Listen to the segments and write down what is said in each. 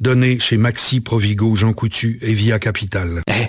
Donnée chez Maxi, Provigo, Jean Coutu et Via Capital. Eh,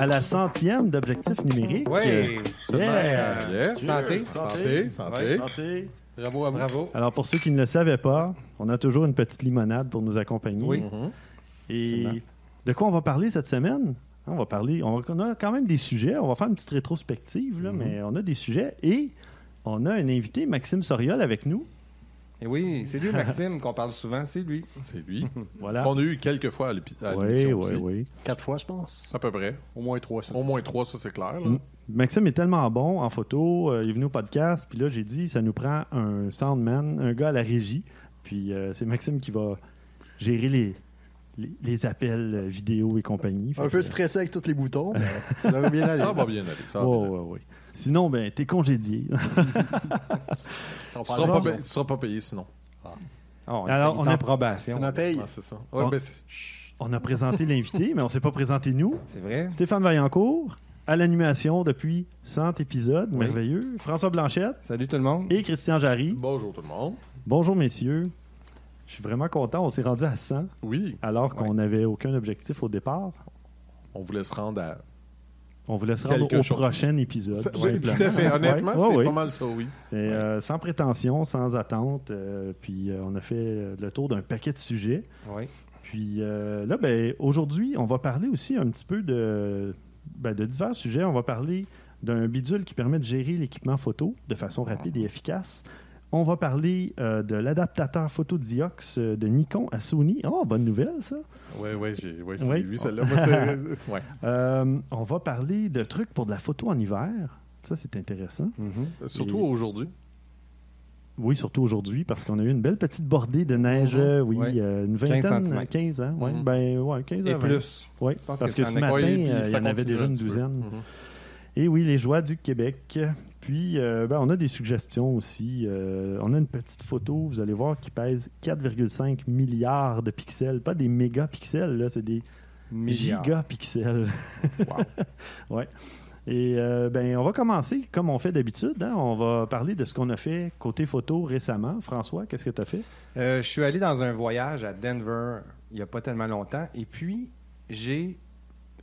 À la centième d'Objectif numérique. Oui, Yeah. Yeah. Santé. Santé, santé. Ouais, santé. Bravo à. Bravo. Alors, pour ceux qui ne le savaient pas, on a toujours une petite limonade pour nous accompagner. Oui. Mhm. Et de quoi on va parler cette semaine? On va parler, on, a quand même des sujets. On va faire une petite rétrospective, là, mais on a des sujets. Et on a un invité, Maxime Soriol, avec nous. Et oui, c'est lui, Maxime, qu'on parle souvent. C'est lui. C'est lui. Voilà. On a eu quelques fois à à Oui, oui, aussi. oui. Quatre fois, je pense. À peu près. Au moins trois, ça. Au moins trois, ça c'est clair. là. Maxime est tellement bon en photo. euh, il est venu au podcast. Puis là, j'ai dit, ça nous prend un soundman, un gars à la régie. Puis euh, c'est Maxime qui va gérer les, les, les appels euh, vidéo et compagnie. Un peu que- stressé avec tous les boutons, mais ça devrait bien aller. Ça va bien aller. Ça va Ouais, bien aller. ouais, ouais. Sinon, ben, t'es congédié. Tu seras pas payé- tu seras pas payé sinon. Oh, Alors, il on a- probation. C'est ma paye. Ah, c'est ça. Ouais, On- ben. On a présenté l'invité, mais on s'est pas présenté nous. C'est vrai? Stéphane Vaillancourt, à l'animation depuis 100 épisodes, Oui. merveilleux. François Blanchette Salut tout le monde. et Christian Jarry. Bonjour tout le monde. Bonjour, messieurs. Je suis vraiment content. On s'est rendu à 100 Oui, alors qu'on n'avait aucun objectif au départ. on voulait se rendre à. On vous laisse rendre Quelque au chose. prochain épisode. Ça- tout à fait. Honnêtement, Ouais, c'est ouais, pas mal ça, oui. Et, euh, sans prétention, sans attente. euh, puis euh, on a fait le tour d'un paquet de sujets. Oui. Puis là, ben, aujourd'hui, on va parler aussi un petit peu de, ben, de divers sujets. On va parler d'un bidule qui permet de gérer l'équipement photo de façon rapide et efficace. On va parler euh, de l'adaptateur photo Diox euh, de Nikon à Sony. Oh, bonne nouvelle, ça. Oui, oui, j'ai ouais, j'ai Oui. vu celle-là. Ouais. Euh, on va parler de trucs pour de la photo en hiver. Ça, c'est intéressant. Mhm. Surtout Et- aujourd'hui. Oui, surtout aujourd'hui, parce qu'on a eu une belle petite bordée de neige, euh, oui, euh, une 15 vingtaine, centimètres. 15 ans, ouais. Mhm. Ben, ouais, 15 Et à 20. plus. Oui, parce que que, c'est ce matin, il y en avait déjà un une douzaine. Mhm. Et oui, les joies du Québec. Puis, euh, ben, on a des suggestions aussi. Euh, on a une petite photo, vous allez voir, qui pèse 4,5 milliards de pixels. Pas des mégapixels, là, c'est des Milliards. gigapixels. ouais. Et euh, ben, on va commencer comme on fait d'habitude. hein. On va parler de ce qu'on a fait côté photo récemment. François, qu'est-ce que tu as fait? Je suis allé dans un voyage à Denver il n'y a pas tellement longtemps. Et puis, j'ai.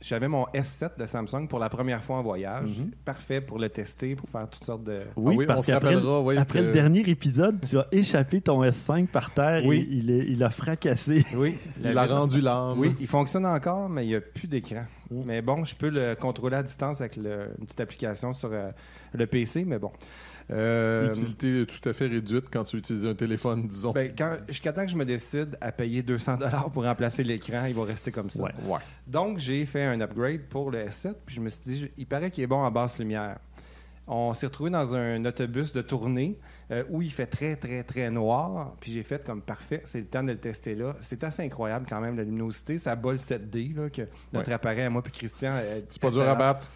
J'avais mon S7 de Samsung pour la première fois en voyage. Mhm. Parfait pour le tester, pour faire toutes sortes de. Oui, Ah oui, parce qu'après oui, après que- le dernier épisode, tu as échappé ton S5 par terre Oui. et il, est- il a fracassé. Oui, Il a rendu l'âme. Oui, il fonctionne encore, mais il n'y a plus d'écran. Mm. Mais bon, je peux le contrôler à distance avec le- une petite application sur euh, le PC, mais bon. Euh, Utilité tout à fait réduite quand tu utilises un téléphone, disons. ben, quand, jusqu'à temps que je me décide à payer 200 pour remplacer l'écran, il va rester comme ça. Ouais. ouais. Donc, j'ai fait un upgrade pour le S7, puis je me suis dit, il paraît qu'il est bon en basse lumière. On s'est retrouvé dans un autobus de tournée euh, où il fait très, très, très noir. Puis j'ai fait comme parfait, c'est le temps de le tester là. C'est assez incroyable quand même, la luminosité. Ça bat le 7D, là, que notre Ouais. appareil à moi puis Christian. euh, C'est pas dur à battre.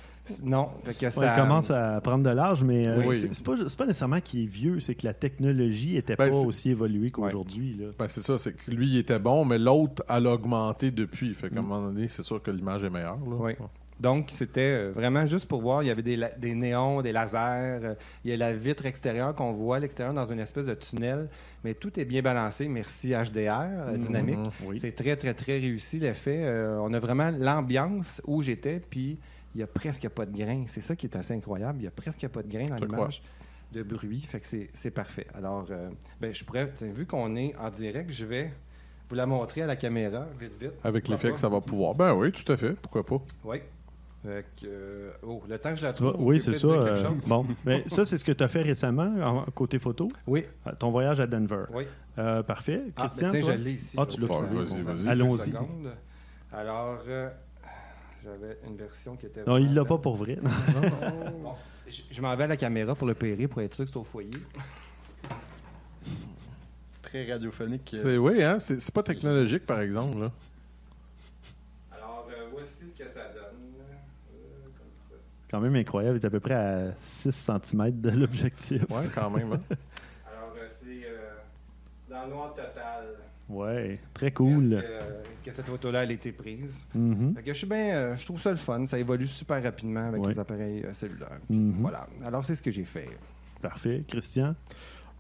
Non. Fait que Ouais, ça il commence à prendre de l'âge, mais euh, Oui. c'est pas, c'est pas nécessairement qu'il est vieux, c'est que la technologie était Ben, pas aussi évoluée qu'aujourd'hui. là. Ben, c'est ça, c'est que lui, il était bon, mais l'autre, elle a augmenté depuis. Fait Mm. qu'à un moment donné, c'est sûr que l'image est meilleure. Là. Oui. Donc, c'était euh, vraiment juste pour voir. Il y avait des, néons, des lasers. euh, il y a la vitre extérieure qu'on voit à l'extérieur dans une espèce de tunnel. Mais tout est bien balancé. Merci HDR, euh, dynamique. Mhm. Oui. C'est très, très, très réussi l'effet. Euh, on a vraiment l'ambiance où j'étais, puis il y a presque pas de grain. C'est ça qui est assez incroyable. Il y a presque pas de grain dans l'image de bruit. Fait que c'est- parfait. Alors, euh, ben, je pourrais, tiens, vu qu'on est en direct, je vais vous la montrer à la caméra, vite, vite. Avec l'effet que ça va pouvoir. Ben oui, tout à fait. Pourquoi pas? Oui. Fait que, euh, oh, le temps que je la trouve. oui, c'est ça. euh, bon, mais ça, c'est ce que tu as fait récemment, en côté photo, Oui, ton voyage à Denver? oui. Euh, parfait. Ah, Christian, ben, tiens, toi? je l'ai ici. Ah, tu l'as Ouais, trouvé. vas-y, Bon, vas-y. Allons-y. Alors, euh, j'avais une version qui était. Non, il l'a pas pour vrai. Bon, je, je m'en vais à la caméra pour le périr pour être sûr que c'est au foyer. Très radiophonique. euh, C'est- Oui, hein? C'est c'est pas technologique, par exemple. Là. Alors, euh, voici ce que ça donne. Euh, comme ça. Quand même incroyable. Il est à peu près à 6 cm de l'objectif. Ouais, quand même. Hein? Alors, euh, c'est euh, dans le noir total. Ouais, très cool. Euh, que cette photo-là, elle a été prise. Mhm, Fait que je suis bien, euh, je trouve ça le fun. Ça évolue super rapidement avec Ouais. les appareils euh, cellulaires. mhm. Voilà. Alors, c'est ce que j'ai fait. Parfait. Christian?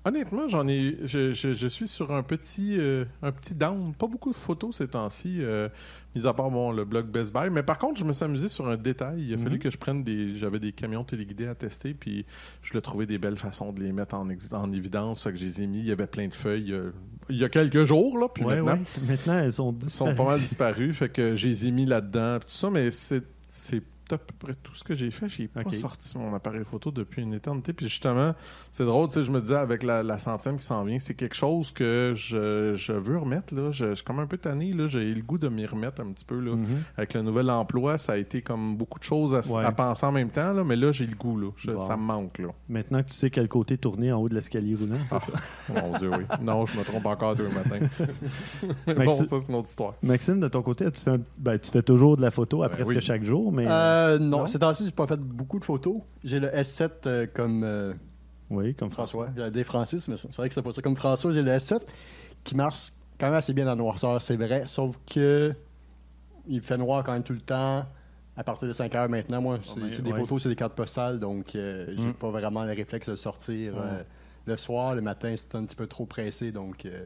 Honnêtement, j'en ai. Je, je- je suis sur un petit, euh, un petit down. Pas beaucoup de photos ces temps-ci, euh, mis à part bon, le blog Best Buy. Mais par contre, je me suis amusé sur un détail. Il a fallu Mhm. que je prenne des. J'avais des camions téléguidés à tester, puis je voulais trouver des belles façons de les mettre en, évidence. Fait que je les ai mis. Il y avait plein de feuilles. euh, il y a quelques jours, là. Puis Ouais, maintenant, ouais. Maintenant, elles sont disparues. sont pas mal disparus. Fait que je les ai mis là-dedans. tout ça, mais c'est. À peu près tout ce que j'ai fait. J'ai pas sorti mon appareil photo depuis une éternité. Puis justement, c'est drôle, tu sais, je me disais avec la, la centième qui s'en vient, c'est quelque chose que je, je veux remettre. Là. Je, je suis comme un peu tanné. Là. J'ai eu le goût de m'y remettre un petit peu. Là. Mhm. Avec le nouvel emploi, ça a été comme beaucoup de choses à, s- Ouais. à penser en même temps. Là. Mais là, j'ai le goût. Là. Je- Bon. Ça me manque. Là. Maintenant que tu sais quel côté tourner en haut de l'escalier roulant, c'est Ah. ça? Mon Dieu, oui. Non, je me trompe encore deux matins. mais bon, ça, c'est une autre histoire. Maxime, de ton côté, tu fais, un- ben, tu fais toujours de la photo à Ben presque oui. chaque jour, mais... Euh, non, non? ces temps-ci, j'ai pas fait beaucoup de photos. J'ai le S7 euh, comme euh, oui, comme François. J'allais dire Francis, mais c'est vrai que c'est pas ça. Comme François, j'ai le S7 qui marche quand même assez bien dans la noirceur, c'est vrai. Sauf que il fait noir quand même tout le temps. À partir de 5 heures maintenant, moi, c'est c'est des ouais. photos, c'est des cartes postales, donc euh, j'ai Mm. pas vraiment le réflexe de le sortir euh, le soir. Le matin, c'est un petit peu trop pressé, donc euh,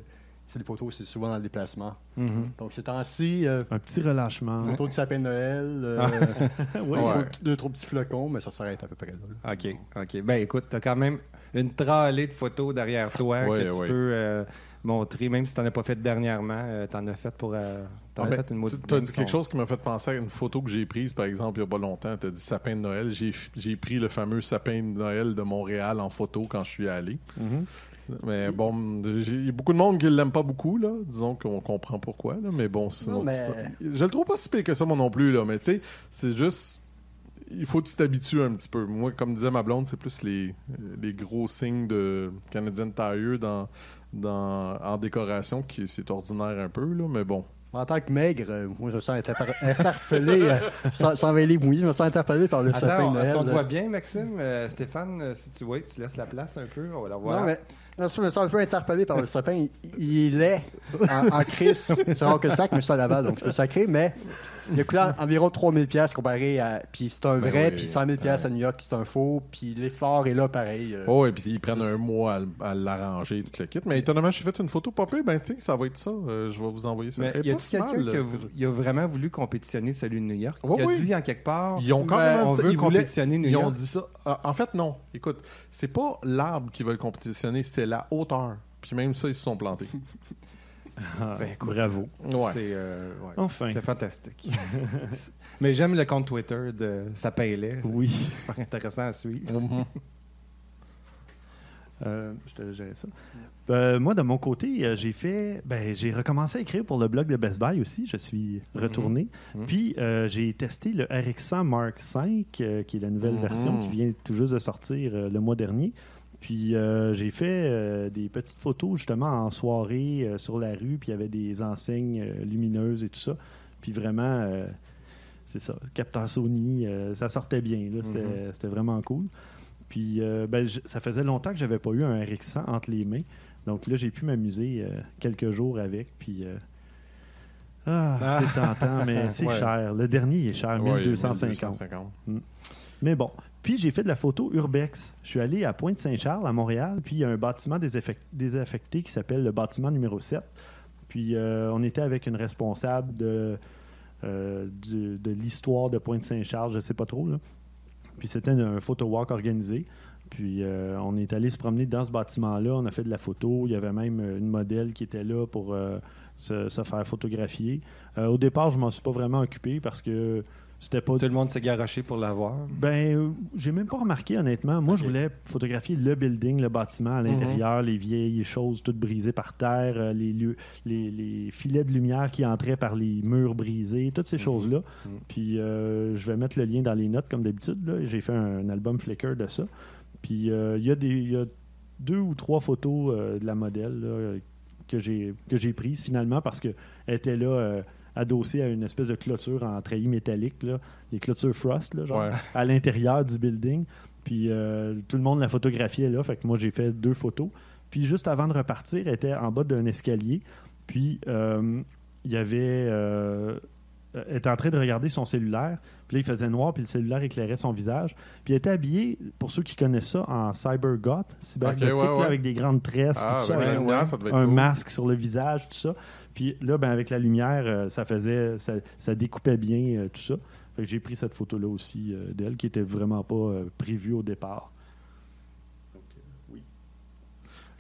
c'est des photos, c'est souvent dans le déplacement. Donc ces temps-ci, euh, Un petit relâchement. photos du sapin de Noël, euh, Oui, deux, Ouais. deux, trois petits flocons, mais ça s'arrête à peu près là. là. OK. OK. Ben écoute, tu as quand même une tralée de photos derrière toi Ouais, que tu ouais. peux euh, montrer, même si tu n'en as pas fait dernièrement. tu en as fait pour. euh, t'en Ah, as ben, fait une maudite Tu as bonne dit quelque chose qui m'a fait penser à une photo que j'ai prise, par exemple, il n'y a pas longtemps. Tu as dit sapin de Noël. J'ai j'ai pris le fameux sapin de Noël de Montréal en photo quand je suis allé. Mhm. Mais bon, j'ai- il y a beaucoup de monde qui ne l'aime pas beaucoup, là. Disons qu'on comprend pourquoi, là. Mais bon, sinon. Non, mais- Je le trouve pas si pire que ça, moi non plus, là. Mais tu sais, c'est juste. Il faut que tu t'habitues un petit peu. Moi, comme disait ma blonde, c'est plus les, les gros signes de Canadian Tire dans, dans, en décoration qui c'est ordinaire un peu, là. Mais bon. En tant que maigre, euh, moi je me sens interpellé, euh, sans, sans mouillés, je me sens interpellé par le sapin Attends, de est-ce qu'on voit bien, Maxime? Euh, Stéphane, si tu vois, tu laisses la place un peu. On va la voir. Non, mais là, je me sens un peu interpellé par le sapin. Il, est en, en crise. C'est rare que le sac, mais c'est à Laval, donc je peux sacrer, mais il a coûté en- environ 3000 pièces comparé à... Puis c'est un Ben vrai, oui. puis 100 000 pièces à New York, c'est un faux, puis l'effort est là pareil. euh. Oh, et puis ils prennent un mois à, l'arranger, tout le kit. Mais étonnamment, j'ai fait une photo popée, ben sais, ça va être ça. Euh, je vais vous envoyer ça. Mais y mal, quelqu'un qui a, il a vraiment voulu compétitionner celui de New York? Ouais, il a oui. dit en quelque part. Ils ont quand ben, même on dit ça. veut Ils voulaient- compétitionner New Ils ont York. dit ça. Ah, en fait, non. Écoute, c'est pas l'arbre qui veulent compétitionner, c'est la hauteur. Puis même ça, ils se sont plantés. Ah, Ben, écoute. bravo. Ouais. C'est euh, ouais. Enfin. C'était fantastique. Mais j'aime le compte Twitter de Sapin Lait. Oui. C'est super intéressant à suivre. Mhm. Euh, je te gérer ça. Euh, moi, de mon côté, euh, j'ai fait. Ben, j'ai recommencé à écrire pour le blog de Best Buy aussi. Je suis retourné. Mhm. Puis, euh, j'ai testé le RX100 Mark V, euh, qui est la nouvelle Mhm. version qui vient tout juste de sortir euh, le mois dernier. Puis, euh, j'ai fait euh, des petites photos justement en soirée euh, sur la rue. Puis, il y avait des enseignes lumineuses et tout ça. Puis, vraiment, c'est ça. Capteur Sony, ça sortait bien. là. C'était vraiment cool. Puis, ben, ça faisait longtemps que j'avais pas eu un RX100 entre les mains. Donc là, j'ai pu m'amuser quelques jours avec. Puis, ah, Ah. c'est tentant, mais c'est Ouais. cher. Le dernier, il est cher, Ouais, 1250. 1250. Mais bon. Puis j'ai fait de la photo urbex. Je suis allé à Pointe-Saint-Charles, à Montréal, puis il y a un bâtiment désaffec- désaffecté qui s'appelle le bâtiment numéro 7. Puis euh, on était avec une responsable de, euh, de l'histoire de Pointe-Saint-Charles, je sais pas trop. Puis c'était un, photo walk organisé. Puis euh, on est allé se promener dans ce bâtiment-là, on a fait de la photo. Il y avait même une modèle qui était là pour euh, se, se faire photographier. Au départ, je m'en suis pas vraiment occupé parce que c'était pas Tout le monde s'est garoché pour l'avoir. ben, euh, j'ai même pas remarqué, honnêtement. Moi, je voulais photographier le building, le bâtiment à l'intérieur, les vieilles choses toutes brisées par terre, euh, les, lieux, les, les filets de lumière qui entraient par les murs brisés, toutes ces choses-là. Mhm. Puis, euh, je vais mettre le lien dans les notes, comme d'habitude. là. J'ai fait un, album Flickr de ça. Puis, euh, il y, a des- il y a deux ou trois photos euh, de la modèle là, que j'ai que j'ai prises finalement parce qu'elle était là. Adossée à une espèce de clôture en treillis métallique, là, les clôtures Frost, là, genre, Ouais. à l'intérieur du building. Puis euh, tout le monde la photographiait là. Fait que moi, j'ai fait deux photos. Puis juste avant de repartir, elle était en bas d'un escalier. Puis euh, il y avait. euh, était en train de regarder son cellulaire. Puis là, il faisait noir, puis le cellulaire éclairait son visage. Puis elle était habillée, pour ceux qui connaissent ça, en cybergoth, cybergothique, ouais, ouais. avec des grandes tresses, Ah, ça, ça un masque sur le visage, tout ça. Puis là, ben, avec la lumière, euh, ça faisait, ça, ça découpait bien euh, tout ça. J'ai pris cette photo-là aussi euh, d'elle, qui était vraiment pas euh, prévue au départ.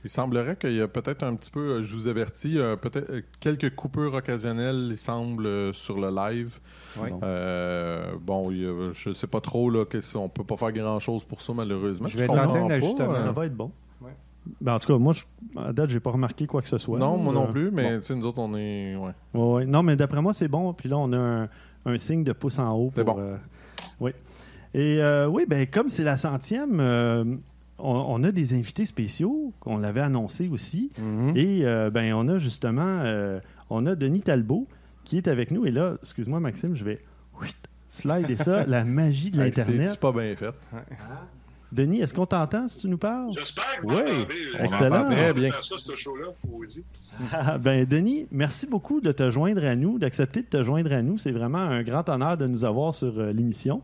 Il semblerait qu'il y a peut-être un petit peu, euh, je vous avertis, euh, peut-être euh, quelques coupures occasionnelles, il semble, sur le live. Oui. Bon. Euh, bon, il y a- je sais pas trop, là, on peut pas faire grand-chose pour ça, malheureusement. Je vais tenter un pas, ajustement. Ça va être bon. Ouais. Ben, en tout cas, moi, je, à date, j'ai pas remarqué quoi que ce soit. non, moi non plus, mais bon. tu sais, nous autres, on est. Ouais. Ouais, ouais. Non, mais d'après moi, c'est bon. Puis là, on a un, un signe de pouce en haut. C'est bon. euh, oui. Et euh, oui, ben, comme c'est la centième, euh, on, on a des invités spéciaux qu'on l'avait annoncé aussi. Mhm. Et euh, ben, on a justement, euh, on a Denis Talbot qui est avec nous. Et là, excuse-moi, Maxime, je vais slider ça, la magie de l'Internet. C'est pas bien fait. Denis, est-ce qu'on t'entend si tu nous parles? J'espère que vous Oui, excellent. entend très bien. faire ça, ce show-là, faut vous dire. Ah, ben, Denis, merci beaucoup de te joindre à nous, d'accepter de te joindre à nous. C'est vraiment un grand honneur de nous avoir sur euh, l'émission.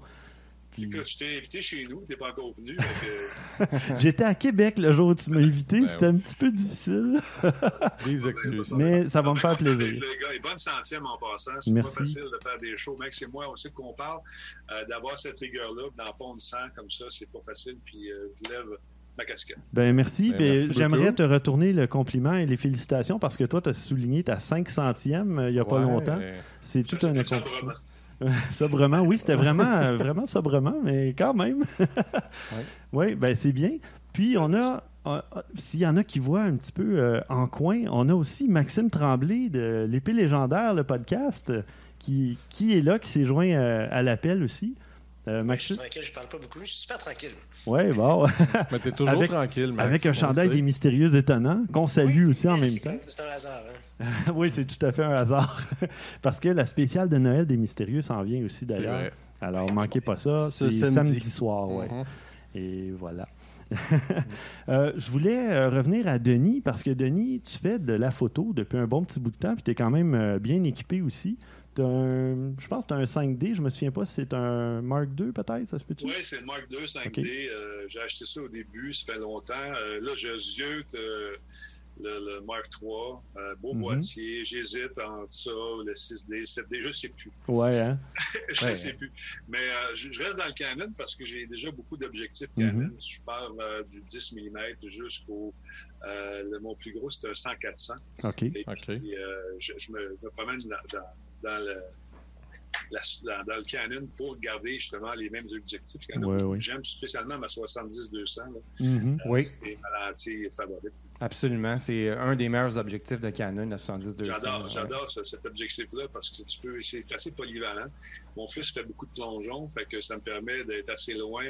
Puis- Écoute, je t'ai invité chez nous, t'es pas encore venu. que- J'étais à Québec le jour où tu m'as invité. Ben C'était un petit peu difficile, Des excuses. mais ça va me faire plaisir. Les gars, et bonne centième en passant. C'est Merci. pas facile de faire des shows. Max et moi, on sait qu'on parle. Euh, D'avoir cette rigueur-là, d'en pondre 100 comme ça, c'est pas facile. Puis euh, je vous lève ma casquette. Ben, merci. Ben, merci J'aimerais te retourner le compliment et les félicitations parce que toi, tu as souligné ta 5 centième euh, il n'y a pas Ouais, longtemps. mais- C'est tout Ça, un c'est accomplissement. sobrement. oui, c'était vraiment, euh, vraiment sobrement, mais quand même. Oui, ben c'est bien. Puis on a, euh, euh, s'il y en a qui voient un petit peu euh, en coin, on a aussi Maxime Tremblay de l'épée légendaire, le podcast, qui, qui est là, qui s'est joint euh, à l'appel aussi. Euh, Je suis Maxime, tranquille, je parle pas beaucoup, je suis super tranquille. ouais, bon, Mais t'es toujours Avec- tranquille, Max, avec un chandail des mystérieux étonnants qu'on salue Oui, aussi en même temps. C'est un hasard. Hein? oui, c'est tout à fait un hasard. Parce que la spéciale de Noël des mystérieux s'en vient aussi d'ailleurs. Alors, manquez pas ça. Ce C'est samedi. samedi. soir, ouais. Mhm. Et voilà. Euh, je voulais euh, revenir à Denis parce que Denis, tu fais de la photo depuis un bon petit bout de temps, puis tu es quand même euh, bien équipé aussi. T'as un- je pense que tu as un 5D, je me souviens pas si c'est un Mark II peut-être, ça se peut-tu? Oui, c'est le Mark II 5D. Ok. Euh, J'ai acheté ça au début, ça fait longtemps. Euh, là, je ziote euh, le, le Mark III. Euh, beau Mhm. boîtier. J'hésite entre ça, le 6D, 7D, je sais plus. Ouais, hein? je Ouais. sais plus. Mais euh, je, je reste dans le Canon parce que j'ai déjà beaucoup d'objectifs Mhm. Canon. Je pars euh, du 10 mm jusqu'au. euh, le, mon plus gros, c'est un 100-400. OK. Et puis, euh, je, je me, me promène dans, dans, dans le. La- dans, dans le Canon pour garder justement les mêmes objectifs. J'aime spécialement ma 70-200. là. Mhm. Euh, Oui. C'est ma lentille favorite. Absolument. C'est un des meilleurs objectifs de Canon, la 70-200. J'adore, ouais. j'adore ce- cet objectif-là parce que tu peux, c'est assez polyvalent. Mon fils fait beaucoup de plongeons, fait que ça me permet d'être assez loin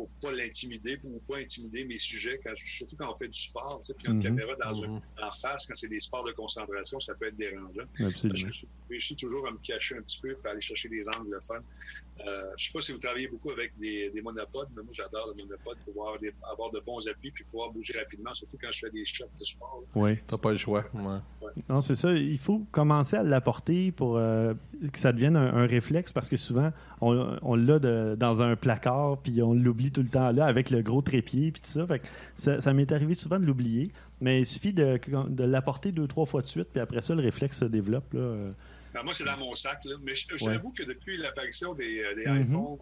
pour pas l'intimider ou pas intimider mes sujets, quand, je- surtout quand on fait du sport, tu sais, puis une Mhm. caméra dans Mhm. un- en face, quand c'est des sports de concentration, ça peut être dérangeant. Absolument. Je réussis toujours à me cacher un petit peu pour aller chercher des angles fun. Euh, je sais pas si vous travaillez beaucoup avec des, des monopodes, mais moi j'adore le monopode pour pouvoir des- avoir de bons appuis puis pouvoir bouger rapidement, surtout quand je fais des shots de sport. là. Oui. T'as pas le choix. ouais. Non, c'est ça. Il faut commencer à l'apporter pour euh, que ça devienne un, un réflexe parce que souvent, on, on l'a dans un placard puis on l'oublie tout le temps là avec le gros trépied puis tout ça. Fait que ça, ça m'est arrivé souvent de l'oublier. Mais il suffit de, de l'apporter deux, trois fois de suite puis après ça, le réflexe se développe. Là. Euh, Ben, moi, c'est dans mon sac. Là. Mais je- Ouais. j'avoue que depuis l'apparition des, euh, des Mhm. iPhones,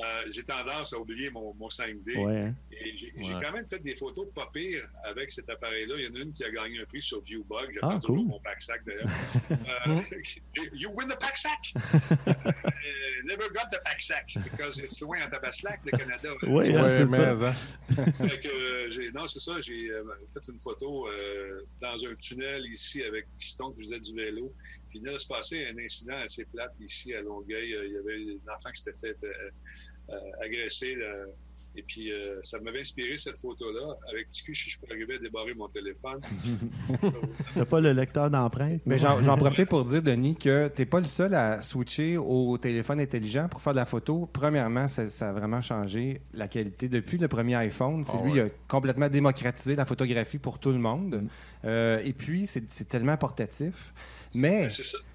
euh, j'ai tendance à oublier mon, mon 5D. Ouais, hein. Et j'ai j'ai Ouais. quand même fait des photos pas pires avec cet appareil-là. Il y en a une qui a gagné un prix sur Viewbug. Je Ah, prends toujours cool. mon pack-sac d'ailleurs. Euh, you win the pack sack! Uh, never got the pack sack because it's loin en tabaslac, le Canada. Ouais, hein, Ouais, c'est mais, ça. hein. Fait que, euh, j'ai- non, c'est ça. J'ai euh, fait une photo euh, dans un tunnel ici avec Fiston qui faisait du vélo. Puis là, se passait un incident assez plate ici à Longueuil. Euh, Il y avait un enfant qui s'était fait euh, euh, agresser. là. Et puis, euh, ça m'avait inspiré cette photo-là. Avec TQ, je suis arrivé à débarrer mon téléphone. T'as pas le lecteur d'empreintes? Mais j'en profitais pour dire, Denis, que tu n'es pas le seul à switcher au téléphone intelligent pour faire de la photo. Premièrement, ça, ça a vraiment changé la qualité. Depuis le premier iPhone, c'est Ah lui ouais. qui a complètement démocratisé la photographie pour tout le monde. Mm. Euh, et puis, c'est tellement portatif. Mais Ben,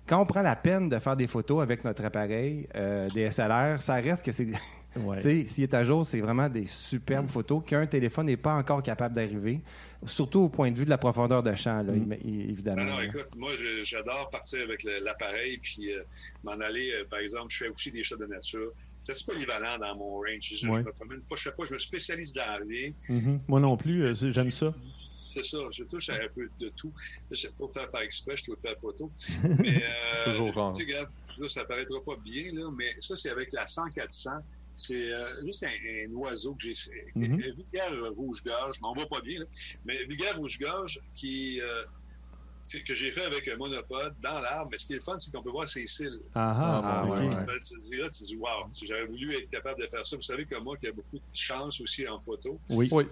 quand on prend la peine de faire des photos avec notre appareil euh, DSLR, ça reste que c'est. Ouais. Tu sais, s'il est à jour, c'est vraiment des superbes photos qu'un téléphone n'est pas encore capable d'arriver, surtout au point de vue de la profondeur de champ, là, Mm. évidemment. Non, non, écoute, moi, je- j'adore partir avec l'appareil puis euh, m'en aller, euh, par exemple, je fais aussi des shots de nature. C'est polyvalent dans mon range. Je, je Ouais. me promène pas, je fais pas, je me spécialise dans rien. Mhm. Moi non plus, euh, j'aime ça. C'est ça, je touche à un peu de tout. Je sais pas faire par exprès, je trouve faire photo. Mais, euh, Toujours genre. tu sais, regarde, là, ça paraîtra pas bien, là, mais ça, c'est avec la 100-400. C'est euh, juste un, un oiseau que j'ai. Un vulgaire rouge-gorge, mais on voit pas bien, là. Mais vulgaire rouge-gorge qui. euh, que j'ai fait avec un monopode dans l'arbre, mais ce qui est le fun, c'est qu'on peut voir ses cils. Ah, ah, Ah, ok. ouais, ouais. Fait, tu te dis là, tu te dis, wow, si j'avais voulu être capable de faire ça. Vous savez comme moi qu'il y a beaucoup de chance aussi en photo. Oui. Oui.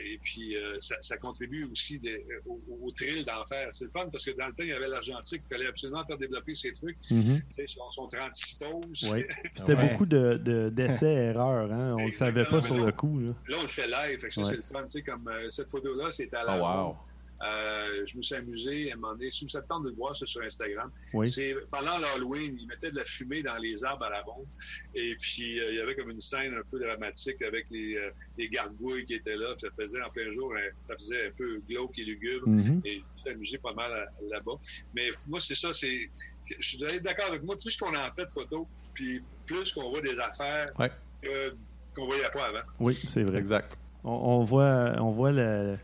Et puis, euh, ça, ça contribue aussi de- au, au thrill d'en faire. C'est le fun parce que dans le temps, il y avait l'argentique. Il fallait absolument faire développer ces trucs. Tu sais, son, son 36 poses. Oui. C'était Ouais. beaucoup de, de- d'essais-erreurs. Hein? On ne le savait pas sur le coup. Là. Là, on le fait live. Fait que ça, Ouais. c'est le fun. Tu sais, comme euh, cette photo-là, c'est à la Oh, wow. Euh, je me suis amusé à un moment donné. Si vous temps de voir ça sur Instagram, Oui. c'est pendant l'Halloween, ils mettaient de la fumée dans les arbres à la ronde. Et puis, euh, il y avait comme une scène un peu dramatique avec les, euh, les gargouilles qui étaient là. Ça faisait en plein jour, un- ça faisait un peu glauque et lugubre. Mhm. Et je me suis amusé pas mal là-bas. Mais moi, c'est ça, c'est. Je suis d'accord avec moi. Plus qu'on en fait de photos, puis plus qu'on voit des affaires Ouais. qu'on voyait pas avant. Oui, c'est vrai. Exact. On, on voit, on voit le-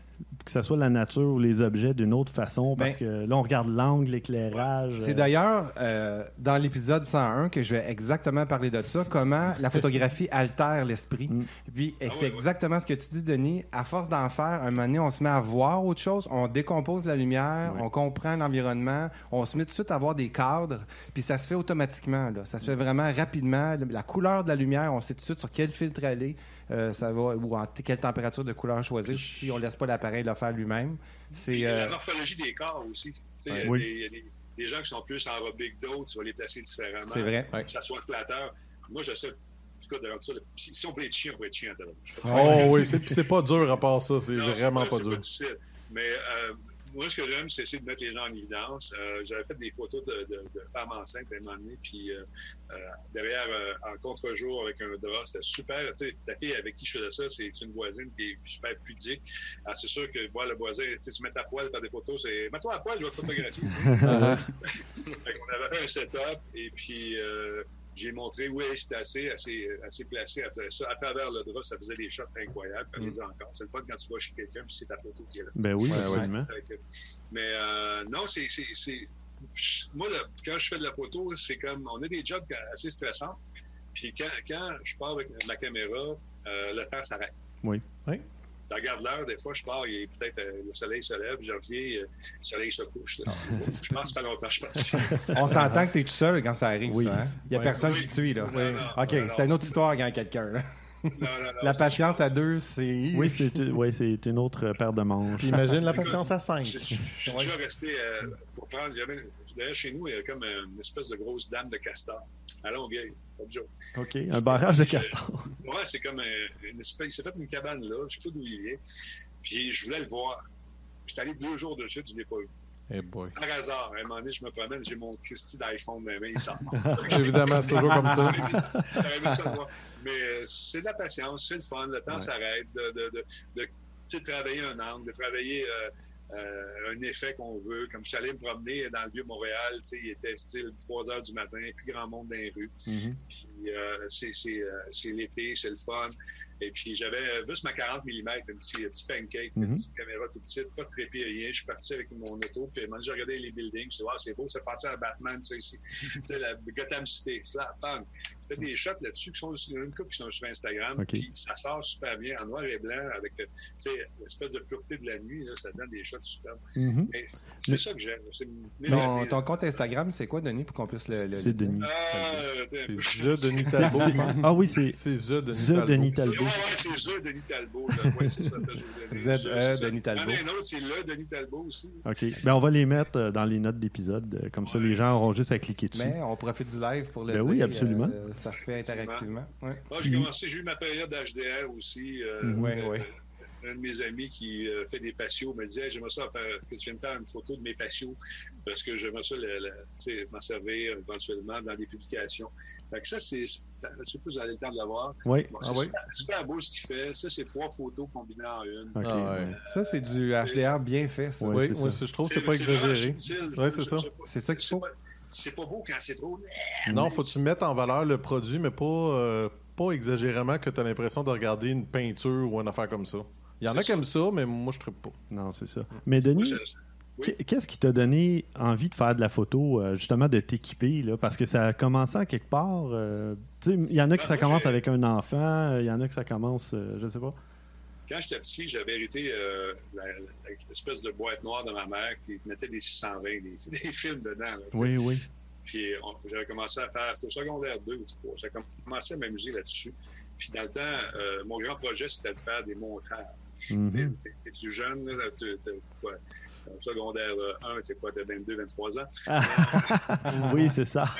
que ce soit la nature ou les objets d'une autre façon parce Ben, que là, on regarde l'angle, l'éclairage. C'est euh, d'ailleurs euh, dans l'épisode 101 que je vais exactement parler de ça, comment la photographie altère l'esprit. Mm. Et Puis et Ah c'est ouais, ouais. exactement ce que tu dis, Denis. À force d'en faire, un moment donné, on se met à voir autre chose, on décompose la lumière, Ouais. on comprend l'environnement, on se met tout de suite à voir des cadres, puis ça se fait automatiquement. Là. Ça se fait vraiment rapidement. La couleur de la lumière, on sait tout de suite sur quel filtre aller, euh, ça va, ou en quelle température de couleur choisir, si on laisse pas l'appareil le faire lui-même. C'est euh, La morphologie des corps aussi. Tu sais, Il y a Oui. y a des, des gens qui sont plus enrobés que d'autres, tu vas les placer différemment. c'est vrai. Que ça soit flatteur. Moi, j'essaie. En tout cas, de rendre ça. le- Si, on peut être chien, on peut être chien. à Oh oui, c'est puis c'est pas dur à part ça. C'est vraiment pas c'est dur. difficile. Mais euh, moi, ce que j'aime, c'est essayer de mettre les gens en évidence. Euh, J'avais fait des photos de, de, de femmes enceintes à un moment donné, puis euh, euh, derrière, en contre-jour avec un drap, c'était super. Tu sais, la fille avec qui je faisais ça, c'est une voisine qui est super pudique. Alors, c'est sûr que voir le voisin, tu sais, se mettre à poil, faire des photos, c'est mets-toi à poil, je vais te photographier. qu'on avait fait un setup et puis j'ai montré où elle se placer, assez, assez placé après ça. À travers le drap, ça faisait des shots incroyables. Fais-les encore. C'est le fun quand tu vas chez quelqu'un puis c'est ta photo qui est là. Ben oui, Ouais, absolument. Mais euh, non, c'est, c'est, c'est- je- moi, là, quand je fais de la photo, c'est comme, on a des jobs assez stressants. Puis quand, quand je pars avec ma caméra, euh, le temps s'arrête. Oui. Oui. Je regarde l'heure, des fois, je pars, il est peut-être euh, le soleil se lève, je reviens, euh, le soleil se couche. là. je pense que ça fait longtemps que je suis. On s'entend que tu es tout seul quand ça arrive, Oui. ça. hein? Il n'y a Oui. personne Oui. qui te suit, là. Non, non, OK, c'est une autre histoire quand quelqu'un. là. Non, non, non, La patience à deux, c'est... Oui, c'est ouais, une autre paire de manches. Puis imagine la patience à 5. Je, suis déjà resté euh, pour prendre. j'avais- Chez nous, il y a comme une espèce de grosse dame de castor à Longueuil. Pas de joke. OK, un barrage de castor. Ouais, c'est comme un- une espèce. Il s'est fait une cabane là, je sais pas d'où il vient. Puis je voulais le voir. J'étais allé deux jours de suite, je ne l'ai pas vu. Eh boy. Par hasard, à un moment donné, je me promène, j'ai mon Christy d'iPhone dans il sort. Évidemment, c'est toujours comme ça. Mais euh, c'est de la patience, c'est le fun, le temps s'arrête, de, de, de, de travailler un angle, de travailler euh, euh, un effet qu'on veut. Comme je suis allé me promener dans le Vieux-Montréal, tu sais, il était style 3 heures du matin, plus grand monde dans les rues. Mhm. Puis euh, c'est euh, c'est l'été, c'est le fun. Et puis j'avais juste ma 40 mm, un petit, un petit pancake, Mhm. une petite caméra toute petite, pas de trépied, rien. Je suis parti avec mon auto, puis moi j'ai regardé les buildings, je me suis dit, wow, c'est beau, ça passait à Batman, ça ici. tu sais, la Gotham City, là, bang. J'ai fait des shots là-dessus qui sont il y en a une couple qui sont sur Instagram, Ok. puis ça sort super bien en noir et blanc avec tu sais, l'espèce de pureté de la nuit, là, ça donne des shots superbes. Mhm. Mais c'est ça que j'aime. Ton, compte Instagram, c'est quoi, Denis, pour qu'on puisse le... le- C'est Denis. Ah, euh, The Denis Talbot. Ah oui, c'est The Denis The Talbot. Ouais, c'est ça, Denis Talbot. c'est ça, Denis. Z.E. Talbot. Ah, autre, c'est le Denis Talbot aussi. OK. Ben, on va les mettre euh, dans les notes d'épisode. euh, Comme ça, les gens auront juste à cliquer dessus. Mais on profite du live pour le Ben dire. oui, absolument. euh, ça se fait interactivement. Ouais. Moi, j'ai commencé, j'ai eu ma période d'HDR aussi. euh, Mhm. Un de mes amis qui euh, fait des patios me disait J'aimerais ça faire, que tu viennes faire une photo de mes patios parce que j'aimerais ça m'en servir éventuellement dans des publications. Fait que ça, c'est. Vous avez le temps de le voir. Oui. Bon, Ah c'est oui? super, super beau ce qu'il fait. Ça, c'est trois photos combinées en une. OK. Ah ouais. Ça, c'est du HDR bien fait, ça. Oui, moi, ça. je trouve que c'est pas exagéré. je- c'est ça. C'est ça qu'il faut. C'est pas beau quand c'est trop. Non, faut que tu mettes en valeur le produit, mais pas, euh, pas exagérément que tu as l'impression de regarder une peinture ou une affaire comme ça. Il y en a qui aiment ça, mais moi, je ne pas. Non, c'est ça. Mais Denis, Oui. qu'est-ce qui t'a donné envie de faire de la photo, euh, justement, de t'équiper? là? Parce que ça a commencé en quelque part. euh, tu sais, Il y en a qui Ben, ça moi, commence avec un enfant, il y en a que ça commence, euh, je sais pas. Quand j'étais petit, j'avais hérité euh, l'espèce de boîte noire de ma mère qui mettait des 620, des, des films dedans. là. Oui, oui. Puis j'avais commencé à faire, c'est au secondaire 2 ou 3, j'ai commencé à m'amuser là-dessus. Puis dans le temps, euh, mon grand projet, c'était de faire des montages. Mhm. T'es- T'es plus jeune, là, t'es- t'es quoi, secondaire 1, t'es quoi, t'as 22, 23 ans? oui, c'est ça.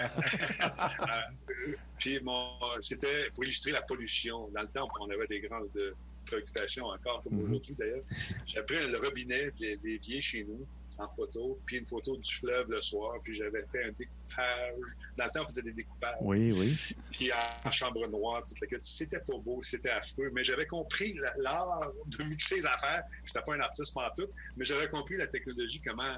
Euh, Puis mon, c'était pour illustrer la pollution. Dans le temps, on avait des grandes euh, préoccupations encore, comme Mhm. aujourd'hui d'ailleurs. J'ai pris le robinet des, des vieux chez nous en photo, puis une photo du fleuve le soir, puis j'avais fait un découpage. Dans le temps, on faisait des découpages. Oui, oui. Puis en, chambre noire, toute la quête. C'était pas beau, c'était affreux, mais j'avais compris la- l'art de mixer les affaires. J'étais pas un artiste en tout, mais j'avais compris la technologie, comment,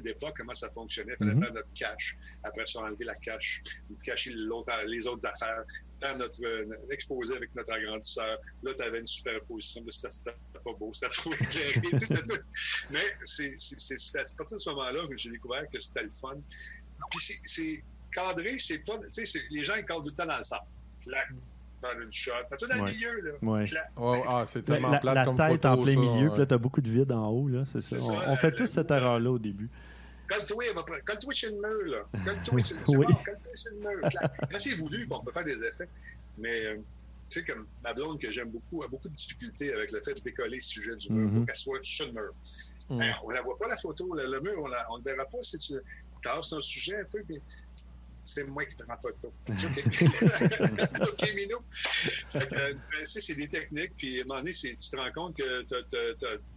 d'époque, comment ça fonctionnait. Il fallait Mhm. faire notre cache. Après ça, enlever la cache, cacher les autres affaires, faire notre, euh, exposer avec notre agrandisseur. Là, tu avais une superposition, mais c'était c'était pas beau, c'était trop éclairé. tu sais, c'était tout. Mais c'est c'est- c'est- c'est à partir de ce moment-là que j'ai découvert que c'était le fun. Puis c'est- cadré, c'est pas. Tu sais, les gens, ils cadrent tout le temps dans le sable. Clac, faire une shot. Tout dans Ouais. le milieu, là. Ouais. Clac. Ouais, ah, c'est La, tellement la- plate la comme tête photo, en plein ça, milieu, ouais. puis là, t'as beaucoup de vide en haut, là, c'est ça. On, fait tous cette erreur-là au début. Colle-toi, colle-toi sur le mur, là. Colle-toi sur le Oui. mur. Sur le. Quand c'est voulu, bon, on peut faire des effets. Mais, euh, tu sais, comme ma blonde que j'aime beaucoup a beaucoup de difficultés avec le fait de décoller le sujet du mur. Mhm. Qu'elle soit sur le mur. Mm. Ben, on la voit pas, la photo. Le, le mur, on ne verra pas si tu tasses ton sujet un peu, puis c'est moi qui prends photo. OK, Minou. Euh, ben, ça, c'est des techniques, puis à un moment donné, tu te rends compte que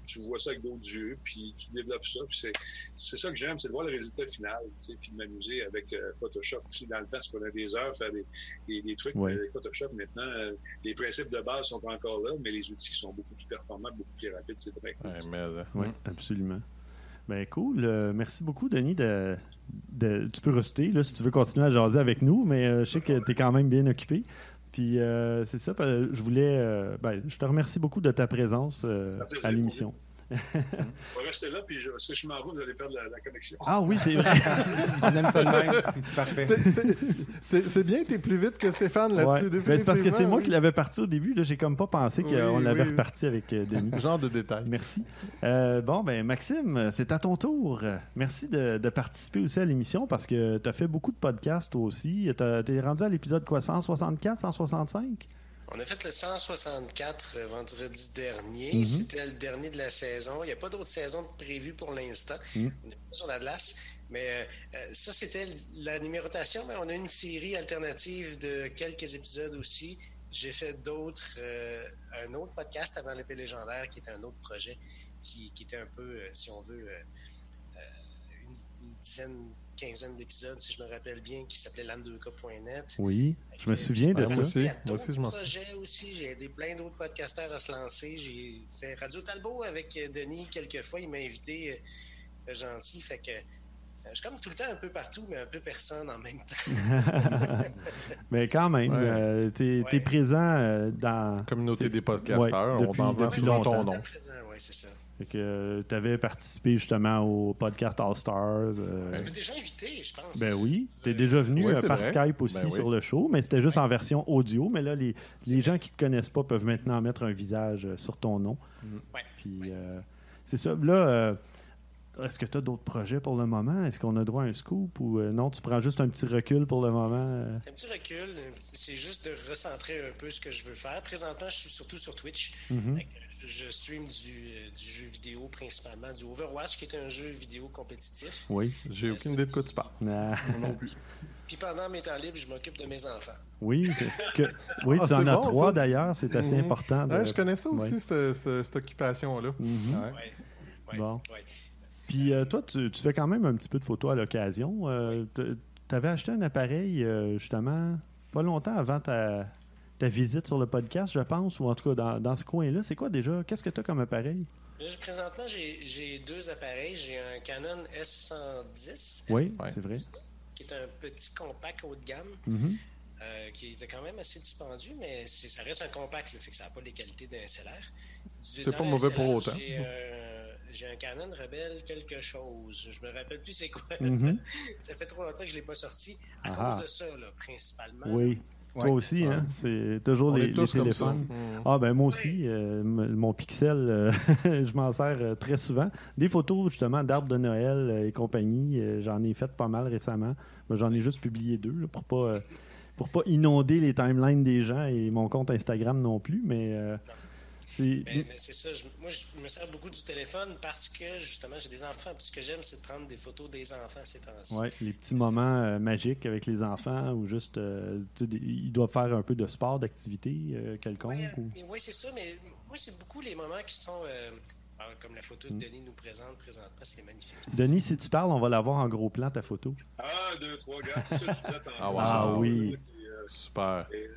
tu vois ça avec d'autres yeux, puis tu développes ça, puis c'est c'est ça que j'aime, c'est de voir le résultat final, tu sais, puis de m'amuser avec euh, Photoshop aussi. Dans le temps, ça prenait des heures faire des, des, des trucs. Ouais. Avec Photoshop, maintenant, euh, les principes de base sont encore là, mais les outils sont beaucoup plus performants, beaucoup plus rapides. C'est vrai. Ouais, mais, euh, Oui, absolument. Ben cool. Euh, merci beaucoup, Denis. De, de- tu peux rester là, si tu veux continuer à jaser avec nous, mais euh, je sais que tu es quand même bien occupé. Puis euh, c'est ça, je voulais. euh, ben, je te remercie beaucoup de ta présence à l'émission. On va rester là, puis je, parce que je m'en vais, vous allez perdre la, la connexion. Ah oui, c'est vrai. On aime ça de même. C'est parfait. C'est- bien, t'es plus vite que Stéphane Ouais. là-dessus. Ben, c'est parce que c'est moi oui. qui l'avais parti au début. Là, j'ai comme pas pensé Oui, qu'on l'avait oui. reparti avec euh, Denis. Genre de détail. Merci. Euh, bon, ben Maxime, c'est à ton tour. Merci de, de participer aussi à l'émission parce que tu as fait beaucoup de podcasts toi aussi. Tu es rendu à l'épisode quoi, 164, 165? On a fait le 164 euh, vendredi dernier. Mhm. C'était le dernier de la saison. Il n'y a pas d'autres saisons prévues pour l'instant. Mhm. On est pas sur la glace. Mais euh, euh, ça, c'était la numérotation. Mais on a une série alternative de quelques épisodes aussi. J'ai fait d'autres, euh, un autre podcast avant l'épée légendaire, qui était un autre projet, qui, qui était un peu, euh, si on veut, une, une dizaine, quinzaine d'épisodes, si je me rappelle bien, qui s'appelait lan2k.net. Oui, je me souviens de ça. aussi. Moi aussi, je m'en souviens. aussi. J'ai aidé plein d'autres podcasteurs à se lancer. J'ai fait Radio Talbot avec euh, Denis quelques fois. Il m'a invité, euh, gentil. Fait que euh, je suis comme tout le temps un peu partout, mais un peu personne en même temps. Mais quand même, Ouais. tu es, Ouais. présent euh, dans. Communauté des podcasteurs, Ouais, on depuis- en vend souvent ton longtemps. nom. Présent, ouais, c'est ça. Fait que tu avais participé justement au podcast All Stars. euh, Tu m'as déjà invité, je pense. Ben oui, tu es déjà venu euh, par vrai. Skype aussi Ben oui. sur le show, mais c'était juste en version audio. Mais là, les, les gens qui ne te connaissent pas peuvent maintenant mettre un visage euh, sur ton nom. Ouais. Puis euh, c'est ça. Là, euh, est-ce que tu as d'autres projets pour le moment? Est-ce qu'on a droit à un scoop ou euh, non, tu prends juste un petit recul pour le moment? euh? C'est un petit recul. C'est juste de recentrer un peu ce que je veux faire. Présentement, je suis surtout sur Twitch. Mhm. Fait que Je stream du, euh, du jeu vidéo, principalement du Overwatch, qui est un jeu vidéo compétitif. Oui. J'ai aucune idée de quoi tu parles. Ah, non plus. Puis pendant mes temps libres, je m'occupe de mes enfants. oui, que- oui Ah, tu en as trois d'ailleurs. C'est assez Mhm. important. de- Ouais, je connais ça aussi, Ouais. cette, occupation-là. Ouais. Ouais. Bon. Ouais. Puis euh, toi, tu, tu fais quand même un petit peu de photos à l'occasion. Euh, tu avais acheté un appareil, euh, justement, pas longtemps avant ta, ta visite sur le podcast, je pense, ou en tout cas dans, dans ce coin-là. C'est quoi déjà? Qu'est-ce que tu as comme appareil? Là, je- présentement, j'ai j'ai deux appareils. J'ai un Canon S110, Oui, Ouais. c'est vrai. qui est un petit compact haut de gamme, Mhm. euh, qui était quand même assez dispendieux, mais ça reste un compact, là, fait que ça n'a pas les qualités d'un SLR. C'est pas le mauvais pour autant. J'ai euh, j'ai un Canon Rebelle quelque chose. Je me rappelle plus c'est quoi. Mhm. ça fait trop longtemps que je ne l'ai pas sorti. À Ah. cause de ça, là, principalement. Oui. Toi Ouais, aussi, hein? C'est toujours On les, est tous les comme ça. téléphones. Mhm. Ah ben moi aussi, euh, mon Pixel, euh, je m'en sers euh, très souvent. Des photos justement d'arbres de Noël euh, et compagnie, euh, j'en ai fait pas mal récemment. Mais J'en ai juste publié deux là, pour pas euh, pour pas inonder les timelines des gens et mon compte Instagram non plus. Mais euh, Mais, mais c'est ça. je- moi, je me sers beaucoup du téléphone parce que, justement, j'ai des enfants. Puis ce que j'aime, c'est de prendre des photos des enfants ces temps-ci. ouais, les petits moments euh, magiques avec les enfants ou juste euh, ils doivent faire un peu de sport, d'activité euh, quelconque. Oui, ou- mais oui, c'est ça, mais moi, c'est beaucoup les moments qui sont, euh, alors, comme la photo Mm. que Denis nous présente présentement, c'est magnifique. Denis, si tu parles, on va l'avoir en gros plan ta photo. Ah, deux, trois gars, c'est ça que je. Ah, wow. Ah oui. Euh, Super. et-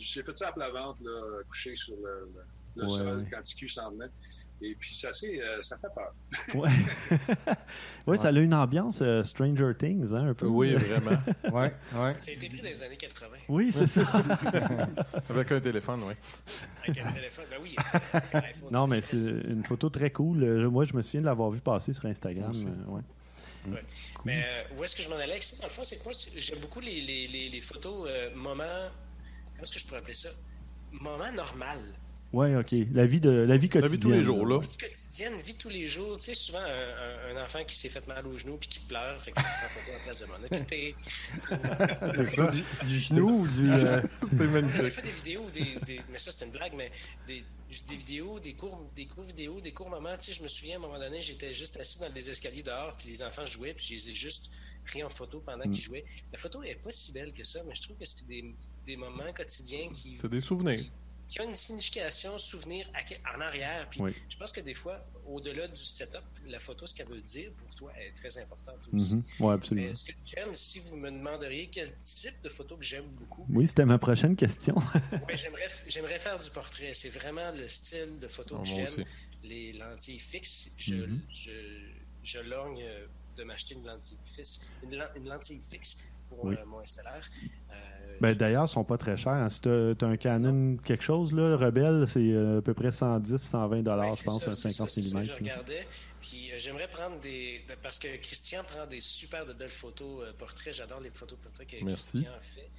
j'ai- fait ça à plat ventre, là, couché sur le, le- le Ouais, sol ouais. quand TQ s'en venait. Et puis, ça, c'est, euh, ça fait peur. Ouais, ouais, ça a une ambiance euh, Stranger Things, hein, un peu. Oui, vraiment. Ouais, ouais. Ça a été pris dans les années 80. Oui, c'est ça. Avec un téléphone, oui. Avec un téléphone, ben oui. avec un iPhone non, mais 6S. c'est une photo très cool. Je- Moi, je me souviens de l'avoir vu passer sur Instagram. Euh, ouais. Mais euh, où est-ce que je m'en allais avec ça? Dans le fond, c'est que moi, j'aime beaucoup les, les, les, les photos euh, moments. Comment est-ce que je pourrais appeler ça? Moment normal. Ouais, ok. La vie de la vie La quotidienne. vie de tous les jours, là. Vie quotidienne, vie tous les jours. Tu sais, souvent, un, un- un enfant qui s'est fait mal au genou puis qui pleure, fait qu'il prend photo la place de m'en occuper. C'est ça. Du, du genou ou du. euh, C'est J'ai magnifique. fait des vidéos, des, des- mais ça c'est une blague, mais des, des vidéos, des courts, des courts vidéos, des courts moments. Tu sais, je me souviens à un moment donné, j'étais juste assis dans les escaliers dehors, puis les enfants jouaient, puis je les ai juste pris en photo pendant qu'ils jouaient. La photo est pas si belle que ça, mais je trouve que c'est des, des moments quotidiens qui, C'est des souvenirs. qui, qui ont une signification, souvenir à- en arrière. Puis Oui. je pense que des fois, au-delà du setup, la photo, ce qu'elle veut dire pour toi est très importante aussi. Mhm. Ouais, absolument. Mais ce que j'aime, si vous me demanderiez quel type de photo que j'aime beaucoup, Oui, c'était ma prochaine question. Ouais, j'aimerais, j'aimerais faire du portrait. C'est vraiment le style de photo Ah, que j'aime. aussi. Les lentilles fixes, je, Mhm. je, je lorgne euh, de m'acheter une lentille fixe. Une, len- une lentille fixe pour Oui. euh, mon SLR. Euh, Ben, j'ai- D'ailleurs, ils sont pas très chers. Si tu as, un Canon quelque chose, là, Rebelle, c'est euh, à peu près 110, 120 dollars, Ouais, je pense, ça, un c'est 50 ça, c'est ça que mm. Je regardais, puis euh, j'aimerais prendre des. de- Parce que Christian prend des super de belles photos euh, portraits. J'adore les photos portraits que Merci. Christian fait.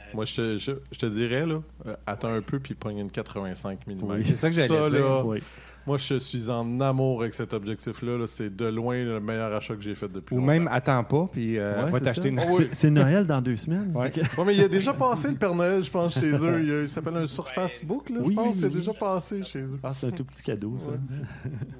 Euh, Moi, je, te- je, je te dirais, là, euh, attends un peu puis pogne une 85 mm. Oui. C'est ça que j'allais dire. là, Oui. Moi, je suis en amour avec cet objectif-là. là. C'est de loin le meilleur achat que j'ai fait depuis Ou longtemps. même attends pas, puis euh, Ouais, va t'acheter une. Oh, oui. C'est- Noël dans deux semaines. Ouais. Que- Ouais, mais il a déjà passé le Père Noël, je pense, chez eux. Il, y s'appelle un sur Ouais. Facebook, là, Oui, je pense. oui, C'est oui. déjà passé chez eux. Ah, c'est un tout petit cadeau, ça.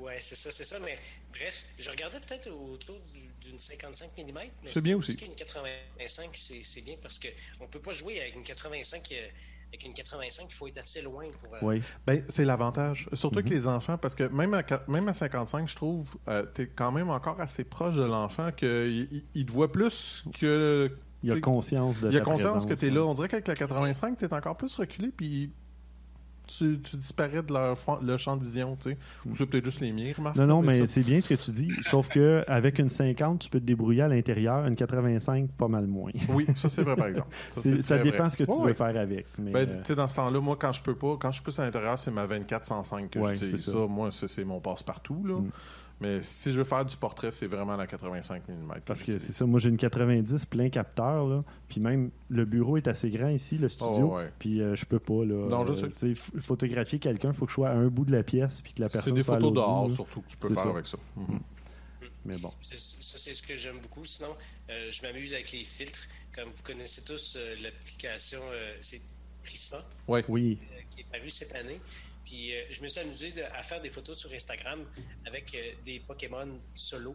Ouais, c'est ça, c'est ça. Mais bref, je regardais peut-être autour du- d'une 55 mm. Mais C'est bien aussi. qu'une 85, c'est bien parce qu'on peut pas jouer avec une 85. euh, avec une 85, il faut être assez loin pour. euh, Oui. Ben, c'est l'avantage. Surtout Mhm. que les enfants, parce que même à, même à 55, je trouve, euh, t'es quand même encore assez proche de l'enfant qu'il il, il te voit plus que. Il a conscience de il a conscience présence, que tu es là. On dirait qu'avec la 85, tu es encore plus reculé, puis tu, tu disparais de leur, le champ de vision. tu sais. Ou c'est peut-être juste les miens, remarque. Non, non, mais c'est bien ce que tu dis. Sauf que avec une 50, tu peux te débrouiller à l'intérieur. Une 85, pas mal moins. Oui, ça c'est vrai, par exemple. Ça, dépend vrai. ce que tu Ouais, veux faire avec. Mais, Ben, euh, tu sais, dans ce temps-là, moi, quand je peux pas, quand je suis plus à l'intérieur, c'est ma 2405 que Ouais, j'utilise. Ça. ça. moi, c'est mon passe-partout. là. Mm. Mais si je veux faire du portrait, c'est vraiment la 85 mm. parce que c'est ça. Moi, j'ai une 90 plein capteur. Là, puis même, le bureau est assez grand ici, le studio. Oh, ouais. Puis euh, je peux pas. Là, Non, je euh, sais. photographier quelqu'un, il faut que je sois à un bout de la pièce. Puis que la C'est personne des soit à photos dehors, bout, surtout, que tu peux C'est faire ça. avec ça. Mhm. Mais bon. C'est- Ça, c'est ce que j'aime beaucoup. Sinon, euh, je m'amuse avec les filtres. Comme vous connaissez tous, euh, l'application, euh, c'est Prisma, Ouais. Oui. euh, qui est paru cette année. Puis euh, je me suis amusé de- à faire des photos sur Instagram avec euh, des Pokémon solo.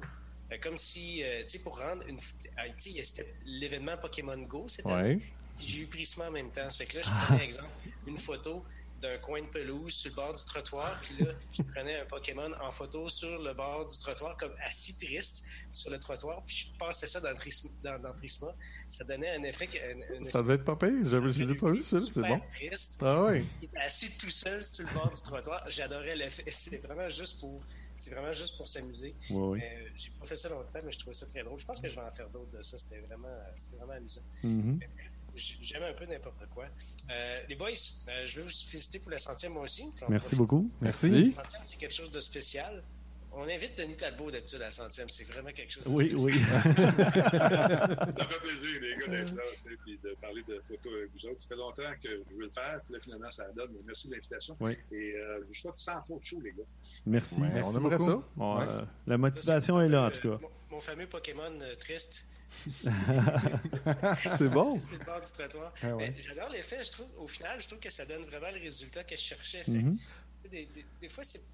Euh, comme si, euh, tu sais, pour rendre une. ah, Tu sais, c'était l'événement Pokémon Go année. Ouais. J'ai eu Prisma en même temps. Ça fait que là, je prenais, exemple, une photo d'un coin de pelouse sur le bord du trottoir. Puis là, je prenais un Pokémon en photo sur le bord du trottoir, comme assis triste sur le trottoir. Puis je passais ça dans, Tris- dans, dans Prisma. Ça donnait un effet. que- Un, un Ça devait être pas pire. Je les ai pas vus, ça. C'est bon. triste. Ah était assis tout seul sur le bord du trottoir. J'adorais l'effet. C'était vraiment juste pour. C'est vraiment juste pour s'amuser. Oui, oui. Euh, J'ai pas fait ça longtemps, mais je trouvais ça très drôle. Je pense que je vais en faire d'autres de ça. C'était vraiment, vraiment amusant. Mhm. J- J'aime un peu n'importe quoi. Euh, les boys, euh, je veux vous féliciter pour la centième moi aussi. Merci profite. beaucoup. Merci. La centième, c'est quelque chose de spécial. On invite Denis Talbot d'habitude à la centième. C'est vraiment quelque chose de Oui, spécial. oui. Ça fait plaisir, les gars, d'être là, tu sais, puis de parler de photos avec vous autres. Ça fait longtemps que je veux le faire, puis là, finalement, ça donne. Mais Merci de l'invitation. Oui. Et euh, je vous souhaite sans trop de chaud, les gars. Merci. Ouais, Merci on aimerait beaucoup. ça. Bon, Ouais. euh, la motivation est là, en tout cas. Mon, mon fameux Pokémon euh, triste. C'est bon. C'est bord du trottoir. Ah ouais. J'adore l'effet. Je trouve, au final, je trouve que ça donne vraiment le résultat que je cherchais. Fait Mhm. sais, des, des- des fois, c'est. tu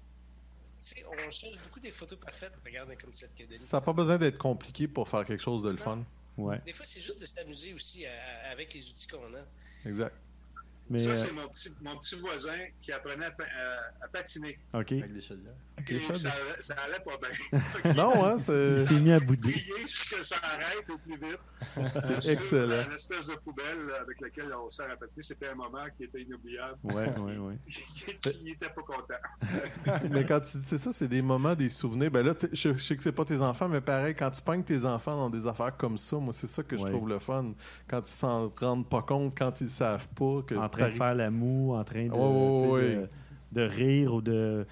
sais, on cherche beaucoup des photos parfaites. Regarde comme celle que Denis. Ça n'a pas besoin d'être compliqué pour faire quelque chose de le fun. Ouais. Des fois, c'est juste de s'amuser aussi à- à- avec les outils qu'on a. Exact. Mais, Ça, euh, c'est mon petit, mon petit voisin qui apprenait à, pa- à patiner. OK. Avec des chaudières. Ça, ça allait pas bien. Non, hein, c'est. Il s'est mis à bouder. Que ça arrête au plus vite. C'est excellent. Une espèce de poubelle avec laquelle on sert à patiner. C'était un moment qui était inoubliable. Ouais, ouais, ouais. Il était pas content. Mais quand tu dis c'est ça, c'est des moments, des souvenirs. Ben là, je, je sais que c'est pas tes enfants, mais pareil, quand tu pognes tes enfants dans des affaires comme ça, moi, c'est ça que je Ouais. trouve le fun. Quand ils s'en rendent pas compte, quand ils savent pas que. En train de faire la moue, en train Oh, oui. de rire ou de.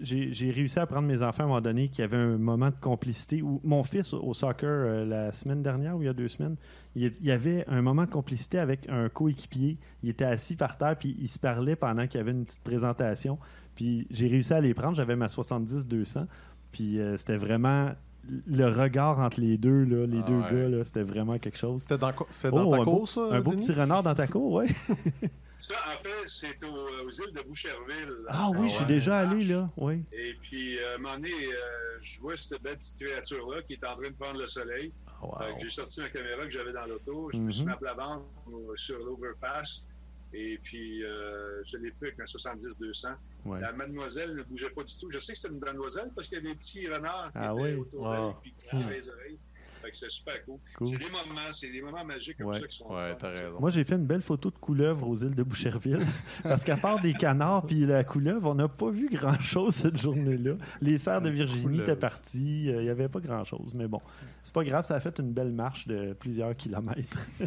J'ai réussi à prendre mes enfants à un moment donné qui avait un moment de complicité. Où mon fils au, soccer euh, la semaine dernière ou il y a deux semaines, il, y avait un moment de complicité avec un coéquipier. Il était assis par terre puis il se parlait pendant qu'il y avait une petite présentation. Puis j'ai réussi à les prendre. J'avais ma 70-200. Puis euh, c'était vraiment le regard entre les deux, là, les Ah deux ouais. gars, c'était vraiment quelque chose. C'était dans, c'était dans Oh, ta cour, ça? un beau petit renard dans ta cour, ouais. Ça, en fait, c'est au- aux îles de Boucherville. Ah oui, je suis déjà allé là, oui. Et puis, euh, à un moment donné, euh, je vois cette belle petite créature-là qui est en train de prendre le soleil. Ah, wow. J'ai sorti ma caméra que j'avais dans l'auto. Je me Mhm. suis mis à plat ventre euh, sur l'overpass. Et puis, euh, je l'ai pris avec ma 70-200. Ouais. La mademoiselle ne bougeait pas du tout. Je sais que c'était une mademoiselle parce qu'il y avait des petits renards qui Ah étaient oui? autour Wow. d'elle et qui tiraient les oreilles. Fait que c'est super cool. Cool. C'est des moments, c'est des moments magiques comme Ouais. ça qui sont Ouais, fun. t'as raison. Moi, j'ai fait une belle photo de couleuvre aux îles de Boucherville. parce qu'à part des canards puis la couleuvre, on n'a pas vu grand-chose cette journée-là. Les serres de Virginie étaient partis. euh, Il n'y avait pas grand-chose. Mais bon, c'est pas grave. Ça a fait une belle marche de plusieurs kilomètres.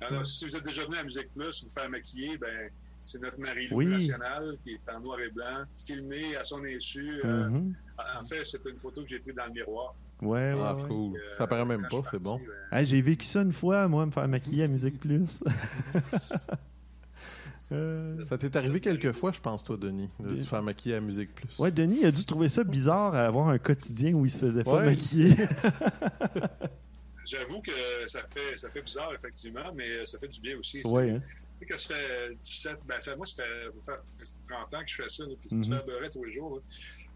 Alors, si vous êtes déjà venu à Musique Plus, vous faire maquiller, ben, c'est notre Marie-Lou Oui. nationale qui est en noir et blanc, filmée à son insu. euh, Mhm. En fait, c'est une photo que j'ai prise dans le miroir. Ouais, ouais, Ah, ouais. cool. Euh, Ça paraît même pas, c'est bon. j'ai vécu ça une fois, moi, me faire maquiller à Musique Plus. Euh, Ça t'est arrivé quelques fois, je pense, toi, Denis, de se faire maquiller à Musique Plus. Ouais, Denis a dû trouver ça bizarre à avoir un quotidien où il se faisait pas Ouais. maquiller. J'avoue que ça fait, ça fait bizarre, effectivement, mais ça fait du bien aussi. ouais, hein. Tu sais, Quand ça fait 17, ben, fait- moi, ça fait, ça fait presque 30 ans que je fais ça, là, puis Mhm. tu fais beurrer tous les jours. là.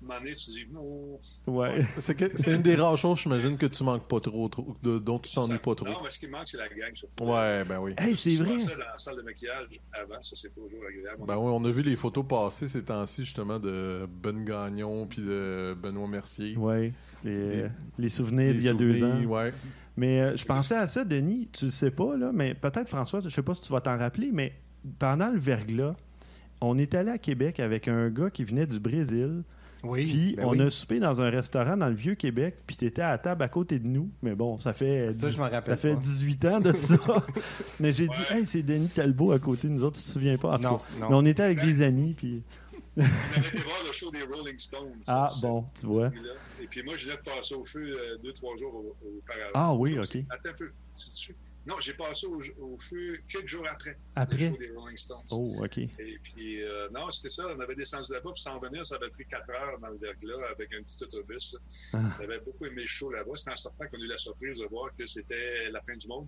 Donné, tu dis, non. ouais. C'est que- c'est une des rares choses, j'imagine, que tu manques pas trop, trop de- dont tu t'ennuies pas trop. Non, mais ce qui manque, c'est la gang. surtout. Ouais, ben oui. Hey, c'est vrai. ça dans la salle de maquillage avant, ça, c'est toujours agréable. Ben oui, on a vu les photos passer ces temps-ci, justement, de Ben Gagnon puis de Benoît Mercier. Ouais. Les, Les- les souvenirs d'il y a deux ans. Ouais. Mais euh, je pensais à ça, Denis. Tu le sais pas, là, mais peut-être, François, je sais pas si tu vas t'en rappeler, mais pendant le verglas, on est allé à Québec avec un gars qui venait du Brésil. Oui. Puis ben on oui. a soupé dans un restaurant dans le vieux Québec, puis tu étais à la table à côté de nous. Mais bon, ça fait, Ça, je m'en rappelle ça fait pas. 18 ans de ça. mais j'ai dit, hey, c'est Denis Talbot à côté de nous autres, tu te souviens pas? En Non. Mais on était avec des amis, puis. On avait été voir le show des Rolling Stones. Ah, ça, bon, tu vois. Et puis moi, je venais de passer au feu euh, deux, trois jours au- auparavant. Ah oui, ok. Attends un peu. Non, j'ai passé au, au feu quelques jours après. Après? Le show des Rolling Stones. Oh, OK. Et puis, euh, non, c'était ça. On avait descendu là-bas, puis sans venir, ça avait pris quatre heures dans le verglas avec un petit autobus. Ah. On avait beaucoup aimé le show là-bas. C'est en sortant qu'on a eu la surprise de voir que c'était la fin du monde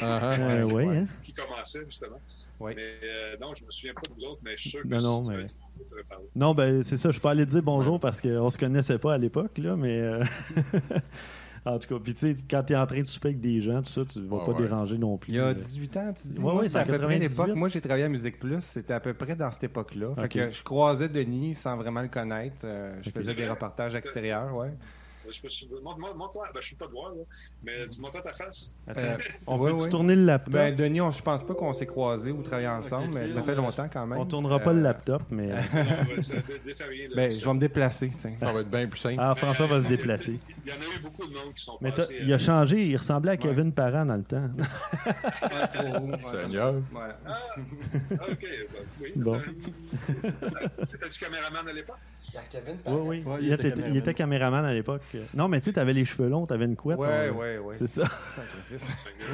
Ah, ah. Euh, hein? qui commençait, justement. Oui. Mais euh, non, je me souviens pas de vous autres, mais je suis sûr que Non, non, si mais- bonjour. Non, ben c'est ça. Je suis pas allé dire bonjour parce qu'on se connaissait pas à l'époque, là, mais. euh, en tout cas, puis tu sais, quand tu es en train de souper avec des gens, tout ça, tu vas pas ouais. déranger non plus. Il y a Euh, 18 ans, tu dis? Ouais, Moi, ouais, c'était c'est à peu près 98. l'époque. Moi, j'ai travaillé à Musique Plus. C'était à peu près dans cette époque-là. Fait Ok. que je croisais Denis sans vraiment le connaître. Euh, je faisais des reportages extérieurs, ouais. Je me suis... montre- montre- Montre-toi, ben, je suis pas de voir, là, mais tu montres ta face. attends, Euh, on ouais, peut ouais. tourner le laptop? Ben, Denis, on- je pense pas qu'on s'est croisés ou travaillé ensemble, mais ça fait longtemps quand même. on tournera pas le Euh, laptop, mais. euh, Non, ouais, ça là. Ben, je vais me déplacer, tiens. Ça va être bien plus simple. Ah, François va se déplacer. Il y en a eu beaucoup de monde qui sont Mais passés. il a euh, changé, il ressemblait à Kevin Parent dans le temps. Seigneur. Ouais. Ah, ok. ben, oui. Bon. Euh, T'étais-tu caméraman à l'époque? Oui, oui. Ouais, il, il était, était il était caméraman à l'époque. Non, mais tu sais, t'avais les cheveux longs, t'avais une couette. Ouais, on- ouais, ouais. C'est ça. Ça fait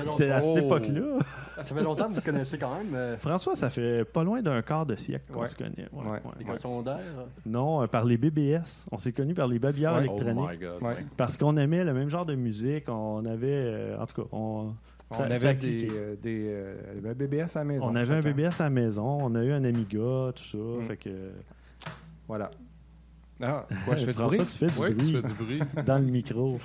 C'était à cette Oh. époque-là. Ça fait longtemps que vous le connaissez quand même. euh, François, ça fait pas loin d'un quart de siècle qu'on Ouais. se connaît. Ouais, Ouais. ouais. L'école secondaire. Non, euh, par les BBS. On s'est connus par les. Oh électroniques. my God. Ouais. Parce qu'on aimait le même genre de musique. On avait, euh, en tout cas, on, ça- avait des, euh, des euh, un BBS à la maison. On avait un. BBS à la maison. On a eu un Amiga, tout ça. Mm. Fait que, Voilà. Ah, quoi, je fais du bruit? tu fais du Ouais, tu bruit fais du bruit. dans le micro.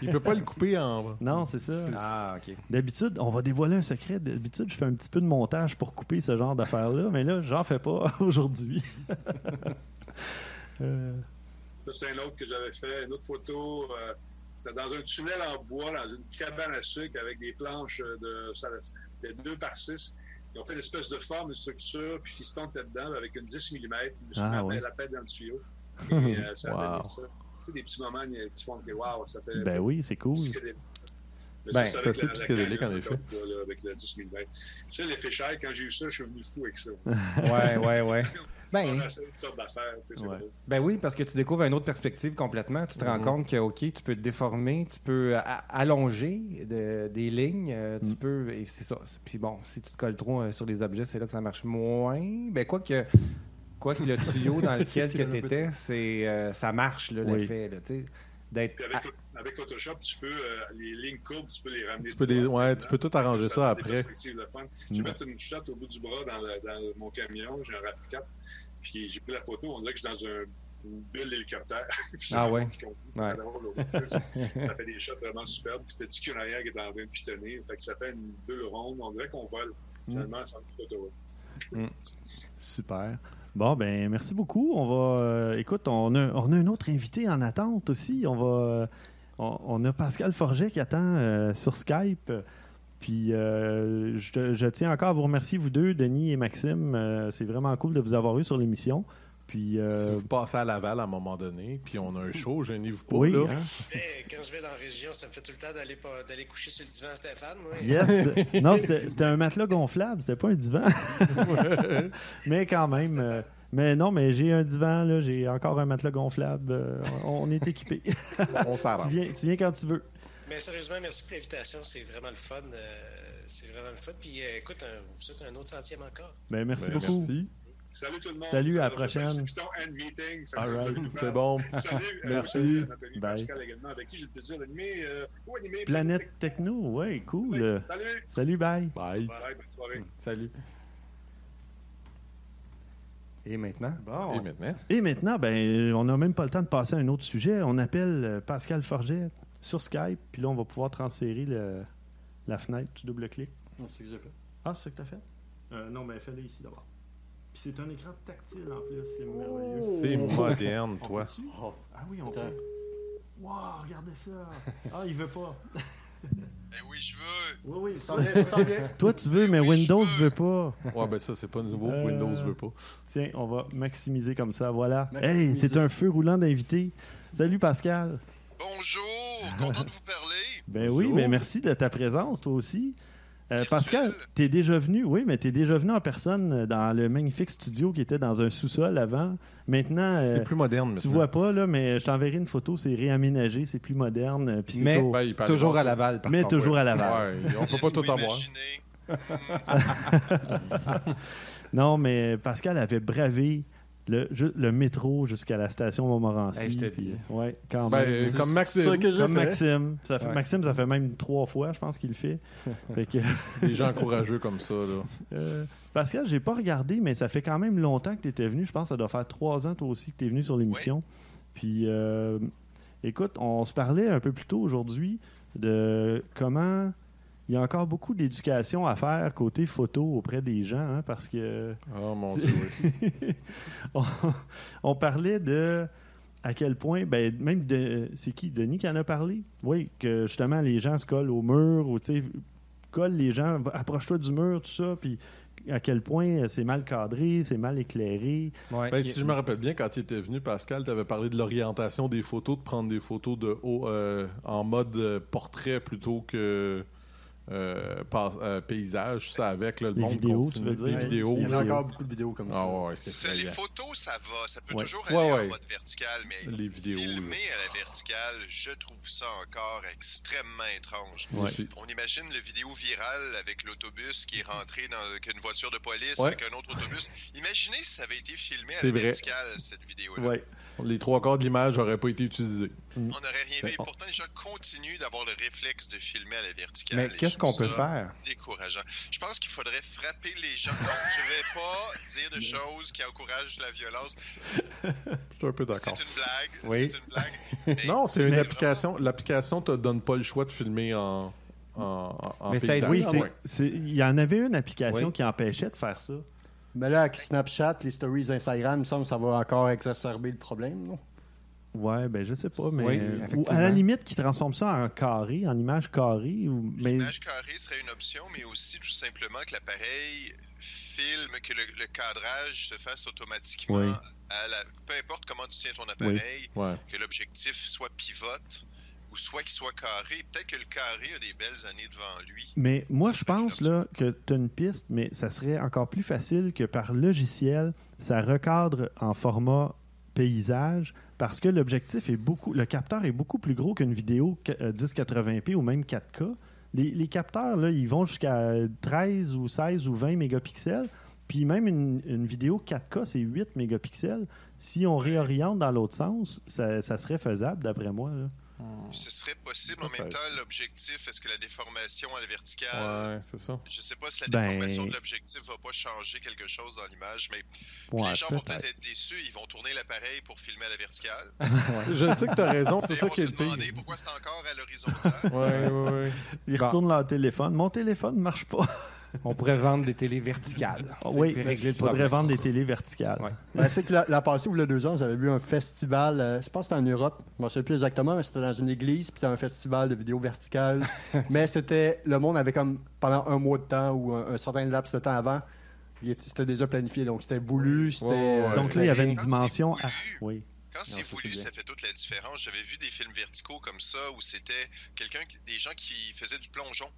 Il peut pas le couper en. Non, c'est ça. Ah, ok. D'habitude, on va dévoiler un secret. D'habitude, je fais un petit peu de montage pour couper ce genre d'affaires-là, mais là, j'en fais pas aujourd'hui. Euh, Ça, c'est un autre que j'avais fait, une autre photo. euh, c'est dans un tunnel en bois, dans une cabane à sucre avec des planches de, ça, de 2 par 6. Ils ont fait une espèce de forme, une structure, puis fiston était dedans avec une 10 mm. Je Ah, ouais. la paix dans le tuyau. Et euh, ça a Wow. donné ça. Tu sais, des petits moments euh, qui font que, waouh, ça fait. ben oui, c'est cool. Ben, c'est avec assez psychédélique, en effet. avec le 10 mm. Ça, l'effet cher, quand j'ai eu ça, je suis venu fou avec ça. Ouais, ouais, ouais. Ben, Ouais. ben oui, parce que tu découvres une autre perspective complètement. Tu te rends Mhm. compte que, OK, tu peux te déformer, tu peux allonger de- des lignes, euh, tu Mhm. peux... Et c'est ça. Puis bon, si tu te colles trop sur les objets, c'est là que ça marche moins. Ben, quoi que... Quoi que le tuyau dans lequel que tu étais, c'est, euh, ça marche, là, Oui. l'effet. là, D'être... Puis avec, avec Photoshop, tu peux, euh, les lignes courbes, tu peux les ramener. Tu peux les- ouais, tu peux tout arranger ça après. Je vais Mm. mettre une shot au bout du bras dans, le- dans mon camion, j'ai un RAV4, puis j'ai pris la photo, on dirait que je suis dans un, une bulle d'hélicoptère. Ah ouais? Ça fait des shots vraiment superbes, puis t'as dit qu'il y en arrière qui est en train de pitonner, fait que ça fait une bulle ronde, on dirait qu'on vole, Mm. finalement, sans toute autoroute. Super. Bon, ben merci beaucoup. On va. euh, écoute, on a, on a un autre invité en attente aussi. On va. on, on a Pascal Forget qui attend euh, sur Skype. Puis euh, je, je tiens encore à vous remercier, vous deux, Denis et Maxime. Euh, c'est vraiment cool de vous avoir eu sur l'émission. Puis, euh, Si vous passez à Laval à un moment donné, puis on a un show, gênez-vous pas. oui, là. hein? Quand je vais dans la région, ça me fait tout le temps d'aller pas- d'aller coucher sur le divan à Stéphane. moi. Yes. non, c'était c'était un matelas gonflable, c'était pas un divan. mais quand même. euh, mais non, mais j'ai un divan, là, j'ai encore un matelas gonflable. euh, on, on est équipé. On tu, s'arrange. viens, tu viens quand tu veux. Mais sérieusement, merci pour l'invitation. C'est vraiment le fun. c'est vraiment le fun. Puis écoute, un, vous souhaite un autre centième encore. Ben, merci Ben, beaucoup. Merci. Salut tout le monde. Salut, à la prochaine. Right, c'est bon. Salut. euh, Merci. salut, Bye. Pascal également, avec qui j'ai le plaisir d'animer. euh, animer Planète Techno, ouais, cool. Salut. Salut, bye. Bye. Bye, bonne soirée. Salut. Et maintenant? Bon. Et maintenant? Et maintenant, ben, on n'a même pas le temps de passer à un autre sujet. On appelle euh, Pascal Forget sur Skype, puis là, on va pouvoir transférer le- la fenêtre. Tu double-cliques. C'est ce que j'ai fait. Ah, c'est ça que tu as fait? Euh, non, mais fais-le ici d'abord. Puis c'est un écran tactile en plus, c'est merveilleux. C'est moderne, toi. Oh. Ah oui, on Attends. peut. Wow, regardez ça. Ah, il veut pas. Ben oui, je veux. Oui, oui. Ça vient, ça vient. Toi, tu veux, mais Oui, je Windows veux. veut pas. Ouais, ben ça, c'est pas nouveau. Euh, Windows veut pas. Tiens, on va maximiser comme ça. Voilà. Maximiser. Hey, c'est un feu roulant d'invités. Salut Pascal. Bonjour, content de vous parler. Ben oui, mais merci de ta présence, toi aussi. Euh. Pascal, t'es déjà venu, oui, mais t'es déjà venu en personne euh, dans le magnifique studio qui était dans un sous-sol avant. Maintenant, euh, C'est plus moderne, tu maintenant. vois pas, là, mais je t'enverrai une photo, c'est réaménagé, c'est plus moderne. euh, puis Mais- Ben, Toujours à. Laval, par mais contre. toujours à Laval. Ouais, on peut pas tout avoir. Non, mais Pascal avait bravé le, ju- le métro jusqu'à la station Montmorency. Hey, je te dis. Ouais, quand Ben, même. comme Maxime. ça que Comme fait. Maxime. Ça fait, Ouais. Maxime, ça fait même trois fois, je pense qu'il le fait. Fait que, Des gens courageux comme ça, là. euh, Pascal, j'ai pas regardé, mais ça fait quand même longtemps que tu étais venu. Je pense que ça doit faire trois ans, toi aussi, que tu es venu sur l'émission. Puis, euh, écoute, on se parlait un peu plus tôt aujourd'hui de comment il y a encore beaucoup d'éducation à faire côté photo auprès des gens, hein, parce que Oh mon dieu, oui. on, on parlait de à quel point, ben, même de, c'est qui, Denis qui en a parlé? Oui, que justement les gens se collent au mur, ou tu sais, collent les gens, approche-toi du mur, tout ça, puis à quel point c'est mal cadré, c'est mal éclairé. Ouais. Ben, si je me rappelle bien, quand il était venu, Pascal, tu avais parlé de l'orientation des photos, de prendre des photos de haut euh, en mode euh, portrait plutôt que euh, pas- euh, paysage, ça avec là, le Les monde vidéos, continue. tu veux dire? Les vidéos. Il y en a vidéos. encore beaucoup de vidéos comme ça. Ah ouais, c'est Ça, les photos, ça va. Ça peut Ouais. toujours Ouais, aller ouais. en mode vertical, mais Les vidéos. filmer à la verticale, je trouve ça encore extrêmement étrange. On imagine le vidéo virale avec l'autobus qui est rentré dans avec une voiture de police Ouais. avec un autre autobus. Imaginez si ça avait été filmé à la vrai. verticale, cette vidéo-là. Les trois quarts de l'image n'auraient pas été utilisés. On n'aurait rien Ben, vu. Et pourtant, les gens continuent d'avoir le réflexe de filmer à la verticale. Mais qu'est-ce qu'on peut faire? Décourageant. Je pense qu'il faudrait frapper les gens. Je vais pas dire de choses qui encouragent la violence. Je suis un peu C'est d'accord. une blague. Oui. C'est une blague. Mais Non, c'est une c'est application. L'application te donne pas le choix de filmer en, en, en Mais ça aide- paysage. Oui, Ah c'est, ouais. c'est- il y en avait une application Oui. qui empêchait de faire ça. Mais là, avec Snapchat, les stories Instagram, il me semble que ça va encore exacerber le problème. Non? Ouais, ben je sais pas, mais Oui, ou à la limite qui transforme ça en carré, en image carrée, ou mais L'image carrée serait une option, mais aussi tout simplement que l'appareil filme, que le, le cadrage se fasse automatiquement. Oui. À la, peu importe comment tu tiens ton appareil, Ouais. que l'objectif soit pivote ou soit qu'il soit carré. Peut-être que le carré a des belles années devant lui. Mais moi, je pense là, que tu as une piste, mais ça serait encore plus facile que par logiciel, ça recadre en format paysage parce que l'objectif est beaucoup, le capteur est beaucoup plus gros qu'une vidéo que- euh, 1080p ou même 4K. Les, les capteurs, là, ils vont jusqu'à 13 ou 16 ou 20 mégapixels. Puis même une, une vidéo 4K, c'est 8 mégapixels. Si on réoriente dans l'autre sens, ça, ça serait faisable, d'après moi. là. Ce serait possible. En même temps, l'objectif, est-ce que la déformation à la verticale, Ouais, c'est ça. je sais pas si la Ben- déformation de l'objectif va pas changer quelque chose dans l'image, mais Ouais, les gens vont peut-être. être déçus. Ils vont tourner l'appareil pour filmer à la verticale. Je sais que tu as raison, c'est Ils ça qui est le pire. demander pourquoi c'est encore à l'horrizontale. Ouais, ouais, ouais. Ils Bon. retournent leur téléphone. Mon téléphone ne marche pas. On pourrait vendre des télés verticales. Ah oui, il régler le faudrait vendre des télés verticales. Ouais. Ben, c'est que la, la passée, ou le deux ans, j'avais vu un festival, euh, je pense que c'était en Europe, je ne sais plus exactement, mais c'était dans une église, puis c'était un festival de vidéos verticales. mais c'était, le monde avait comme, pendant un mois de temps ou un, un certain laps de temps avant, c'était déjà planifié, donc c'était voulu, c'était... Euh, Donc là, il y avait une dimension. Oui. Quand c'est voulu, ça fait toute la différence. J'avais vu des films verticaux comme ça où c'était quelqu'un, des gens qui faisaient du plongeon.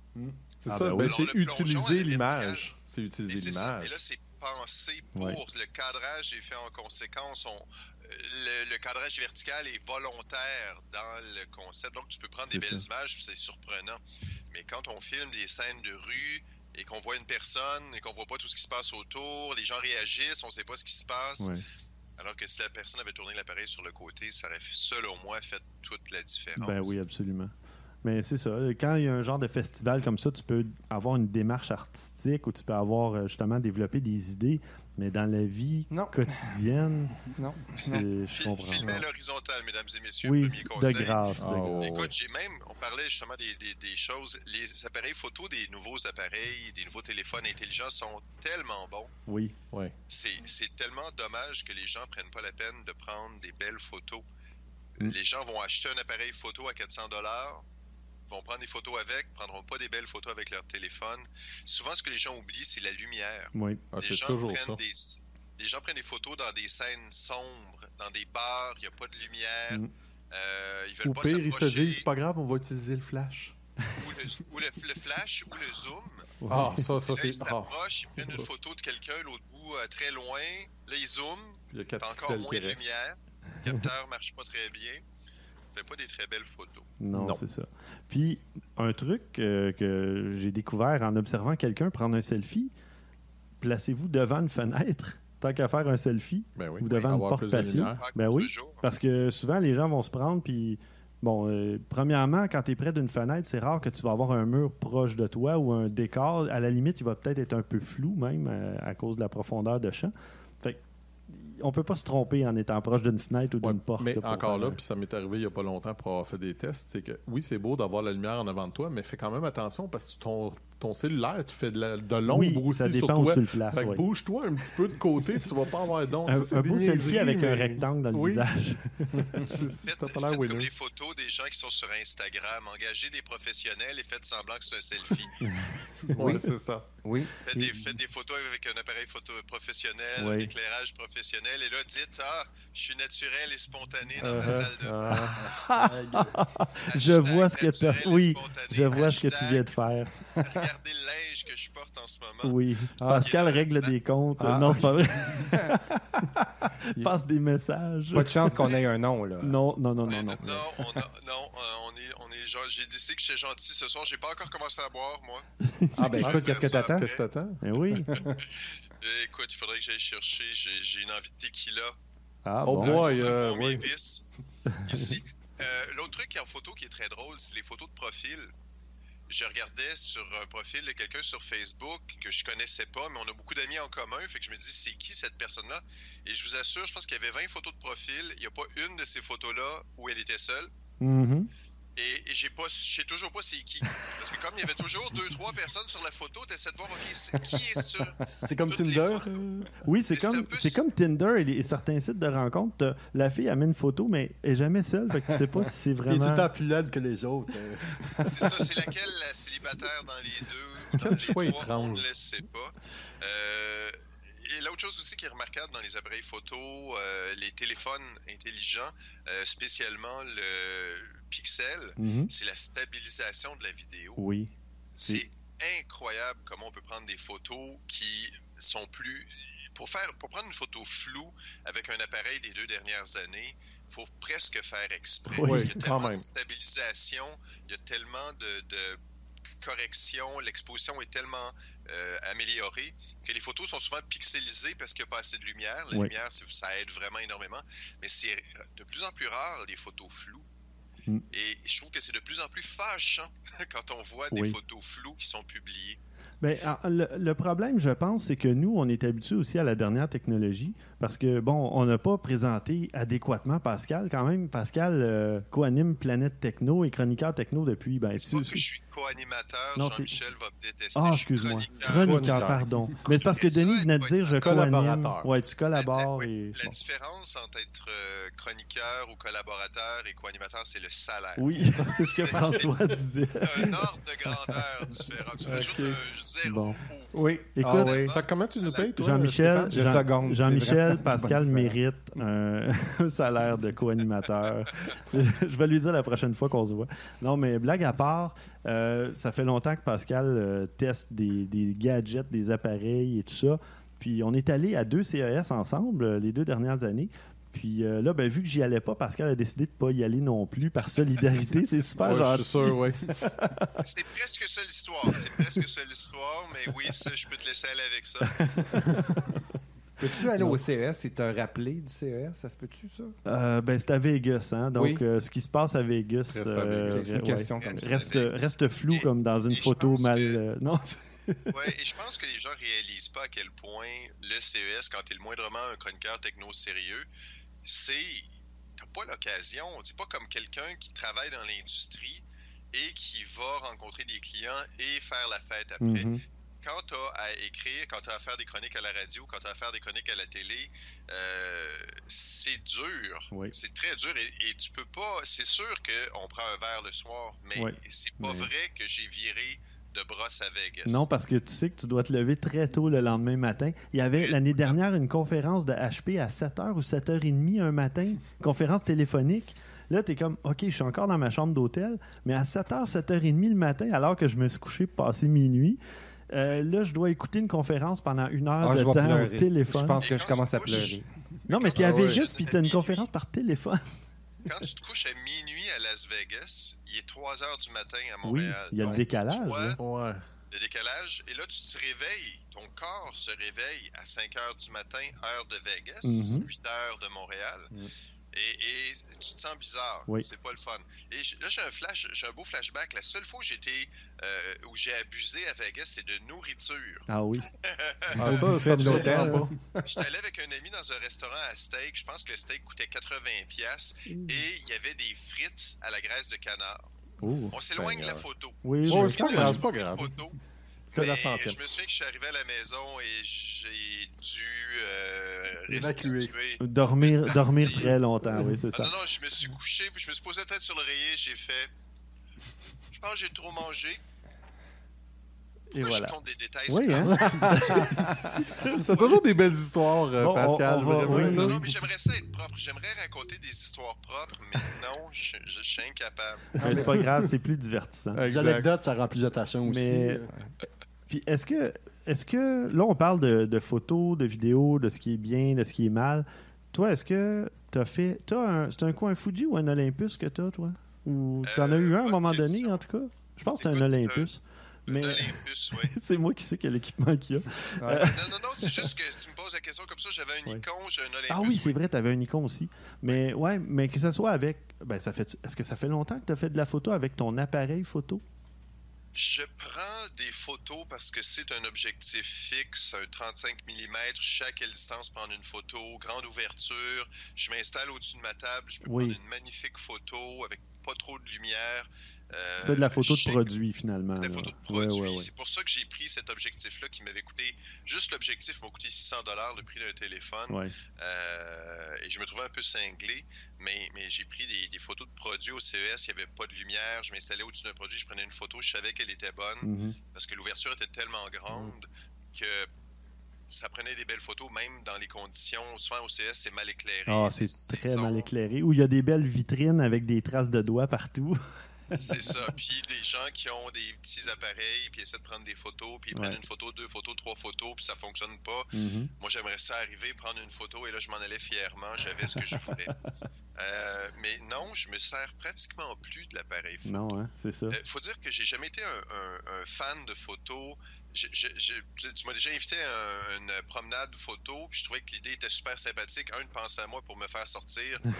C'est Ah, ça, ben ben, oui. c'est utiliser l'image. C'est utiliser l'image. Et là, c'est pensé pour Ouais. le cadrage est fait en conséquence. On- le, le cadrage vertical est volontaire dans le concept. Donc, tu peux prendre des belles images, c'est surprenant. Mais quand on filme des scènes de rue et qu'on voit une personne et qu'on voit pas tout ce qui se passe autour, les gens réagissent, on sait pas ce qui se passe. Ouais. Alors que si la personne avait tourné l'appareil sur le côté, ça aurait, selon moi, fait toute la différence. Ben oui, absolument. Mais c'est ça. Quand il y a un genre de festival comme ça, tu peux avoir une démarche artistique ou tu peux avoir euh, justement développé des idées. Mais dans la vie Non. quotidienne, Non. c'est- je comprends. L'horizontale, mesdames et messieurs. Oui, premier de conseil. grâce. de grâce. ouais. Écoute, j'ai même, parlait justement des, des- des choses, les appareils photo des nouveaux appareils, des nouveaux téléphones intelligents sont tellement bons. Oui. Ouais. C'est tellement dommage que les gens prennent pas la peine de prendre des belles photos. Mm. Les gens vont acheter un appareil photo à 400 dollars, vont prendre des photos avec, prendront pas des belles photos avec leur téléphone. Souvent, ce que les gens oublient, c'est la lumière. Oui. Ah, les c'est gens toujours prennent ça. des les gens prennent des photos dans des scènes sombres, dans des bars, il n'y a pas de lumière. Mm. Euh, ils veulent Au pas pire, ils se disent, c'est pas grave, on va utiliser le flash. ou, le, ou le- le flash ou le zoom. Ah, ça, ça, ils c'est. S'approchent, ils prennent une photo de quelqu'un, l'autre bout euh, très loin. Là, ils zooment, il y a 4 encore moins de lumière. Le capteur marche pas très bien. Fait pas des très belles photos. Non, Non. c'est ça. Puis, un truc euh, que j'ai découvert en observant quelqu'un prendre un selfie, placez-vous devant une fenêtre, tant qu'à faire un selfie, Ben oui. ou devant une porte patio. Ben oui. toujours. Parce que souvent, les gens vont se prendre, puis, bon, euh, premièrement, quand tu es près d'une fenêtre, c'est rare que tu vas avoir un mur proche de toi ou un décor. À la limite, il va peut-être être un peu flou, même, euh, à cause de la profondeur de champ. Fait que, on peut pas se tromper en étant proche d'une fenêtre ou d'une Ouais, porte. mais encore là, puis ça m'est arrivé il n'y a pas longtemps pour avoir fait des tests, c'est que oui, c'est beau d'avoir la lumière en avant de toi, mais fais quand même attention parce que ton, ton cellulaire, tu fais de la- de l'ombre oui, aussi ça sur dépend où toi. tu le places. Oui. bouge-toi un petit peu de côté, tu vas pas avoir d'ombre. Un, un beau selfie avec un rectangle dans le Oui. visage. C'est- c'est- Faites, T'as pas l'air comme les photos des gens qui sont sur Instagram. Engagez des professionnels et faites semblant que c'est un selfie. Ouais, c'est ça. Oui. Faites des, faites des photos avec un appareil photo professionnel, Oui. un éclairage professionnel, et là, dites Ah, je suis naturel et spontané dans ma Uh-huh. salle de Ah. Je Hashtag vois ce que tu Oui, je vois ce que tu viens de faire. Regardez le linge que je porte en ce moment. Oui. Pascal règle des comptes. Ah. Non, c'est pas vrai. Passe des messages. Pas de chance qu'on ait un nom, là. Non, non, non, non, non. Non, on, a- non, euh, on est, on est j'ai décidé que j'étais gentil ce soir. J'ai pas encore commencé à boire, moi. Ah, ben écoute, qu'est-ce que t'attends? Qu'est-ce que t'attends? Eh oui. Euh, écoute, il faudrait que j'aille chercher. J'ai, j'ai une envie de tequila. Ah Oh bon? boy, euh, oui. Ici. Euh, l'autre truc en photo qui est très drôle, c'est les photos de profil. Je regardais sur un profil de quelqu'un sur Facebook que je connaissais pas, mais on a beaucoup d'amis en commun. Fait que je me dis, c'est qui cette personne-là? Et je vous assure, je pense qu'il y avait 20 photos de profil. Il n'y a pas une de ces photos-là où elle était seule. Mhm. Et, et j'ai pas, je sais toujours pas c'est qui. Parce que comme il y avait toujours deux, trois personnes sur la photo, t'essaies de voir, ok, qui est ça? C'est comme Tinder. euh, Oui, c'est comme, peu- c'est comme Tinder et, les- et certains sites de rencontres. T'as- La fille, elle met une photo, mais elle est jamais seule. Fait que tu sais pas si c'est T'es tout le vraiment. temps plus laide que les autres. euh. C'est ça, c'est laquelle la célibataire dans les deux? Quel choix étrange. On ne le sait pas. Euh, et l'autre chose aussi qui est remarquable dans les appareils photo, euh, les téléphones intelligents, euh, spécialement le Pixel, Mhm. c'est la stabilisation de la vidéo. Oui. C'est incroyable comment on peut prendre des photos qui sont plus. Pour, faire, pour prendre une photo floue avec un appareil des deux dernières années, il faut presque faire exprès. Oui, parce qu'il y a tellement de stabilisation, il y a tellement de, de correction, l'exposition est tellement euh, améliorée que les photos sont souvent pixelisées parce qu'il n'y a pas assez de lumière. La Oui. lumière, ça aide vraiment énormément. Mais c'est de plus en plus rare les photos floues. Mm. Et je trouve que c'est de plus en plus fâchant quand on voit des photos floues qui sont publiées. Ben, ah, le, le problème, je pense, c'est que nous, on est habitués aussi à la dernière technologie parce que, bon, on n'a pas présenté adéquatement Pascal. Quand même, Pascal euh, co-anime Planète Techno et chroniqueur techno depuis. Ben, C'est pas que je suis co-animateur, Jean-Michel va me détester. Ah, excuse-moi. chroniqueur. Pardon. Mais c'est parce que Denis venait de dire je co-anime. Ouais, tu collabores et. La bon. différence entre être euh, chroniqueur ou collaborateur et co-animateur, c'est le salaire. Oui, c'est ce que François disait. un ordre de grandeur différent. Tu rajoutes un zéro. Bon. Oui. Écoute, Ah oui. Comment tu nous payes, toi, Jean-Michel, Jean- Jean-Michel, Pascal mérite un, un salaire de co-animateur. Je vais lui dire la prochaine fois qu'on se voit. Non, mais blague à part, euh, ça fait longtemps que Pascal euh, teste des, des gadgets, des appareils et tout ça. Puis on est allé à deux CES ensemble euh, les deux dernières années. Puis euh, là, ben, vu que j'y allais pas, Pascal a décidé de pas y aller non plus par solidarité. C'est super Ouais, gentil. je suis sûr, oui. C'est presque ça l'histoire. C'est presque ça l'histoire, mais oui, ça, je peux te laisser aller avec ça. Peux-tu aller au CES et te rappeler du CES? Ça se peut-tu, ça? Euh, ben, c'est à Vegas, hein? Donc, Oui. euh, ce qui se passe à Vegas, Reste à Vegas. C'est une question comme ça. reste, reste flou Et- comme dans une photo mal. que- euh, non, Ouais, et je pense que les gens réalisent pas à quel point le CES, quand tu es le moindrement un chroniqueur techno sérieux, c'est. T'as pas l'occasion. C'est pas comme quelqu'un qui travaille dans l'industrie et qui va rencontrer des clients et faire la fête après. Mhm. quand tu as à écrire, quand tu as à faire des chroniques à la radio, quand tu as à faire des chroniques à la télé, euh, c'est dur. Oui. C'est très dur et, et tu peux pas. C'est sûr qu'on prend un verre le soir, mais Oui. c'est pas Mais- vrai que j'ai viré de brosse à Vegas. Non, parce que tu sais que tu dois te lever très tôt le lendemain matin. Il y avait l'année dernière une conférence de HP à 7h ou 7h30 un matin, conférence téléphonique. Là, tu es comme, OK, je suis encore dans ma chambre d'hôtel, mais à 7h, 7h30 le matin, alors que je me suis couché pour passer minuit, euh, là, je dois écouter une conférence pendant une heure Ah, de je temps pleurer. au téléphone. Je pense que je commence à pleurer. Non, mais tu es à tu Vegas couches puis tu as une conférence par téléphone. Quand tu te couches à minuit à Las Vegas, il est 3 heures du matin à Oui, Montréal. il y a le décalage. vois, là. Ouais. le décalage. Et là, tu te réveilles, ton corps se réveille à 5 heures du matin, heure de Vegas, Mhm. 8 heures de Montréal. Mhm. Et, et tu te sens bizarre. Oui. C'est pas le fun. Et là, j'ai un flash, j'ai un beau flashback. La seule fois où j'étais, euh, où j'ai abusé à Vegas, c'est de nourriture. Ah oui. Ah, ça, me l'hôtel. J'étais allé avec un ami dans un restaurant à steak. Je pense que le steak coûtait 80 pièces et il y avait des frites à la graisse de canard. Oh. On s'éloigne de la photo. Oui, Oh, c'est pas grave, c'est pas grave. Photo. Je me souviens que je suis arrivé à la maison et j'ai dû euh, restituer. dormir, dormir très longtemps, oui, c'est Ah ça. non, non, je me suis couché, puis je me suis posé la tête sur l'oreiller, j'ai fait. Je pense que j'ai trop mangé. Et Pourquoi voilà. je compte des détails Oui, hein? C'est toujours des belles histoires, euh, Bon, Pascal. on va- vraiment, oui, là. Non, non, mais j'aimerais ça être propre. J'aimerais raconter des histoires propres, mais non, je, je- je suis incapable. C'est pas grave, c'est plus divertissant. Les anecdotes, ça remplit de tachons aussi. Mais- euh. Puis est-ce que, est-ce que là on parle de, de photos, de vidéos, de ce qui est bien, de ce qui est mal. Toi, est-ce que t'as fait, t'as un, c'est un quoi un Fuji ou un Olympus que t'as toi? Ou t'en as Euh, eu un à un bonne moment donné en tout cas? Je pense que c'est un c'est un- Olympus. Mais Un Olympus, oui. c'est moi qui sais quel équipement qu'il y a. Ouais. Non, non, non, c'est juste que tu me poses la question comme ça. J'avais un Ouais. Nikon, j'ai un Olympus. Ah oui, c'est vrai, t'avais un Nikon aussi. Mais ouais, mais que ce soit avec, ben ça fait, est-ce que ça fait longtemps que t'as fait de la photo avec ton appareil photo? Je prends des photos parce que c'est un objectif fixe, un 35 mm. Quelle distance prendre une photo, grande ouverture. Je m'installe au-dessus de ma table, je peux Oui. prendre une magnifique photo avec pas trop de lumière. Euh, fais de la photo de produit finalement. La photo de produit. ouais, ouais. C'est pour ça que j'ai pris cet objectif-là qui m'avait coûté. Juste l'objectif m'a coûté 600 le prix d'un téléphone. Euh, et je me trouvais un peu cinglé, mais, mais j'ai pris des, des photos de produits au CES, il n'y avait pas de lumière, je m'installais au-dessus d'un produit, je prenais une photo, je savais qu'elle était bonne, Mhm. parce que l'ouverture était tellement grande que ça prenait des belles photos, même dans les conditions. Souvent au CS, c'est mal éclairé. Ah, c'est très mal éclairé. Où il y a des belles vitrines avec des traces de doigts partout. C'est ça. Puis des gens qui ont des petits appareils, puis essaient de prendre des photos, puis ils prennent une photo, deux photos, trois photos, puis ça fonctionne pas. Mhm. Moi, j'aimerais ça arriver, prendre une photo, et là, je m'en allais fièrement. J'avais ce que je voulais. Euh, mais non, je me sers pratiquement plus de l'appareil photo. Non, hein, c'est ça. Euh, faut dire que j'ai jamais été un, un- un fan de photos. Je- je- je- tu tu m'as déjà invité à une promenade photo, puis je trouvais que l'idée était super sympathique. Un, de penser à moi pour me faire sortir.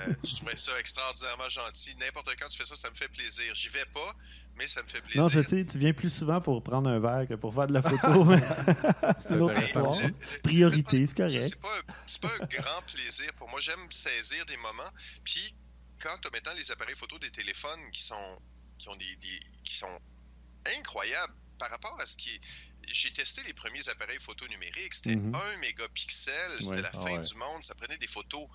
Euh, je trouvais ça extraordinairement gentil. N'importe quand tu fais ça, ça me fait plaisir. J'y vais pas, mais ça me fait plaisir. Non, je sais, tu viens plus souvent pour prendre un verre que pour faire de la photo. c'est une autre histoire. Priorité, c'est correct. C'est pas, pas un grand plaisir pour moi. J'aime saisir des moments. Puis, quand tu maintenant les appareils photo des téléphones qui sont, qui ont des, des- qui sont incroyables par rapport à ce qui est. J'ai testé les premiers appareils photo numériques. C'était Mhm. 1 mégapixel. C'était Ouais. la Ah fin ouais. du monde. Ça prenait des photos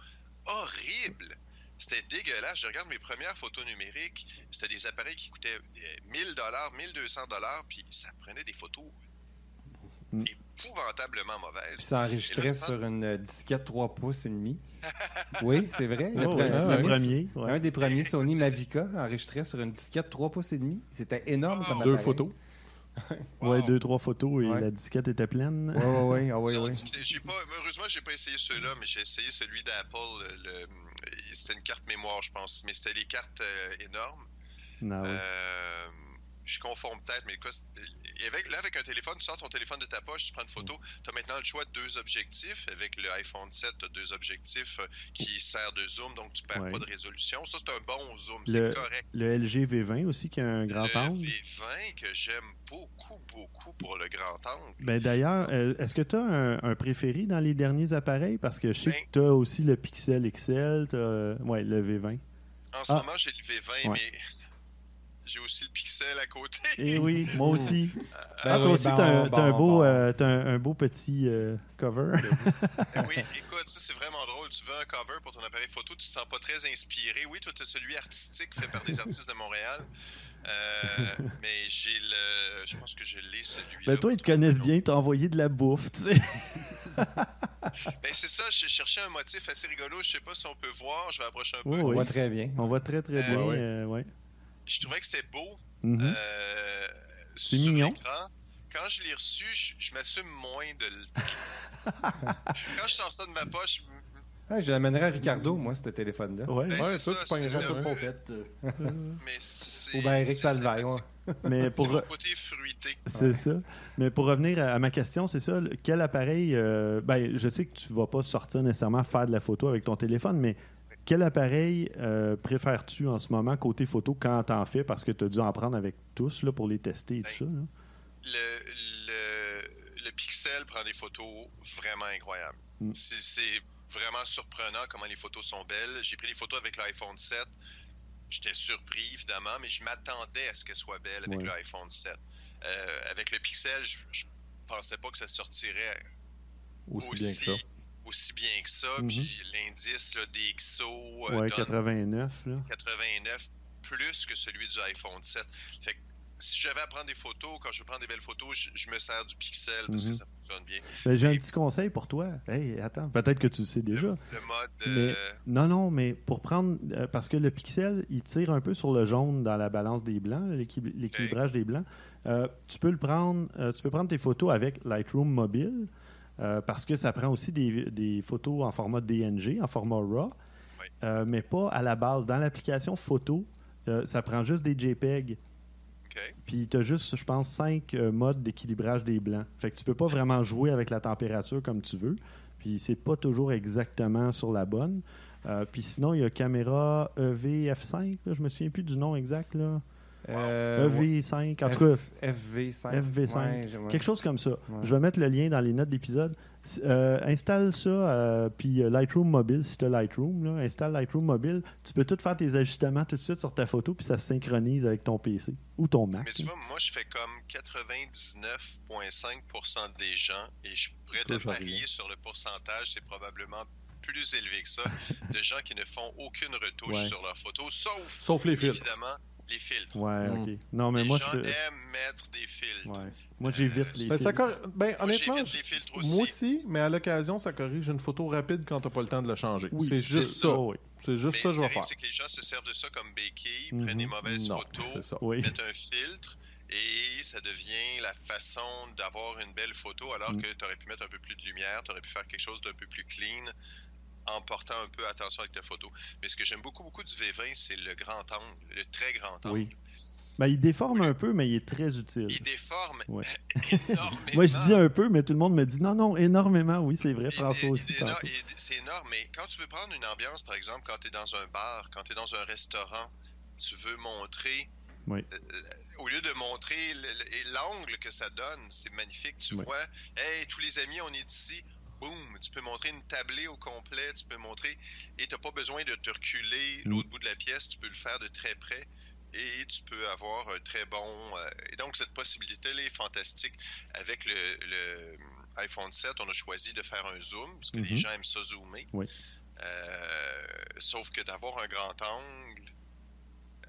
horribles. C'était dégueulasse. Je regarde mes premières photos numériques. C'était des appareils qui coûtaient euh, 1000 dollars, 1200 dollars, puis ça prenait des photos Mm. épouvantablement Puis mauvaises. ça enregistrait sur une euh, disquette 3 pouces et demi. Oui, c'est vrai. Le Oh, le le premier-. Un des premiers Sony Mavica enregistrait sur une disquette 3 pouces et demi. C'était énorme comme Deux appareil. photos. Ouais, deux, trois photos et Ouais. la disquette était pleine. Oui, oui, oui. Ah, c'est- j'ai pas, heureusement, j'ai pas essayé ceux-là, mais j'ai essayé celui d'Apple. le- le- c'était une carte mémoire, je pense, mais c'était les cartes euh, énormes. Non, oui. Je confonds peut-être, mais avec, là, avec un téléphone, tu sors ton téléphone de ta poche, tu prends une photo, tu as maintenant le choix de deux objectifs. Avec le iPhone 7, tu as deux objectifs euh, qui servent de zoom, donc tu perds Ouais. pas de résolution. Ça, c'est un bon zoom, Le- c'est correct. Le LG V20 aussi qui a un grand le angle. V20 que j'aime beaucoup, beaucoup pour le grand angle. Ben d'ailleurs, euh, est-ce que tu as un, un préféré dans les derniers appareils? Parce que je sais Ben- que tu as aussi le Pixel XL, t'as, euh, ouais, le V20. En ce Ah. moment, j'ai le V20, Ouais. mais j'ai aussi le Pixel à côté. Eh oui, moi aussi. Ben ah, toi oui, aussi, bon, t'as un, t'as un bon, beau, bon. euh, un, un beau petit euh, cover. Oui, écoute, ça c'est vraiment drôle. Tu veux un cover pour ton appareil photo, tu te sens pas très inspiré. Oui, toi, tu celui artistique fait par des artistes de Montréal. Euh, mais j'ai le. Je pense que je l'ai celui-là. ben toi, ils te connaissent bien, ils t'ont envoyé de la bouffe, tu sais. Ben c'est ça, je cherchais un motif assez rigolo. Je sais pas si on peut voir. Je vais approcher un peu. Oui, On voit très bien. On voit très, très Euh, bien. ouais. euh, ouais. Je trouvais que c'était beau. Mhm. euh, C'est sur mignon. Quand je l'ai reçu, je, je m'assume moins de le. Quand je sors ça de ma poche, Ah, je l'amènerais à Ricardo, moi, ce téléphone-là. Ouais. ben, Ouais, c'est toi, ça, tu pognerais Pompette. euh. Mais c'est. Ou bien Eric Salvaille. Mais pour, côté fruité. C'est ça. Mais pour revenir à, à ma question, c'est ça. Quel appareil. euh, ben, je sais que tu vas pas sortir nécessairement faire de la photo avec ton téléphone, mais quel appareil euh, préfères-tu en ce moment côté photo quand t'en fais? Parce que tu as dû en prendre avec tous là, pour les tester et tout ça. là. le, le, le Pixel prend des photos vraiment incroyables. Mm. C'est- vraiment surprenant comment les photos sont belles. J'ai pris des photos avec l'iPhone 7. J'étais surpris, évidemment, mais je m'attendais à ce qu'elles soient belles avec Ouais. l'iPhone 7. Euh, avec le Pixel, je, je pensais pas que ça sortirait Aussi bien que ça. Aussi bien que ça. Mhm. Puis l'indice là, DxO euh, Ouais, donne 89. Là. 89 plus que celui du iPhone 7. Fait que si j'avais à prendre des photos, quand je prendre des belles photos, je, je me sers du Pixel parce Mhm. que ça fonctionne bien. Ben, J'ai un petit conseil pour toi. Hey, attends, peut-être que tu le sais déjà. Le mode. Mais- euh, Non, non, mais pour prendre. euh, parce que le pixel, il tire un peu sur le jaune dans la balance des blancs, l'équil- l'équilibrage des blancs. Euh, tu peux le prendre. tu peux prendre tes photos avec Lightroom mobile. Euh, parce que ça prend aussi des, des photos en format DNG, en format RAW, Oui. euh, mais pas à la base. Dans l'application photo, euh, ça prend juste des JPEG. Puis tu as juste, je pense, cinq modes d'équilibrage des blancs. Fait que tu peux pas vraiment jouer avec la température comme tu veux. Puis c'est pas toujours exactement sur la bonne. Puis sinon, il y a caméra E EV-F5, là, je me souviens plus du nom exact. Là. Euh, EV5, en F- tout cas, FV5. FV5. Ouais, j'ai- ouais. quelque chose comme ça. Ouais. Je vais mettre le lien dans les notes d'épisode. Euh, installe ça, euh, puis euh, Lightroom Mobile, si tu as Lightroom, là, installe Lightroom Mobile. Tu peux tout faire tes ajustements tout de suite sur ta photo, puis ça se synchronise avec ton PC ou ton Mac. Mais tu vois, moi, je fais comme 99,5% des gens et je pourrais te parier sur le pourcentage, c'est probablement plus élevé que ça, de gens qui ne font aucune retouche Ouais. sur leurs photos, sauf, Sauf les filtres. évidemment, les filtres. Ouais, Mm. ok. Non, mais les moi, gens je aiment mettre des filtres. Ouais. Moi, j'évite les Ben, ça filtres. cor- ben, Moi, honnêtement, les filtres aussi. moi aussi, mais à l'occasion, ça corrige une photo rapide quand t'as pas le temps de la changer. Oui, c'est juste ça. ça. oui. C'est juste Mais ça que ce je qui vais faire. c'est que les gens se servent de ça comme béquille, Mhm. prennent des mauvaises Non, photos, c'est ça. Oui. mettent un filtre et ça devient la façon d'avoir une belle photo alors Mm. que tu aurais pu mettre un peu plus de lumière, tu aurais pu faire quelque chose d'un peu plus clean en portant un peu attention avec ta photo. Mais ce que j'aime beaucoup beaucoup du V20, c'est le grand angle, le très grand angle. Oui. Ben, il déforme un peu, mais il est très utile. Il déforme Ouais. énormément. Moi, je dis un peu, mais tout le monde me dit non, non, énormément. Oui, c'est vrai, François aussi. C'est énorme, mais quand tu veux prendre une ambiance, par exemple, quand tu es dans un bar, quand tu es dans un restaurant, tu veux montrer, Oui. euh, au lieu de montrer le- le- l'angle que ça donne, c'est magnifique. Tu Oui. vois, hey, tous les amis, on est ici. Boum, tu peux montrer une tablée au complet, tu peux montrer, et tu n'as pas besoin de te reculer Mm. l'autre bout de la pièce, tu peux le faire de très près, et tu peux avoir un très bon. euh, et donc, cette possibilité-là est fantastique. Avec le, le iPhone 7, on a choisi de faire un zoom, parce que les Mhm. gens aiment ça zoomer. Oui. Euh, sauf que d'avoir un grand angle,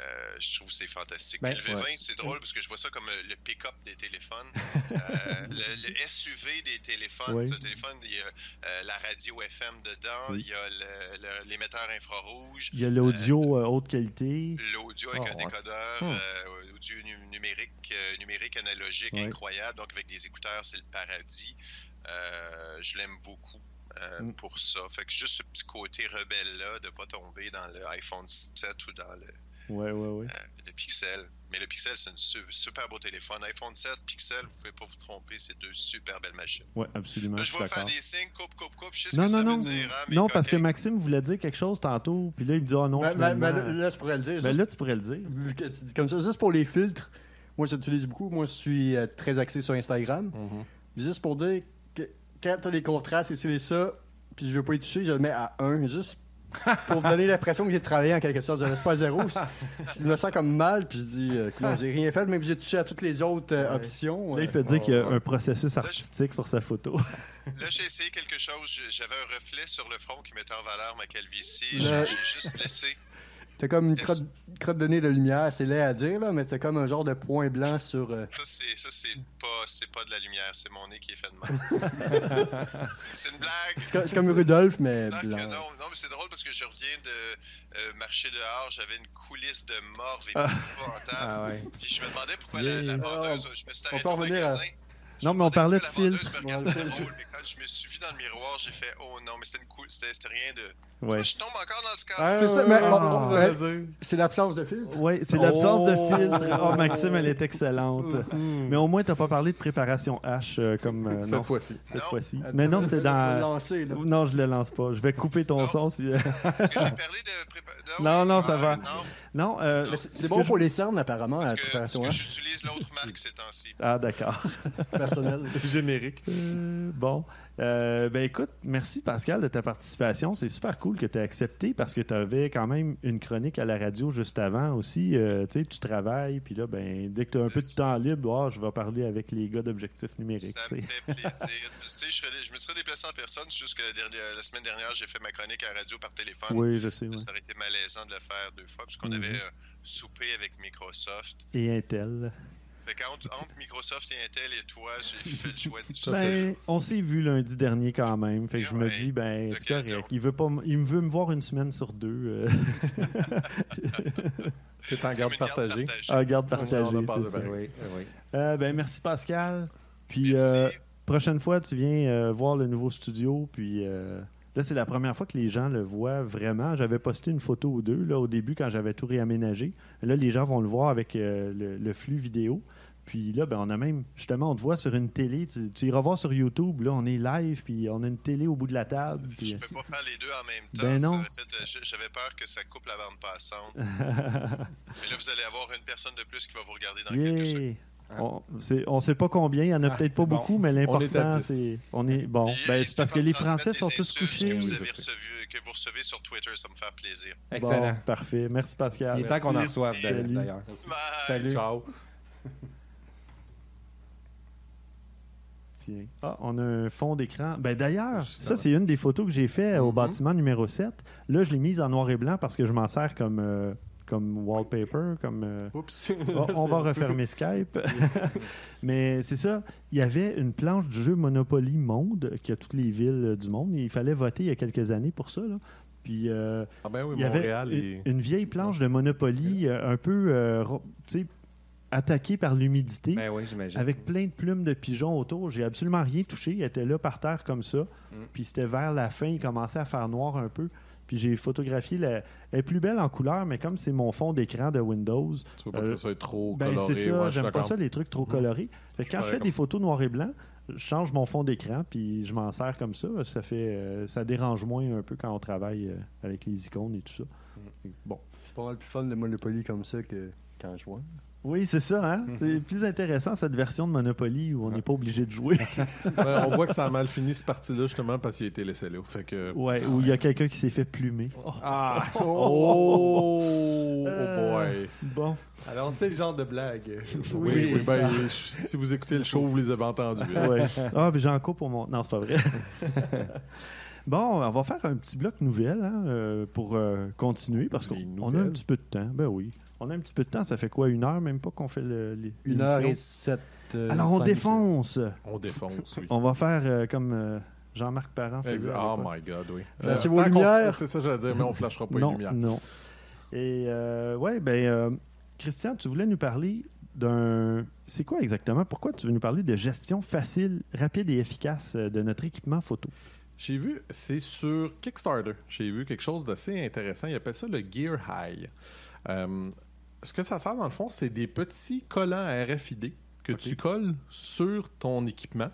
euh, je trouve que c'est fantastique. Ben, le V20, ouais. c'est drôle parce que je vois ça comme euh, le pick-up des téléphones, Euh, le, le SUV des téléphones. Oui. Le téléphone, il y a euh, la radio FM dedans, Oui. il y a le- le- l'émetteur infrarouge, Il y a l'audio haute qualité. l'audio avec Oh, un ouais. décodeur, euh, audio nu- numérique, numérique analogique incroyable. Donc avec des écouteurs, c'est le paradis. Je l'aime beaucoup. euh, Hmm. pour ça. Fait que juste ce petit côté rebelle-là, de pas tomber dans le iPhone 7 ou dans le, Ouais, ouais, ouais. le Pixel. Mais le Pixel, c'est un su- super beau téléphone. iPhone 7, Pixel, vous pouvez pas vous tromper, c'est deux super belles machines. Ouais, absolument. Là, je vais faire des signes, coupe, coupe, coupe. Je sais ce Non, que non, ça non. veut dire. hein, non, parce que. Maxime voulait dire quelque chose tantôt, puis là, il me dit Ah non, Ben, ben, finalement. ben, là, je pourrais le dire. Ben juste- là, tu pourrais le dire. comme ça, juste pour les filtres, moi j'utilise beaucoup. Moi je suis euh, très axé sur Instagram. Mhm. Juste pour dire que quand tu as des contrastes et ci et ça, puis je veux pas y toucher, je le mets à 1. Juste pour me donner l'impression que j'ai travaillé en quelque sorte. Je reste pas à zéro. Je me sens comme mal, puis je dis euh, que non, j'ai rien fait, même que j'ai touché à toutes les autres euh, options. Là, il euh, peut dire qu'il y a ouais. un processus artistique sur sa photo. Là, j'ai essayé quelque chose. J'avais un reflet sur le front qui mettait en valeur ma calvitie. Le- j'ai juste laissé. T'as comme une crotte, crotte de nez de lumière, c'est laid à dire, là, mais t'as comme un genre de point blanc sur. euh, Ça, c'est ça, c'est pas, c'est pas de la lumière, c'est mon nez qui est fait de même. c'est une blague. C'est comme- Rudolph, mais blanc. non, non, mais c'est drôle parce que je reviens de euh, marcher dehors, j'avais une coulisse de morve épouvantable. Ah ouais. Puis je me demandais pourquoi Yeah. la, la vendeuse, Ah, je me suis on arrêté peut au revenir à- magasin. Je Non, mais on parlait de filtre. Quand je me suis vu dans le miroir, j'ai fait oh non, mais c'était une cool, c'était rien de. Ouais. Je tombe encore dans le score. Ah, C'est ça, mais- oh, ouais. C'est l'absence de filtre. Oui, c'est l'absence Oh. de filtre. Oh, Maxime, elle est excellente. Mais au moins, tu n'as pas parlé de préparation H euh, comme. euh, Cette fois-ci. cette Non. fois-ci. Mais non, je c'était vais- je vais le dans. lancer, là. Non, je le lance pas. Je vais couper ton Non. son. si- Est-ce que j'ai parlé de préparation? Non, non, ça va. Non, non, euh, C'est bon je- pour les cernes, apparemment, à la préparation que H, j'utilise l'autre marque ces temps-ci. Ah, d'accord. personnelle. Générique. Euh, bon. Euh, ben écoute, merci Pascal de ta participation. C'est super cool que tu aies accepté parce que tu avais quand même une chronique à la radio juste avant aussi. Euh, tu sais, tu travailles, puis là, ben, dès que tu as un peu de temps libre, ah, je vais parler avec les gars d'objectifs numériques. Ça me fait plaisir. Tu sais, je, me serais déplacé en personne, c'est juste que la, dernière- la semaine dernière, j'ai fait ma chronique à la radio par téléphone. Oui, je sais. ouais. Ça aurait été malaisant de le faire deux fois, puisqu'on Mhm. avait euh, soupé avec Microsoft. Et Intel. Fait qu'entre entre Microsoft et Intel et toi, j'ai fait le choix difficile. Ben, on s'est vu lundi dernier quand même. Fait que je me dis, ben, c'est correct. Il veut, pas, il veut me voir une semaine sur deux. euh, T'es en garde partagée. en garde partagée, c'est ça. Oui, oui. Euh, ben, merci Pascal. Puis, Merci. euh, prochaine fois, tu viens euh, voir le nouveau studio. Puis, euh, là, c'est la première fois que les gens le voient vraiment. J'avais posté une photo ou deux là, au début quand j'avais tout réaménagé. Là, les gens vont le voir avec euh, le, le flux vidéo. Puis là, ben, on a même, justement, on te voit sur une télé. Tu, tu iras voir sur YouTube. Là, on est live, puis on a une télé au bout de la table. Puis, Je peux pas faire les deux en même temps. Ben non. euh, J'avais peur que ça coupe la bande passante. Mais là, vous allez avoir une personne de plus qui va vous regarder dans quelques secondes. Yeah! On, c'est- on sait pas combien, il y en a Ah, peut-être pas bon. beaucoup, mais l'important, 10. c'est. On est bon. Ben, c'est parce que les Français sont tous couchés. Que vous, avez que vous recevez sur Twitter, ça me fait plaisir. Excellent. Bon, parfait. Merci Pascal. Il est temps qu'on en reçoive d'ailleurs. Salut. Salut. Ciao. Tiens. Ah, on a un fond d'écran. Ben d'ailleurs, ça c'est une des photos que j'ai fait au Mhm. bâtiment numéro 7. Là, je l'ai mise en noir et blanc parce que je m'en sers comme euh, comme wallpaper, comme euh, Oups. Oh, on va refermer Skype. Mais c'est ça. Il y avait une planche du jeu Monopoly Monde qui a toutes les villes du monde. Il fallait voter il y a quelques années pour ça. là. Puis euh, Ah ben oui, il y avait Montréal une, et... une vieille planche de Monopoly un peu euh, attaquée par l'humidité. Ben oui, j'imagine. Avec plein de plumes de pigeons autour. J'ai absolument rien touché. Il était là par terre comme ça. Mm. Puis c'était vers la fin, il commençait à faire noir un peu. Puis j'ai photographié la. Elle est plus belle en couleur, mais comme c'est mon fond d'écran de Windows. Tu veux pas que euh, ça soit trop ben, coloré. c'est ça, ouais, j'aime pas ça, les trucs trop Mhm. colorés. Fait que quand Je fais des photos noir et blanc, je change mon fond d'écran, puis je m'en sers comme ça. Ça fait, euh, ça dérange moins un peu quand on travaille euh, avec les icônes et tout ça. Mhm. Bon. C'est pas mal plus fun de Monopoly comme ça que quand je vois. Oui, c'est ça, hein? Mhm. C'est plus intéressant cette version de Monopoly où on n'est pas obligé de jouer. Ben, on voit que ça a mal fini ce parti-là justement parce qu'il a été laissé là. Fait que. ouais, où il y a quelqu'un qui s'est fait plumer. Ah! Oh, Euh, boy. Bon. Alors, c'est le genre de blague. Oui, oui, ben, si vous écoutez le show, vous les avez entendus. hein. Ouais. Ah, mais j'en coupe pour mon. Non, c'est pas vrai. bon, on va faire un petit bloc nouvelle hein, euh, pour euh, continuer parce qu'on a un petit peu de temps. Ben oui. On a un petit peu de temps. Ça fait quoi, une heure même pas qu'on fait le, les- Une heure et l'émission? sept. euh, Alors, on cinq. défonce. On défonce, oui. On va faire euh, comme euh, Jean-Marc Parent faisait. Exa- à Oh l'époque. my god, oui. Flashez Euh, vos tant qu'on- lumières. C'est ça, j'allais dire, mais on flashera pas non, les lumières. Non. Et euh, ouais, ben, euh, Christian, tu voulais nous parler d'un. C'est quoi exactement? Pourquoi tu veux nous parler de gestion facile, rapide et efficace euh, de notre équipement photo? J'ai vu, c'est sur Kickstarter, j'ai vu quelque chose d'assez intéressant. Ils appellent ça le Gear High. Euh, ce que ça sert dans le fond, c'est des petits collants à RFID que tu colles sur ton équipement.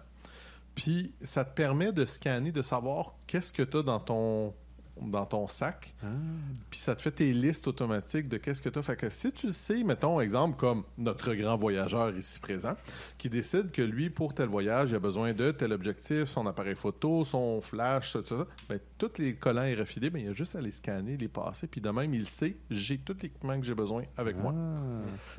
Puis ça te permet de scanner, de savoir qu'est-ce que tu as dans ton, dans ton sac. Puis ça te fait tes listes automatiques de qu'est-ce que tu as. Fait que si tu sais, mettons, exemple, comme notre grand voyageur ici présent, qui décide que lui, pour tel voyage, il a besoin de tel objectif, son appareil photo, son flash, tout ça, ben, tous les collants RFID, ben, il a juste à les scanner, les passer, puis de même, il sait, j'ai tout l'équipement que j'ai besoin avec moi.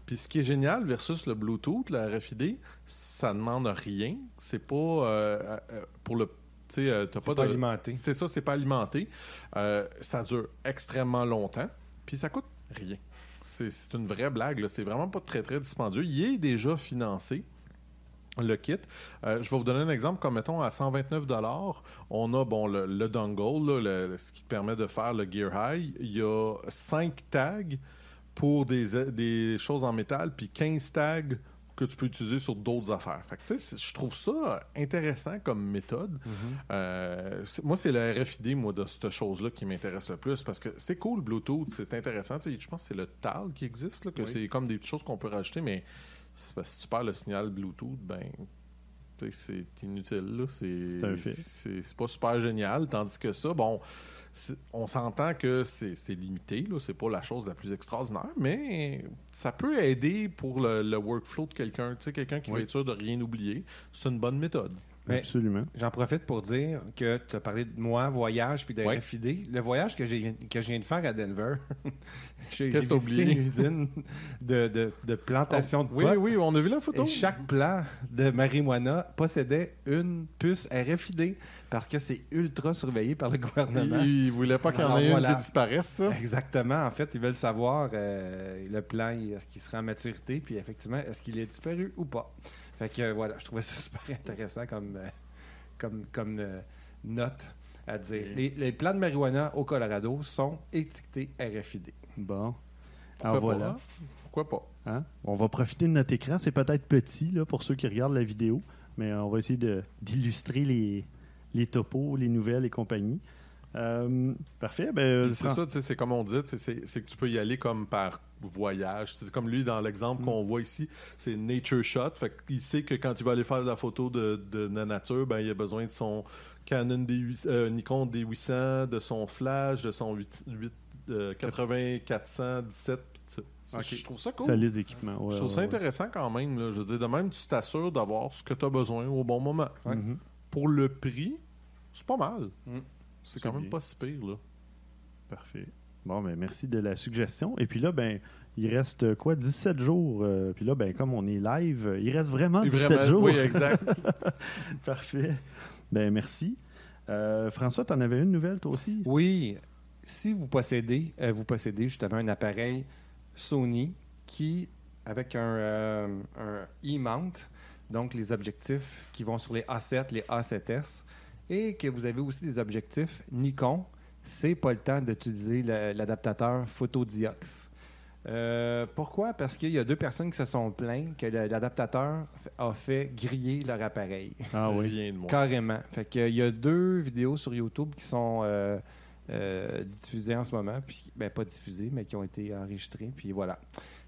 Puis ce qui est génial versus le Bluetooth, la RFID, ça demande rien. C'est pas euh, euh, pour le. Tu sais, euh, t'as pas, pas de- alimenté. C'est ça, c'est pas alimenté. Euh, ça dure extrêmement longtemps. Puis ça coûte rien. C'est une vraie blague. C'est vraiment pas très, très dispendieux. Il est déjà financé. Le kit. Euh, je vais vous donner un exemple. Comme mettons à 129 on a bon le, le dongle, là, le- ce qui te permet de faire le Gear High. Il y a 5 tags pour des, des choses en métal, puis 15 tags que tu peux utiliser sur d'autres affaires. Fait que, tu sais, c'est- je trouve ça intéressant comme méthode. Euh, c'est- moi, c'est le RFID, moi, de cette chose-là qui m'intéresse le plus parce que c'est cool, Bluetooth, c'est intéressant. Je pense que c'est le TAL qui existe, là, que Oui. c'est comme des petites choses qu'on peut rajouter, mais c'est parce que si tu perds le signal Bluetooth, ben. C'est inutile, là. C'est pas super génial. Tandis que ça, bon, on s'entend que c'est limité, là. C'est pas la chose la plus extraordinaire, mais ça peut aider pour le, le workflow de quelqu'un. Tu sais, quelqu'un qui Oui. va être sûr de rien oublier. C'est une bonne méthode. Mais- Absolument. J'en profite pour dire que tu as parlé de moi, voyage, puis de. RFID. Le voyage que, j'ai- que je viens de faire à Denver, j'ai visité oublié? une usine de, de, de plantation de Oui, potes. oui, on a vu la photo. Et chaque plant de marijuana possédait une puce RFID parce que c'est ultra surveillé par le gouvernement. Il, il voulait pas qu'il y en Alors, ait voilà. une qui disparaisse, ça. Exactement. En fait, ils veulent savoir euh, le plan, est-ce qu'il sera en maturité, puis effectivement, est-ce qu'il est disparu ou pas. Fait que euh, voilà, je trouvais ça super intéressant comme, euh, comme, comme euh, note à dire. Les, les plants de marijuana au Colorado sont étiquetés RFID. Bon. Alors voilà. hein? Pourquoi pas? Hein? On va profiter de notre écran. C'est peut-être petit là, pour ceux qui regardent la vidéo, mais on va essayer de- d'illustrer les, les topos, les nouvelles et compagnie. Euh, parfait. Ben, C'est ça, c'est comme on dit, c'est que tu peux y aller comme par voyage. C'est comme lui dans l'exemple Mm. qu'on voit ici, c'est nature shot. Fait qu'il sait que quand il va aller faire la photo de, de la nature, ben il a besoin de son Canon D8, euh, Nikon D800, de son flash, de son 8, 8, euh, 80 417. tu sais. Ok. Je trouve ça cool. Ça les équipements. ouais, Je trouve ça ouais, ouais. intéressant quand même. là. Je veux dire, de même, tu t'assures d'avoir ce que tu as besoin au bon moment. Mhm. Pour le prix, c'est pas mal. Mm. C'est quand même pas si pire. Là. Parfait. Bon, ben merci de la suggestion. Et puis là, ben, il reste euh, quoi, 17 jours. euh, puis là, ben, comme on est live, il reste vraiment Et 17 vraiment, jours. Oui, exact. Parfait. Ben, merci. Euh, François, tu en avais une nouvelle, toi aussi? Oui, si vous possédez, euh, vous possédez justement un appareil Sony qui, avec un, euh, un e-mount, donc les objectifs qui vont sur les A7, les A7S, et que vous avez aussi des objectifs Nikon, c'est pas le temps d'utiliser l'adaptateur Photodiox. Euh, pourquoi? Parce qu'il y a deux personnes qui se sont plaintes que l'adaptateur a fait griller leur appareil. Ah oui. Rien de moins. Carrément. Fait que, il y a deux vidéos sur YouTube qui sont euh, euh, diffusés en ce moment. Puis, ben, pas diffusés, mais qui ont été enregistrés. Puis voilà.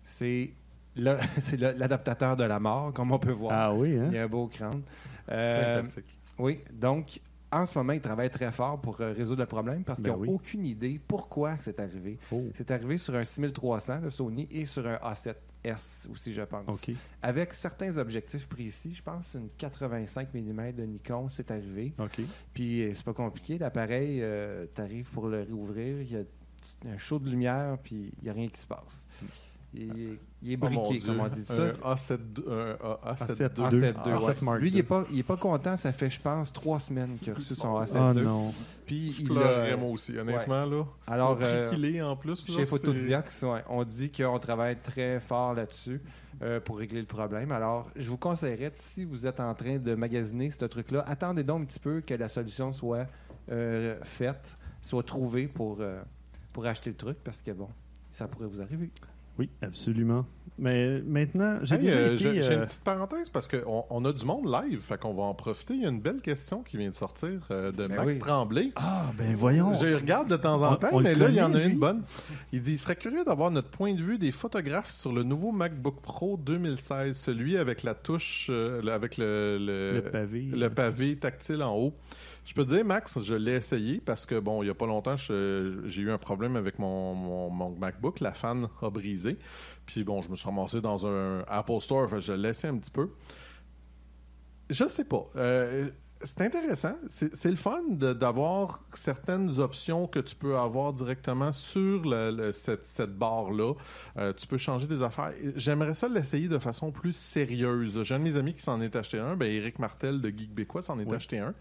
C'est l'adaptateur de la mort, comme on peut voir. Ah oui, hein? Il y a un beau crâne. Euh, Sympathique. Oui, donc en ce moment, ils travaillent très fort pour euh, résoudre le problème parce Ben qu'ils n'ont oui. aucune idée pourquoi c'est arrivé. Oh, C'est arrivé sur un 6300 de Sony et sur un A7S aussi, je pense. Avec certains objectifs précis, je pense une 85 mm de Nikon, c'est arrivé. OK. Puis euh, c'est pas compliqué, l'appareil, tu arrives pour le réouvrir, il y a un chaud de lumière, puis il n'y a rien qui se passe. Il, il est Oh mon briqué, Dieu. comme on dit ça? Un A7 un A7 A7 A7 II. II, A7 ouais. Mark Lui, il n'est pas, il est pas content. Ça fait, je pense, trois semaines qu'il a reçu son A7 Oh II. non. Puis Je il pleurerais, a, moi aussi, honnêtement. Là. Alors, euh, qu'il est, en plus. chez Photodiax, ouais, on dit qu'on travaille très fort là-dessus euh, pour régler le problème. Alors, je vous conseillerais, si vous êtes en train de magasiner ce truc-là, attendez donc un petit peu que la solution soit euh, faite, soit trouvée pour, euh, pour acheter le truc, parce que, bon, ça pourrait vous arriver. Oui, absolument. Mais maintenant, j'ai Hey, déjà euh, été... j'ai euh, une petite parenthèse parce qu'on on a du monde live, fait qu'on va en profiter. Il y a une belle question qui vient de sortir euh, de Ben Max oui. Tremblay. Ah, ben voyons. Je regarde de temps en temps, on mais là, il y en a une bonne. Il dit il serait curieux d'avoir notre point de vue des photographes sur le nouveau MacBook Pro 2016, celui avec la touche, euh, avec le, le, Le pavé. le pavé tactile en haut. Je peux te dire, Max, je l'ai essayé parce que, bon, il n'y a pas longtemps, j'ai eu un problème avec mon, mon- mon MacBook. La fan a brisé. Puis, bon, je me suis ramassé dans un Apple Store. fait je l'ai laissé un petit peu. Je sais pas. Euh, c'est intéressant. C'est le fun d'avoir certaines options que tu peux avoir directement sur le- le- cette, cette barre-là. Euh, tu peux changer des affaires. J'aimerais ça l'essayer de façon plus sérieuse. J'ai un de mes amis qui s'en est acheté un. Ben, Eric Martel de Geek Bécois s'en est Oui. acheté un.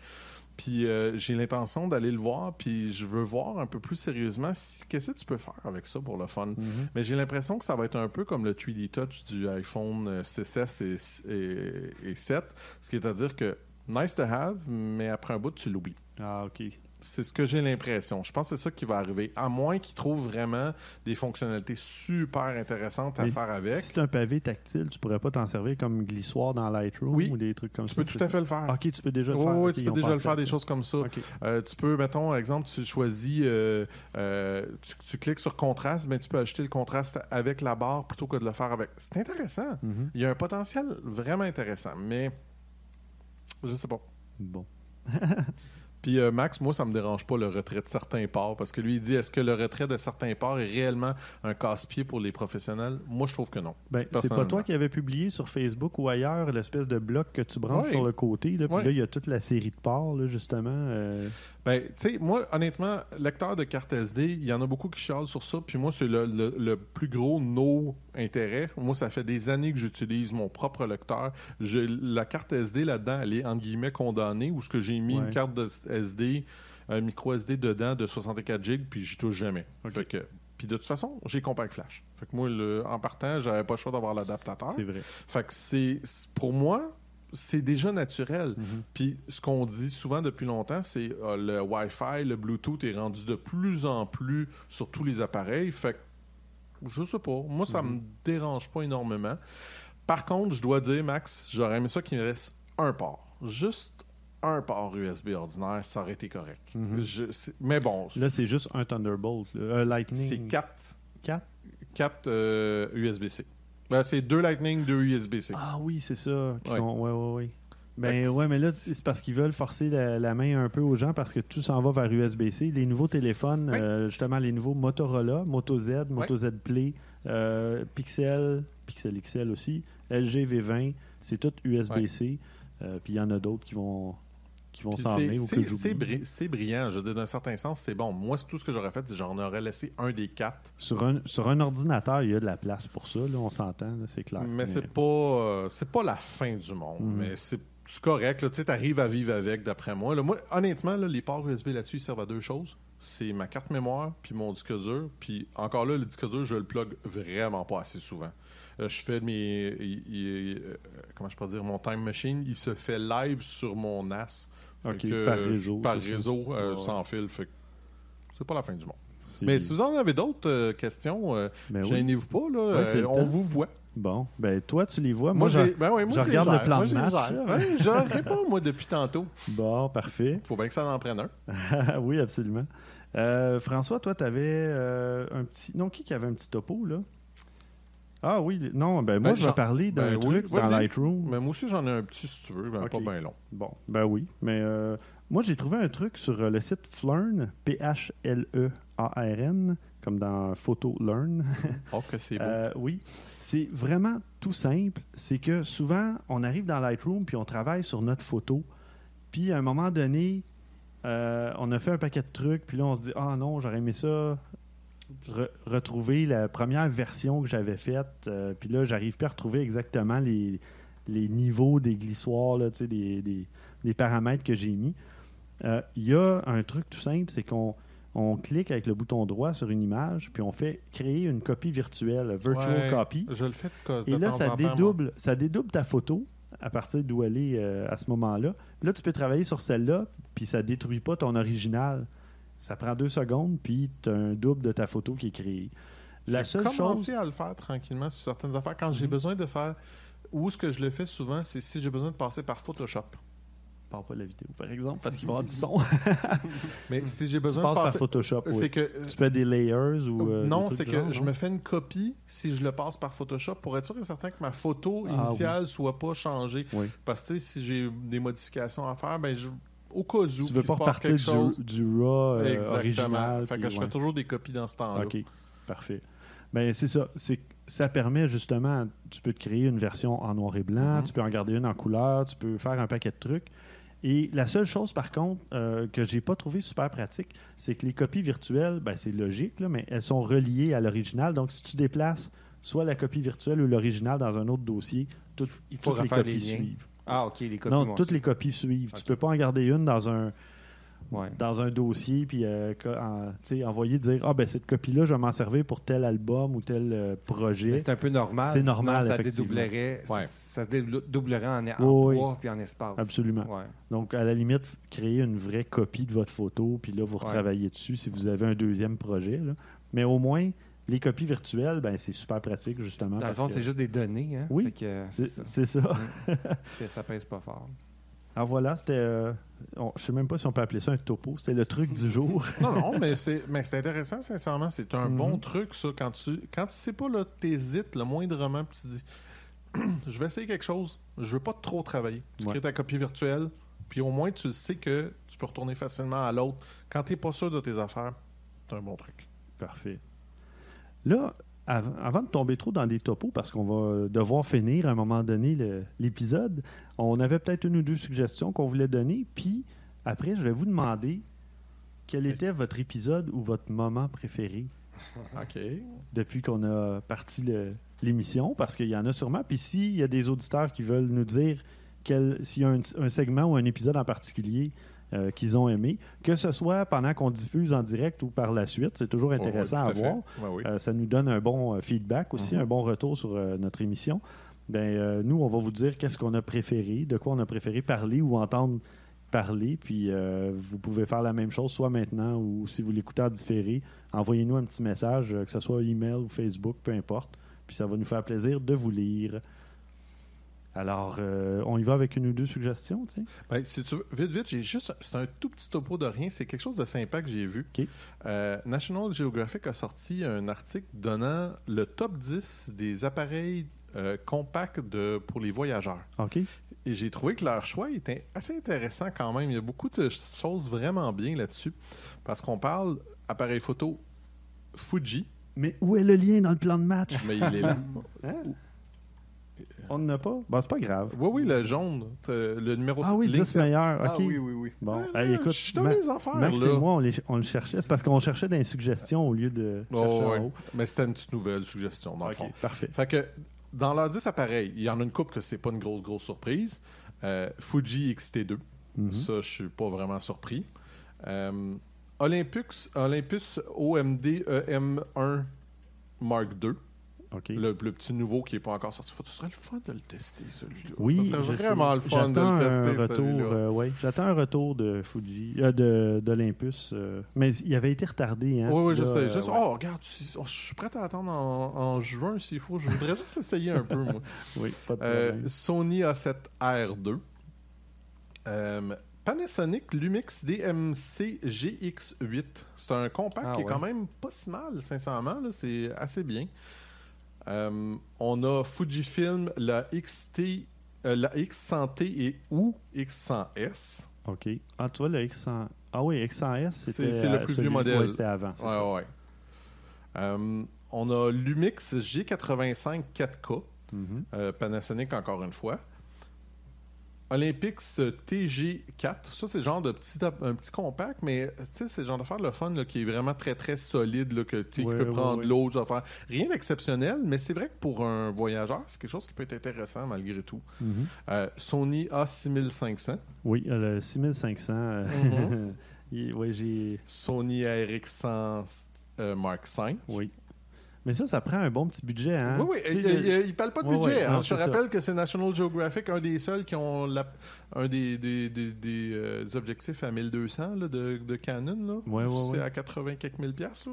Puis euh, j'ai l'intention d'aller le voir, puis je veux voir un peu plus sérieusement si- qu'est-ce que tu peux faire avec ça pour le fun. Mhm. Mais j'ai l'impression que ça va être un peu comme le 3D Touch du iPhone euh, 6S et, et, et 7, ce qui est à dire que nice to have, mais après un bout, tu l'oublies. Ah, OK. C'est ce que j'ai l'impression. Je pense que c'est ça qui va arriver. À moins qu'ils trouvent vraiment des fonctionnalités super intéressantes à Mais faire avec. Si c'est un pavé tactile, tu pourrais pas t'en servir comme glissoire dans Lightroom Oui. ou des trucs comme Tu ça. peux tout à fait le faire. OK, tu peux déjà le Oui, faire. oui, tu peux déjà le faire à des ça. choses comme ça. Euh, tu peux, mettons, exemple, tu choisis, euh, euh, tu, tu cliques sur contraste, mais tu peux ajouter le contraste avec la barre plutôt que de le faire avec. C'est intéressant. Mhm. Il y a un potentiel vraiment intéressant, mais je sais pas. Bon. Puis euh, Max, moi, ça me dérange pas le retrait de certains ports parce que lui, il dit est-ce que le retrait de certains ports est réellement un casse-pied pour les professionnels? Moi, je trouve que non. Ben, c'est pas toi qui avais publié sur Facebook ou ailleurs l'espèce de bloc que tu branches sur le côté. Là, puis là, il y a toute la série de ports, là, justement. euh, Ben, tu sais, moi, honnêtement, lecteur de carte SD, il y en a beaucoup qui chialent sur ça. Puis moi, c'est le, le- le plus gros no intérêt. Moi, ça fait des années que j'utilise mon propre lecteur. Je, la carte SD là-dedans, elle est entre guillemets condamnée. Ou ce que j'ai mis Ouais. une carte de SD, un micro SD dedans de 64 GB, puis j'y touche jamais. Fait que, puis de toute façon, j'ai Compact Flash. Fait que moi, le- en partant, j'avais pas le choix d'avoir l'adaptateur. c'est vrai. Fait que c'est pour moi, c'est déjà naturel. Mhm. Puis ce qu'on dit souvent depuis longtemps, c'est euh, le Wi-Fi, le Bluetooth est rendu de plus en plus sur tous les appareils. Fait que je sais pas, moi ça me dérange pas énormément. Par contre, je dois dire, Max, j'aurais aimé ça qu'il me reste un port. Juste un port USB ordinaire, ça aurait été correct. Mhm. Je- mais bon, Là, c'est juste un Thunderbolt. Un Lightning. c'est 4 Quatre? quatre, euh, USB-C. Ben, c'est deux Lightning, deux USB-C. Ah oui, c'est ça. qui Ouais. sont- ouais, ouais, ouais. Fait Ben ouais, mais là, c'est- parce qu'ils veulent forcer la, la main un peu aux gens parce que tout s'en va vers USB-C. Les nouveaux téléphones, Oui. euh, justement, les nouveaux Motorola, Moto Z, Moto Z Play, euh, Pixel, Pixel XL aussi, LG V20, c'est tout USB-C. Euh, Puis il y en a d'autres qui vont, qui vont c'est- ou que bri- brillant. Je veux dire, d'un certain sens, c'est bon. Moi, tout ce que j'aurais fait, c'est j'en aurais laissé un des quatre. Sur un, sur un ordinateur, il y a de la place pour ça, là, on s'entend, c'est clair. Mais c'est pas, euh, c'est pas la fin du monde. Mhm. Mais c'est correct. Tu sais, t'arrives à vivre avec, d'après moi. Là, moi, honnêtement, là, les ports USB là-dessus, ils servent à deux choses. C'est ma carte mémoire, puis mon disque dur. Puis encore là, le disque dur, je le plug vraiment pas assez souvent. Euh, je fais mes... il- il- euh, comment je peux dire? Mon time machine, il se fait live sur mon NAS. Fait Ok, que, par euh, réseau, Par euh, Ouais, sans fil. Fait que c'est pas la fin du monde. Mais si vous en avez d'autres euh, questions, euh, Ben oui. gênez-vous pas. Là, Ouais, Euh, on vous voit. Bon, ben toi, tu les vois. Moi, je... ben ouais, moi, je regarde le plan Moi, de match. Ouais, je réponds, moi, depuis tantôt. Bon, parfait. Faut bien que ça en prenne un. oui, absolument. Euh, François, toi, tu avais un petit. Non, qui qui avait un petit topo, là? Ah oui, non, ben moi, Ben, je vais j'en- parler d'un ben oui, truc dans. Lightroom. Mais moi aussi, j'en ai un petit si tu veux, ben, pas bien long. Bon, ben oui. Mais euh, moi, j'ai trouvé un truc sur euh, le site Flern, P-H-L-E-A-R-N, comme dans Photo Learn. Oh, que c'est beau. Euh, oui. C'est vraiment tout simple. C'est que souvent, on arrive dans Lightroom puis on travaille sur notre photo. Puis à un moment donné, euh, on a fait un paquet de trucs. Puis là, on se dit Ah non, j'aurais aimé ça. Re- retrouver la première version que j'avais faite. Euh, puis là, j'arrive plus à retrouver exactement les, les niveaux des glissoires, là, des, des- des paramètres que j'ai mis. Euh, Il y a un truc tout simple, c'est qu'on on clique avec le bouton droit sur une image, puis on fait créer une copie virtuelle, virtual Ouais, copy. Je le fais de, Et là, ça temps, dédouble, ça dédouble ta photo à partir d'où elle est euh, à ce moment-là. Là, tu peux travailler sur celle-là, puis ça détruit pas ton original. Ça prend deux secondes, puis tu as un double de ta photo qui est créé. La J'ai seule commencé chose. à le faire tranquillement sur certaines affaires. Quand j'ai Mhm. besoin de faire... Où ce que je le fais souvent, c'est si j'ai besoin de passer par Photoshop. Parle pas de la vidéo, par exemple, parce qu'il va y avoir du son. Mais si j'ai tu besoin passes de par passer... Photoshop. oui. C'est que... euh, Tu fais des layers ou. euh, non, c'est que genre, je non? me fais une copie si je le passe par Photoshop pour être sûr et certain que ma photo Ah, initiale soit pas changée. Oui. Parce que tu si j'ai des modifications à faire, ben je, au cas où Tu veux pas repartir du, chose. du RAW euh, Exactement. original. Fait que je fais toujours des copies dans ce temps-là. OK, parfait. Ben, c'est ça. C'est ça permet justement, tu peux te créer une version en noir et blanc, Mhm. tu peux en garder une en couleur, tu peux faire un paquet de trucs. Et la seule chose, par contre, euh, que j'ai pas trouvé super pratique, c'est que les copies virtuelles, ben, c'est logique, là, mais elles sont reliées à l'original. Donc, si tu déplaces soit la copie virtuelle ou l'original dans un autre dossier, tout- Il faut toutes les copies les suivent. Ah, ok, les copies. Non, toutes les copies suivent. Ok. Tu peux pas en garder une dans un, Ouais. dans un dossier puis euh, en- envoyer dire ah ben cette copie là je vais m'en servir pour tel album ou tel euh, projet c'est un peu normal. C'est sinon normal, Ça dédoublerait. Ouais. Ça se dédoublerait en, en Oui, puis en espace. absolument Ouais. donc à la limite créer une vraie copie de votre photo puis là vous retravaillez dessus si vous avez un deuxième projet là. mais au moins les copies virtuelles ben c'est super pratique justement Dans le parce fond, que- c'est juste des données. Hein? Oui, que, c'est c'est ça. c'est ça que ça pèse pas fort. alors voilà c'était euh, on- je sais même pas si on peut appeler ça un topo c'était le truc du jour Non, non, mais c'est, mais c'est intéressant, sincèrement. C'est un bon truc, ça, quand tu, quand tu sais pas, là, t'hésites le moindrement, puis tu dis, je vais essayer quelque chose, je veux pas trop travailler. Tu Ouais. crées ta copie virtuelle, puis au moins, tu sais que tu peux retourner facilement à l'autre. Quand t'es pas sûr de tes affaires, c'est un bon truc. Parfait. Là, av- avant de tomber trop dans des topos, parce qu'on va devoir finir à un moment donné l'épisode, on avait peut-être une ou deux suggestions qu'on voulait donner. Puis après, je vais vous demander quel était votre épisode ou votre moment préféré depuis qu'on a parti l'émission, parce qu'il y en a sûrement. Puis s'il y a des auditeurs qui veulent nous dire quel- s'il y a un, un segment ou un épisode en particulier euh, qu'ils ont aimé, que ce soit pendant qu'on diffuse en direct ou par la suite, c'est toujours intéressant à voir. oui. Euh, ça nous donne un bon euh, feedback aussi, Mhm. un bon retour sur euh, notre émission. Ben, nous, on va vous dire qu'est-ce qu'on a préféré, de quoi on a préféré parler ou entendre parler. Puis vous pouvez faire la même chose, soit maintenant ou si vous l'écoutez en différé, envoyez-nous un petit message, que ce soit email ou Facebook, peu importe. Puis ça va nous faire plaisir de vous lire. Alors, euh, on y va avec une ou deux suggestions, tu sais? Ben, si tu veux, vite, vite, j'ai juste. C'est un tout petit topo de rien. C'est quelque chose de sympa que j'ai vu. Euh, National Geographic a sorti un article donnant le top 10 des appareils euh, compacts de, pour les voyageurs. OK? Et j'ai trouvé que leur choix était assez intéressant quand même. Il y a beaucoup de choses vraiment bien là-dessus. Parce qu'on parle appareil photo Fuji, Mais où est le lien dans le plan de match? mais il est là. Hein? On n'en a pas? Bon, c'est pas grave. Oui, oui, le jaune. t'as Le numéro Ah oui, ligne 10 meilleurs. Ah OK. oui, oui, oui. Bon, Ah, hey, là, écoute, je suis dans Ma- mes affaires, Max là. et moi, on, les- on le cherchait. C'est parce qu'on cherchait des suggestions au lieu de Oh, chercher en ouais. haut. Mais c'était une petite nouvelle suggestion, dans le OK, fond. parfait. Fait que dans leurs 10 appareils, il y en a une coupe que c'est pas une grosse, grosse surprise. Euh, Fuji XT2, Mhm. ça, je suis pas vraiment surpris. Euh, Olympus, Olympus OMD EM1 Mark II, Le, le petit nouveau qui est pas encore sorti. Ce serait le fun de le tester, celui-là? Oui, ça serait sais. vraiment le fun de le un tester, retour, euh, ouais. J'attends un retour de Fuji, euh, de d'Olympus. euh, mais il avait été retardé. Hein, Oui, oui, je Là, sais. euh, Juste, ouais. oh, regarde, tu- oh, je suis prêt à attendre en, en juin s'il faut. Je voudrais juste essayer un peu, moi. Oui, pas de Euh, problème. Sony A7R2. Euh, Panasonic Lumix DMC GX8. C'est un compact Ah qui est ouais. quand même pas si mal, sincèrement. là. C'est assez bien. Euh, on a Fujifilm, la XT, euh, la X100T et ou X100S. OK. Ah, tu vois, le X100... Ah oui, X100S, c'était... C'est le euh, plus vieux modèle. ouais, c'était avant, c'est Ouais, ça? ouais. Euh, on a Lumix G85 4K. Mhm. Euh, Panasonic encore une fois. Olympics TG4, ça c'est le genre de petit, un petit compact, mais tu sais, c'est le genre d'affaire le fun là, qui est vraiment très très solide, là, que tu Ouais, ouais, prendre ouais. l'eau, tu vas faire rien d'exceptionnel, mais c'est vrai que pour un voyageur, c'est quelque chose qui peut être intéressant malgré tout. Mhm. Euh, Sony A6500, Oui, euh, le 6500. euh, Mhm. j'ai... Sony ARX100 euh, Mark V. Oui. Mais ça, ça prend un bon petit budget, hein? Oui, oui, il, le- il- il parle pas de budget. hein. non, Je te ça. rappelle que c'est National Geographic, un des seuls qui ont la- un des, des, des, des, euh, objectifs à 1200 là, de, de Canon. Là. Ouais, c'est à 80 quelques mille piastres,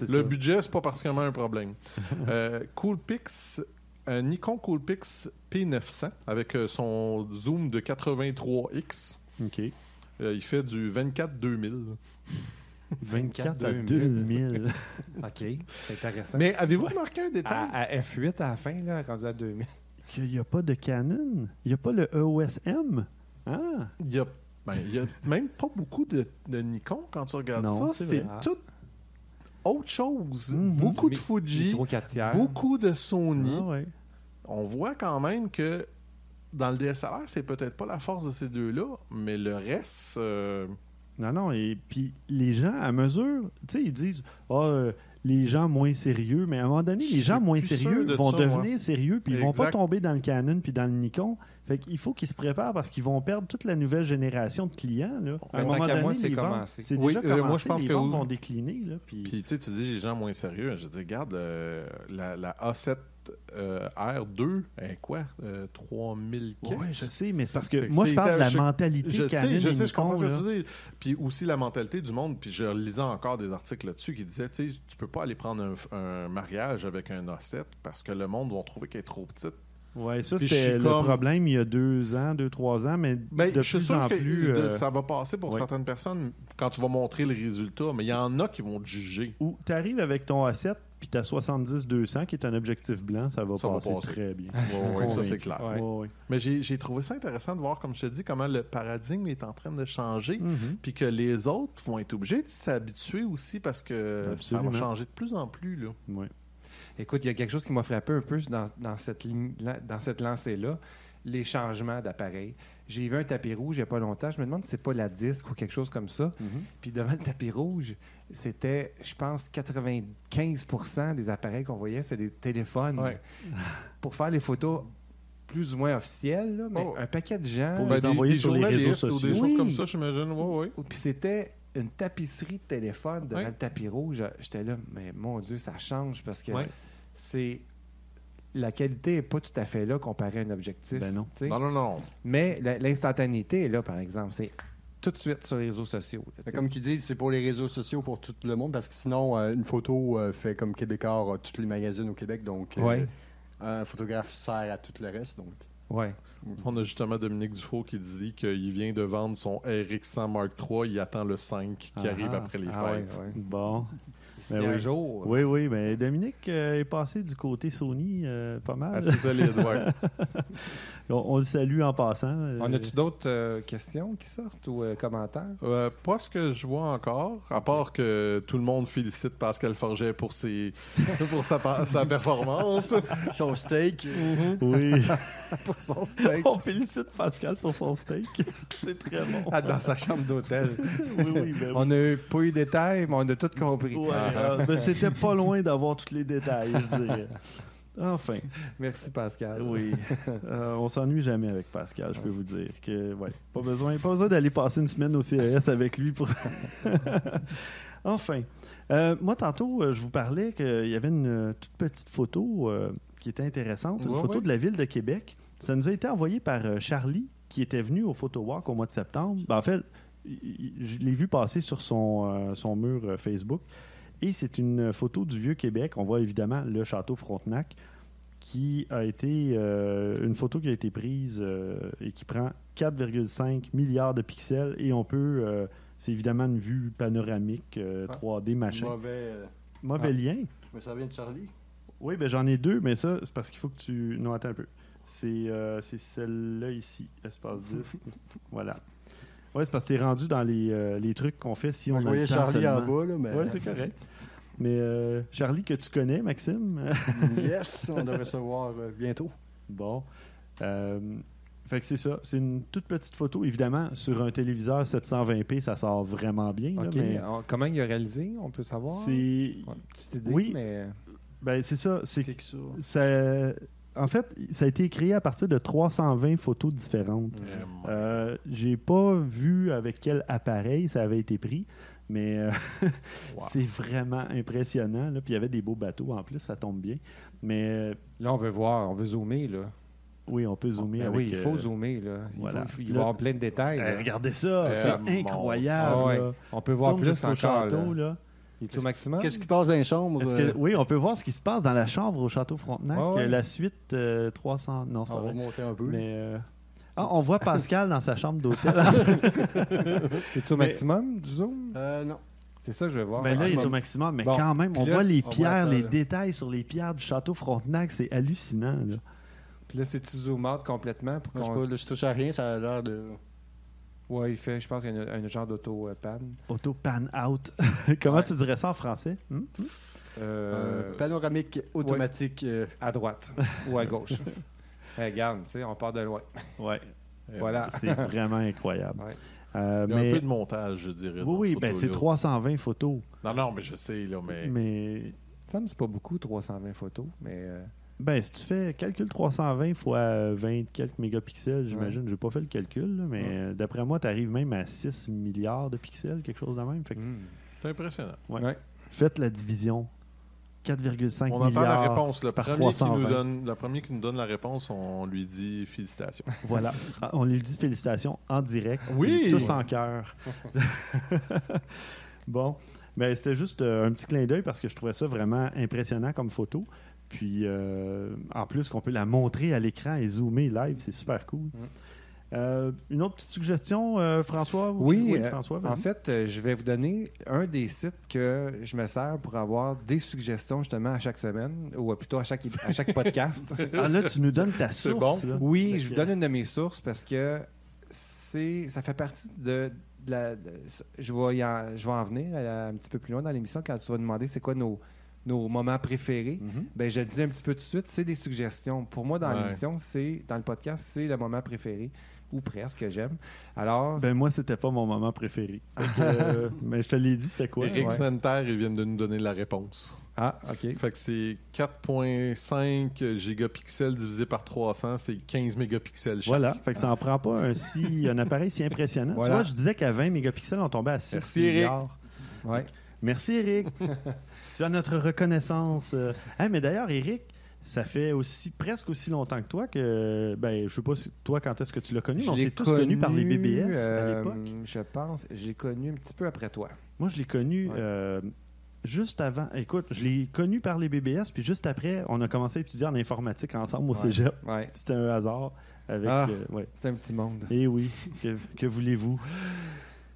le ça. budget, c'est pas particulièrement un problème. euh, Coolpix, un Nikon Coolpix P900 avec euh, son zoom de 83x. OK. Euh, il fait du 24-2000. 24 à 2000. 2000. OK. C'est intéressant. Mais avez-vous remarqué un détail? à, à F8 à la fin, là, rendu à 2000. Il n'y a pas de Canon. Il n'y a pas le EOSM. Ah! Il y a, ben, a même pas beaucoup de, de Nikon quand tu regardes Non, ça. c'est tout autre chose. Mhm. Beaucoup de Fuji, Micro 4 tiers. beaucoup de Sony. Ah ouais. On voit quand même que dans le DSLR, c'est peut-être pas la force de ces deux-là, mais le reste, euh, Non, non. Et puis, les gens, à mesure, tu sais, ils disent, ah, euh, les gens moins sérieux, mais à un moment donné, les gens moins sérieux de vont ça, devenir sérieux, puis ils vont pas tomber dans le Canon puis dans le Nikon. Fait qu'il faut qu'ils se préparent parce qu'ils vont perdre toute la nouvelle génération de clients. Là. À un moment qu'à donné, moi, c'est commencé. C'est Oui, déjà euh, moi, commencé. je pense les que ventes oui. vont décliner. Là, puis... Puis, tu sais, tu dis les gens moins sérieux. Je dis, regarde, euh, la, la A7 euh, R2, hein, quoi euh, 3000 Ouais, quelques? je sais, mais c'est parce que moi, je parle de la je- mentalité Je sais, je sais, je comprends ce que tu dis. Puis aussi la mentalité du monde. Puis je lisais encore des articles là-dessus qui disaient, tu sais, tu peux pas aller prendre un, un mariage avec un A7 parce que le monde va trouver qu'elle est trop petite. Ouais, ça, c'était le comme- problème il y a deux ans, deux, trois ans, mais Ben, de je plus sûr en que plus. de- euh, ça va passer pour ouais. certaines personnes quand tu vas montrer le résultat, mais il y en a qui vont te juger. Ou tu arrives avec ton A7 puis tu as 70-200 qui est un objectif blanc, ça va Ça va passer passer. très bien. Ouais, ça, c'est clair. Ouais. Ouais, ouais. Mais j'ai j'ai trouvé ça intéressant de voir, comme je te dis, comment le paradigme est en train de changer. Mhm. Puis que les autres vont être obligés de s'habituer aussi parce que Absolument. ça va changer de plus en plus. Là. Ouais. Écoute, il y a quelque chose qui m'a frappé un peu dans, dans cette, dans cette lancée-là, les changements d'appareil. J'ai vu un tapis rouge il n'y a pas longtemps. Je me demande si c'est pas la disque ou quelque chose comme ça. Mhm. Puis devant le tapis rouge, c'était, je pense, 95% des appareils qu'on voyait, c'est des téléphones. Ouais. Pour faire les photos plus ou moins officielles, là, mais Oh. un paquet de gens. Pour Ben, les des- envoyer des sur les réseaux journalistes ou sociaux. des Oui. choses comme ça, j'imagine. Puis c'était une tapisserie de téléphone devant Ouais. le tapis rouge. J'étais là, mais mon Dieu, ça change parce que Ouais. c'est. La qualité n'est pas tout à fait là comparé à un objectif. Ben non. Non, non, non. Mais l'instantanéité est là, par exemple. C'est tout de suite sur les réseaux sociaux. là, tu sais. Comme qu'ils disent, c'est pour les réseaux sociaux, pour tout le monde, parce que sinon, euh, une photo euh, fait comme Québécois, euh, tous les magazines au Québec, donc euh, Ouais. un photographe sert à tout le reste. Donc. Ouais. On a justement Dominique Dufault qui dit qu'il vient de vendre son RX100 Mark III. Il attend le 5 qui Ah arrive ah. après les Ah fêtes. ouais. Bon. Ben un oui. jour. Oui, oui, mais Dominique euh, est passé du côté Sony euh, pas mal. Assez solide, ouais. on, on le salue en passant. On a-tu d'autres euh, questions qui sortent ou euh, commentaires? Euh, pas ce que je vois encore, à part que tout le monde félicite Pascal Forget pour, ses, pour sa performance. Son steak. Oui. Pour son steak. On félicite Pascal pour son steak. C'est très bon. Ah, dans sa chambre d'hôtel. Oui, oui, ben oui. On n'a pas eu détails, mais on a tout compris. Ouais, euh, ben, c'était pas loin d'avoir tous les détails, je dirais. Enfin, Merci, Pascal. oui. Euh, on s'ennuie jamais avec Pascal, je peux vous dire. que ouais, Pas besoin, pas besoin d'aller passer une semaine au CES avec lui pour. enfin. Euh, moi, tantôt, euh, je vous parlais qu'il y avait une euh, toute petite photo euh, qui était intéressante, une Ouais, photo ouais. de la ville de Québec. Ça nous a été envoyé par euh, Charlie, qui était venu au Photo Walk au mois de septembre. Ben, en fait, je l'ai vu passer sur son, euh, son mur euh, Facebook. Et c'est une photo du vieux Québec. On voit évidemment le château Frontenac, qui a été euh, une photo qui a été prise et qui prend 4,5 milliards de pixels et on peut. c'est évidemment une vue panoramique euh, Ah. 3D machin. Mauvais. Mauvais Ah. lien. mais ça vient de Charlie? Oui, ben j'en ai deux, mais ça, c'est parce qu'il faut que tu. Non, attends un peu. C'est euh, c'est celle-là ici, espace disque. voilà. Ouais, c'est parce que t'es rendu dans les, euh, les trucs qu'on fait si on a temps Charlie en bas, là, mais. Ouais, c'est correct. Mais euh, Charlie, que tu connais, Maxime? yes, on devrait se voir euh, bientôt. bon. Euh, fait que c'est ça. C'est une toute petite photo. Évidemment, sur un téléviseur 720p, ça sort vraiment bien. là, OK. mais On- comment il a réalisé? On peut savoir? C'est. Ouais, Petite idée, Oui. mais. Ben, c'est ça. C'est ça. En fait, ça a été créé à partir de 320 photos différentes. Euh, J'ai pas vu avec quel appareil ça avait été pris, mais euh, c'est vraiment impressionnant. Là. Puis il y avait des beaux bateaux en plus, ça tombe bien. Mais euh, Là, on veut voir, on veut zoomer, là. oui, on peut zoomer Ben avec, oui, il faut euh, zoomer, là. Il, voilà. faut- il Là- va avoir plein de détails. eh, là. regardez ça, Euh, c'est bon. incroyable. Ah ouais. On peut voir Tourne plus encore. château, là. Il est au maximum? Qu'est-ce qui passe dans les chambres? Euh, que, oui, on peut voir ce qui se passe dans la chambre au château Frontenac. Ouais. La suite euh, 300. Non, c'est pas On va monter un peu. Mais, euh, ah, on voit Pascal dans sa chambre d'hôtel. T'es-tu au Mais- maximum du zoom? Euh, non. C'est ça que je veux voir. Ben là, il est au maximum, mais Bon. quand même, on là, voit les voit pierres, les détails sur les pierres du château Frontenac, c'est hallucinant. Là. Puis là, c'est-tu zoom out complètement pour Je sais qu'on... pas, là, je touche à rien, ça a l'air de. Ouais, il fait, je pense qu'il y a un, un genre d'auto-panne. Auto pan out. Comment tu dirais ça en français? Hmm? Euh, Un panoramique automatique. euh, à droite ou à gauche. Regarde, tu sais, on part de loin. Ouais, Voilà. c'est vraiment incroyable. Ouais. Euh, Il y a mais un peu de montage, je dirais. oui, oui, ben c'est photo-là. 320 photos, Non, non, mais je sais, là, mais. mais Ça me c'est pas beaucoup, 320 photos, mais... ben si tu fais calcul 320 fois 20 quelques mégapixels, j'imagine, j'ai pas fait le calcul, là, mais Ouais. euh, d'après moi, tu arrives même à 6 milliards de pixels, quelque chose de même. Fait que hmm. C'est impressionnant. Ouais. Ouais. faites la division. 4,5 On milliards. entend la réponse. Le par premier, qui nous 320. donne, le premier qui nous donne la réponse, on lui dit félicitations. Voilà. On lui dit félicitations en direct. Oui! Tous en cœur. bon. Ben, c'était juste euh, un petit clin d'œil parce que je trouvais ça vraiment impressionnant comme photo. Puis, euh, en plus, qu'on peut la montrer à l'écran et zoomer live, c'est super cool. Euh, une autre petite suggestion, euh, François? ou- Oui, euh, François, en fait, je vais vous donner un des sites que je me sers pour avoir des suggestions justement à chaque semaine, ou plutôt à chaque, à chaque podcast. Ah, là, tu nous donnes ta C'est source. bon. là. Oui, je vous donne une de mes sources parce que c'est ça fait partie de, de la. de- je, vais y en, je vais en venir un petit peu plus loin dans l'émission quand tu vas demander c'est quoi nos, nos moments préférés. Mhm. Ben, je le dis un petit peu tout de suite, c'est des suggestions. Pour moi, dans Ouais. l'émission, c'est dans le podcast, c'est le moment préféré ou presque que j'aime. Alors, Ben, moi, c'était pas mon moment préféré. Que, euh, mais je te l'ai dit, c'était quoi? Eric Ouais. Santer, ils viennent de nous donner la réponse. ah, ok. Fait que c'est 4.5 gigapixels divisé par 300, c'est 15 mégapixels chaque. Voilà, fait que ça en prend pas un, si, un appareil si impressionnant. Voilà. Tu vois, je disais qu'à 20 mégapixels, on tombait à 6 Merci, Eric. milliards. Ouais. Merci, Eric. tu as notre reconnaissance. euh. Ah, mais d'ailleurs, Eric, ça fait aussi presque aussi longtemps que toi que. Ben, je sais pas si, toi quand est-ce que tu l'as connu, mais on s'est tous connus par les BBS à euh, l'époque. Je pense, je l'ai connu un petit peu après toi. Moi, je l'ai connu Ouais. euh, juste avant. Écoute, je l'ai connu par les BBS, puis juste après, on a commencé à étudier en informatique ensemble au Ouais. cégep. Ouais. C'était un hasard. Avec, Ah. euh. C'est un petit monde. Et oui, que, que voulez-vous?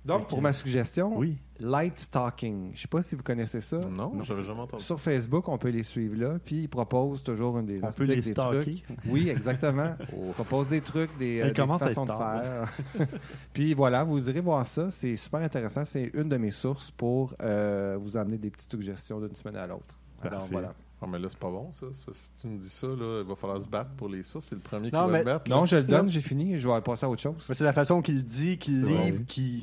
Donc, pour ma suggestion, Oui. Light Stalking. Je sais pas si vous connaissez ça. Non, j'avais jamais entendu. Sur Facebook, on peut les suivre là, puis ils proposent toujours une des On peut les des stalker. trucs. Oui, exactement. Ils proposent des trucs, des, euh, des façons de faire. puis voilà, vous irez voir ça. C'est super intéressant. C'est une de mes sources pour euh, vous amener des petites suggestions d'une semaine à l'autre. Alors Parfait. voilà. Ah, mais là, c'est pas bon, ça. Si tu me dis ça, là, il va falloir se battre pour les sources. C'est le premier qui Non, va mais- se battre. Non, je le donne, Non. j'ai fini. Je vais passer à autre chose. mais c'est la façon qu'il dit, qu'il livre, qu'il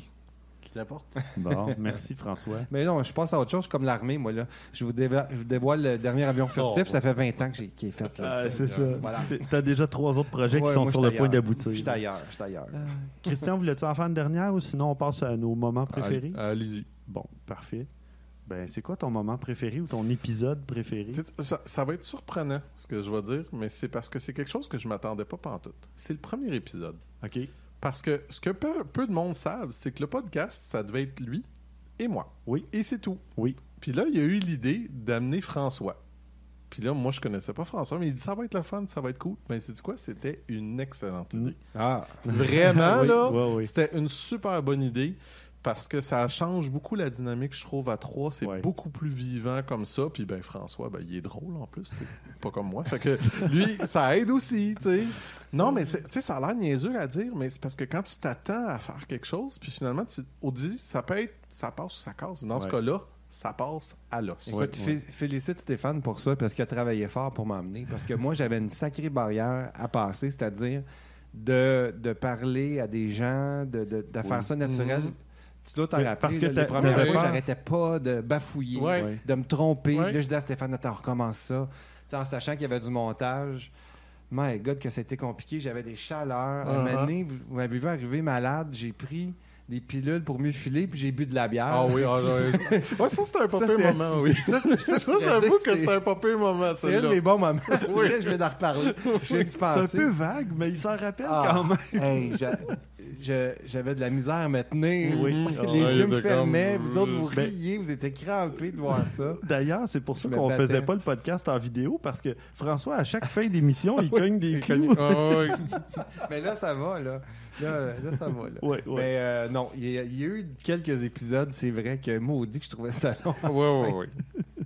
Bon, merci François. Mais non, je passe à autre chose comme l'armée, moi. là. Je vous, dévoile, je vous dévoile le dernier avion furtif. Oh. ça fait 20 ans que j'ai, qu'il est fait. Là, Ah, c'est ça. Voilà. T'es- T'as déjà trois autres projets Ouais, qui sont moi, sur le point d'aboutir. Je suis ailleurs, je suis ailleurs. Euh, Christian, voulais-tu en faire une dernière ou sinon on passe à nos moments préférés? Allez- Allez-y. Bon, parfait. Ben, c'est quoi ton moment préféré ou ton épisode préféré? Tu ça va être surprenant, ce que je vais dire, mais c'est parce que c'est quelque chose que je m'attendais pas pantoute. C'est le premier épisode. OK. Parce que ce que peu, peu de monde savent, c'est que le podcast, ça devait être lui et moi. Oui. Et c'est tout. Oui. Puis là, il y a eu l'idée d'amener François. Puis là, moi, je connaissais pas François, mais il dit ça va être le fun, ça va être cool. Mais c'est du quoi? C'était une excellente idée. Ah, Vraiment, Oui, là, oui, oui. c'était une super bonne idée parce que ça change beaucoup la dynamique, je trouve, à trois. C'est Ouais. beaucoup plus vivant comme ça. Puis, ben, François, ben, il est drôle en plus, pas comme moi. Fait que lui, ça aide aussi, tu sais. Non, mais tu sais, ça a l'air niaiseux à dire, mais c'est parce que quand tu t'attends à faire quelque chose, puis finalement, tu, au dit, ça peut être, ça passe ou ça casse. Dans ce cas-là, ça passe à l'os. Écoute, fé- félicite Stéphane pour ça parce qu'il a travaillé fort pour m'emmener. Parce que moi, j'avais une sacrée barrière à passer, c'est-à-dire de, de parler à des gens, de, de, de faire ça naturel. Mhm. Tu dois t'en Mais rappeler. parce que premières t'avais fois, j'arrêtais pas de bafouiller, Ouais. de me tromper. Ouais. Là, je disais à Stéphane, attends, recommence ça. En sachant qu'il y avait du montage. My God, que c'était compliqué. J'avais des chaleurs. Un Uh-huh. moment donné, vous, vous m'avez vu arriver malade. J'ai pris des pilules pour mieux filer, puis j'ai bu de la bière. Ah oui, ah, ouais. ouais, ça, c'était un Ça, c'est- moment, oui. Ça, c'est- ça, Ça, j'avoue sais que c'est- c'était un pire moment, C'est un de mes bons moments. C'est Oui. vrai, je viens d'en reparler. C'est un peu vague, mais il s'en rappelle Ah, quand même. hey, j'avais de la misère à me tenir. Oui. Les Ah, yeux me fermaient. comme- Vous autres, vous Ben- riez. Vous étiez crampés de voir ça. D'ailleurs, c'est pour ça qu'on faisait pas le podcast en vidéo parce que François, à chaque fin d'émission, il cogne des Il clous. cogne- Ah, ouais. Mais là, ça va. Là, là, là ça va. Là. Ouais, ouais. Mais euh, non, il y, a, il y a eu quelques épisodes, c'est vrai que maudit que je trouvais ça long. Ouais, ouais, ouais.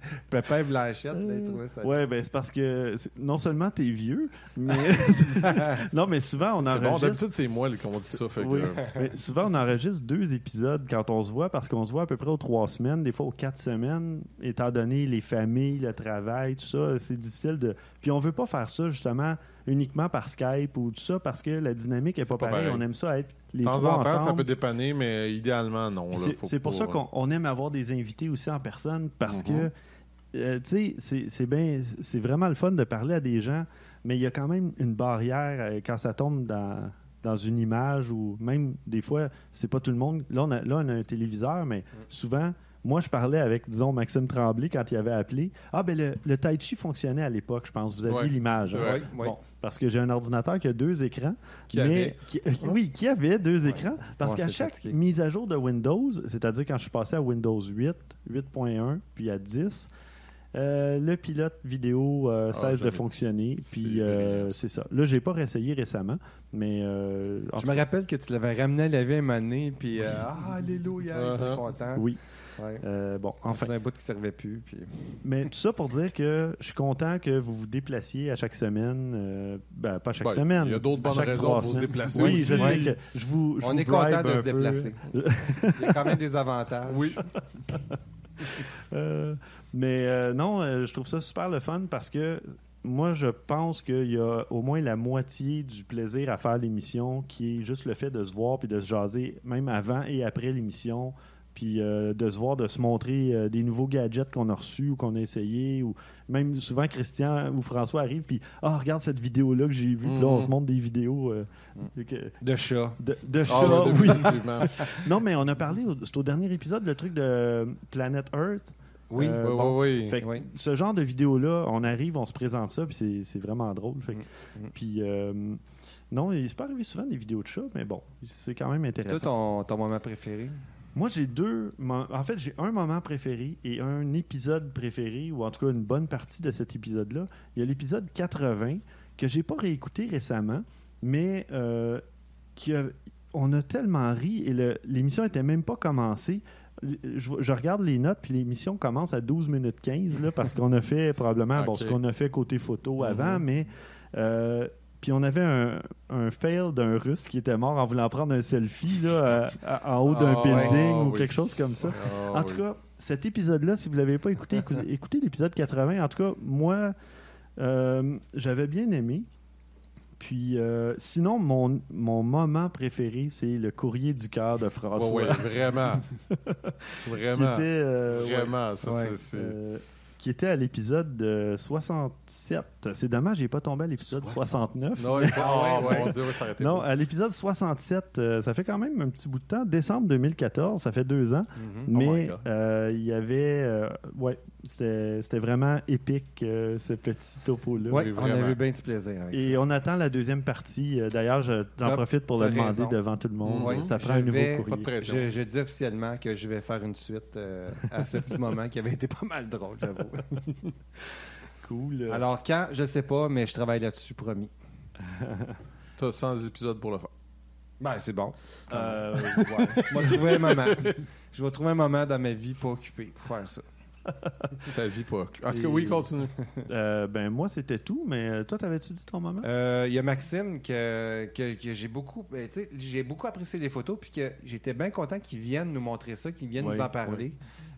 Pépin Blanchette, là, il trouvait ça. Ouais, ben c'est parce que non seulement t'es vieux, mais non, mais souvent on C'est bon, enregistre. d'habitude, c'est moi dit ça. Fait que, Oui. euh, Mais souvent, on enregistre deux épisodes quand on se voit parce qu'on se voit à peu près aux trois semaines, des fois aux quatre semaines, étant donné les familles, le travail, tout ça, c'est difficile de. Puis on veut pas faire ça justement uniquement par Skype ou tout ça parce que la dynamique est, pas, pas pareille. pareil. On aime ça être les de temps trois en temps, ça ensemble. peut dépanner, mais idéalement, non. C'est pour ça qu'on on aime avoir des invités aussi en personne parce Mhm. que, euh, tu sais, c'est- bien, c'est vraiment le fun de parler à des gens, mais il y a quand même une barrière euh, quand ça tombe dans, dans une image ou même des fois, c'est pas tout le monde. Là, on a, là, on a un téléviseur, mais souvent, moi, je parlais avec, disons, Maxime Tremblay quand il avait appelé. Ah, ben le, le Tai Chi fonctionnait à l'époque, je pense. Vous aviez Ouais. l'image. hein? Ouais. Oui, oui. Bon, parce que j'ai un ordinateur qui a deux écrans. Qui mais avait. qui- oui, qui avait deux écrans. Parce qu'à chaque fatigué. mise à jour de Windows, c'est-à-dire quand je suis passé à Windows 8, 8.1, puis à 10, euh, le pilote vidéo euh, Ah, cesse de fonctionner. Puis euh, c'est ça. Là, j'ai pas réessayé récemment, mais euh, Je me rappelle que tu l'avais ramené à la vie un moment donné, puis euh, ah, alléluia, il était Uh-huh. content. oui. Ouais. Euh, bon, Ça enfin. un bout qui servait plus. Puis... Mais tout ça pour dire que je suis content que vous vous déplaciez à chaque semaine. euh, ben, pas à chaque Ben, semaine. il y a d'autres à bonnes raisons pour se déplacer Oui, aussi. je sais que je vous. je On vous est content de se peu. déplacer. Il y a quand même des avantages. Oui. Euh, mais euh, non, euh, je trouve ça super le fun parce que moi, je pense qu'il y a au moins la moitié du plaisir à faire l'émission qui est juste le fait de se voir puis de se jaser, même avant et après l'émission. Puis euh, de se voir, de se montrer euh, des nouveaux gadgets qu'on a reçus ou qu'on a essayés. Ou même souvent, Christian ou François arrivent puis Ah, regarde cette vidéo-là que j'ai vue. Puis là, on Mhm. se montre des vidéos euh, que- De chat. de, de Ah, chats. ouais, oui. définitivement. Non, mais on a parlé, c'est au dernier épisode, le truc de Planet Earth. Oui. Euh, Oui, bon, oui, oui. fait que Oui. ce genre de vidéo-là, on arrive, on se présente ça, puis c'est- vraiment drôle. Fait Mm, mm. Puis, euh, non, il s'est pas arrivé souvent des vidéos de chats, mais bon, c'est quand même Toi, intéressant. ton, ton moment préféré? Moi, j'ai deux. En fait, j'ai un moment préféré et un épisode préféré, ou en tout cas une bonne partie de cet épisode-là. Il y a l'épisode 80 que j'ai pas réécouté récemment, mais euh, qui a- on a tellement ri et le- l'émission était même pas commencée. Je, je regarde les notes, puis l'émission commence à 12 minutes 15, là, parce qu'on a fait probablement bon, ce qu'on a fait côté photo Mhm. avant, mais. euh, puis on avait un, un fail d'un russe qui était mort en voulant prendre un selfie là, à- à- en haut d'un Ah, building ou oui. quelque chose comme ça. Ah, En oui. tout cas, cet épisode-là, si vous ne l'avez pas écouté, écoutez, écoutez l'épisode 80. En tout cas, moi, euh, j'avais bien aimé. Puis, euh, sinon, mon, mon moment préféré, c'est le courrier du cœur de François. Ouais, ouais, vraiment. qui Vraiment. était, euh, ouais, Vraiment, ça, ouais, c'est- euh, qui était à l'épisode de 67. C'est dommage, j'ai pas tombé à l'épisode 69. Non, il oh, ouais, mon. Dieu, ça Non, à l'épisode 67, euh, ça fait quand même un petit bout de temps. Décembre 2014, ça fait deux ans. Oh my Mais God. euh, il y avait. euh, ouais, c'était vraiment épique, euh, ce petit topo-là. Oui, on a eu bien du plaisir avec Et ça. on attend la deuxième partie. Euh, D'ailleurs, je- j'en profite pour le demander raison. devant tout le monde. Ça je prend un nouveau vais- courrier. Je, je dis officiellement que je vais faire une suite euh, à ce petit moment qui avait été pas mal drôle, j'avoue. cool. Alors, quand, je sais pas, mais je travaille là-dessus, promis. T'as 100 épisodes pour le faire. Ben, c'est bon. Euh, Je vais trouver un moment. Je vais trouver un moment dans ma vie pas occupé pour faire ça. Ta vie pas. En tout cas, oui, continue. euh, ben moi, c'était tout, mais euh, toi, t'avais-tu dit ton moment? Euh, Il y a Maxime que, que, que j'ai beaucoup, ben, tu sais, j'ai beaucoup apprécié les photos, puis que j'étais bien content qu'il vienne nous montrer ça, qu'il vienne Oui, nous en parler.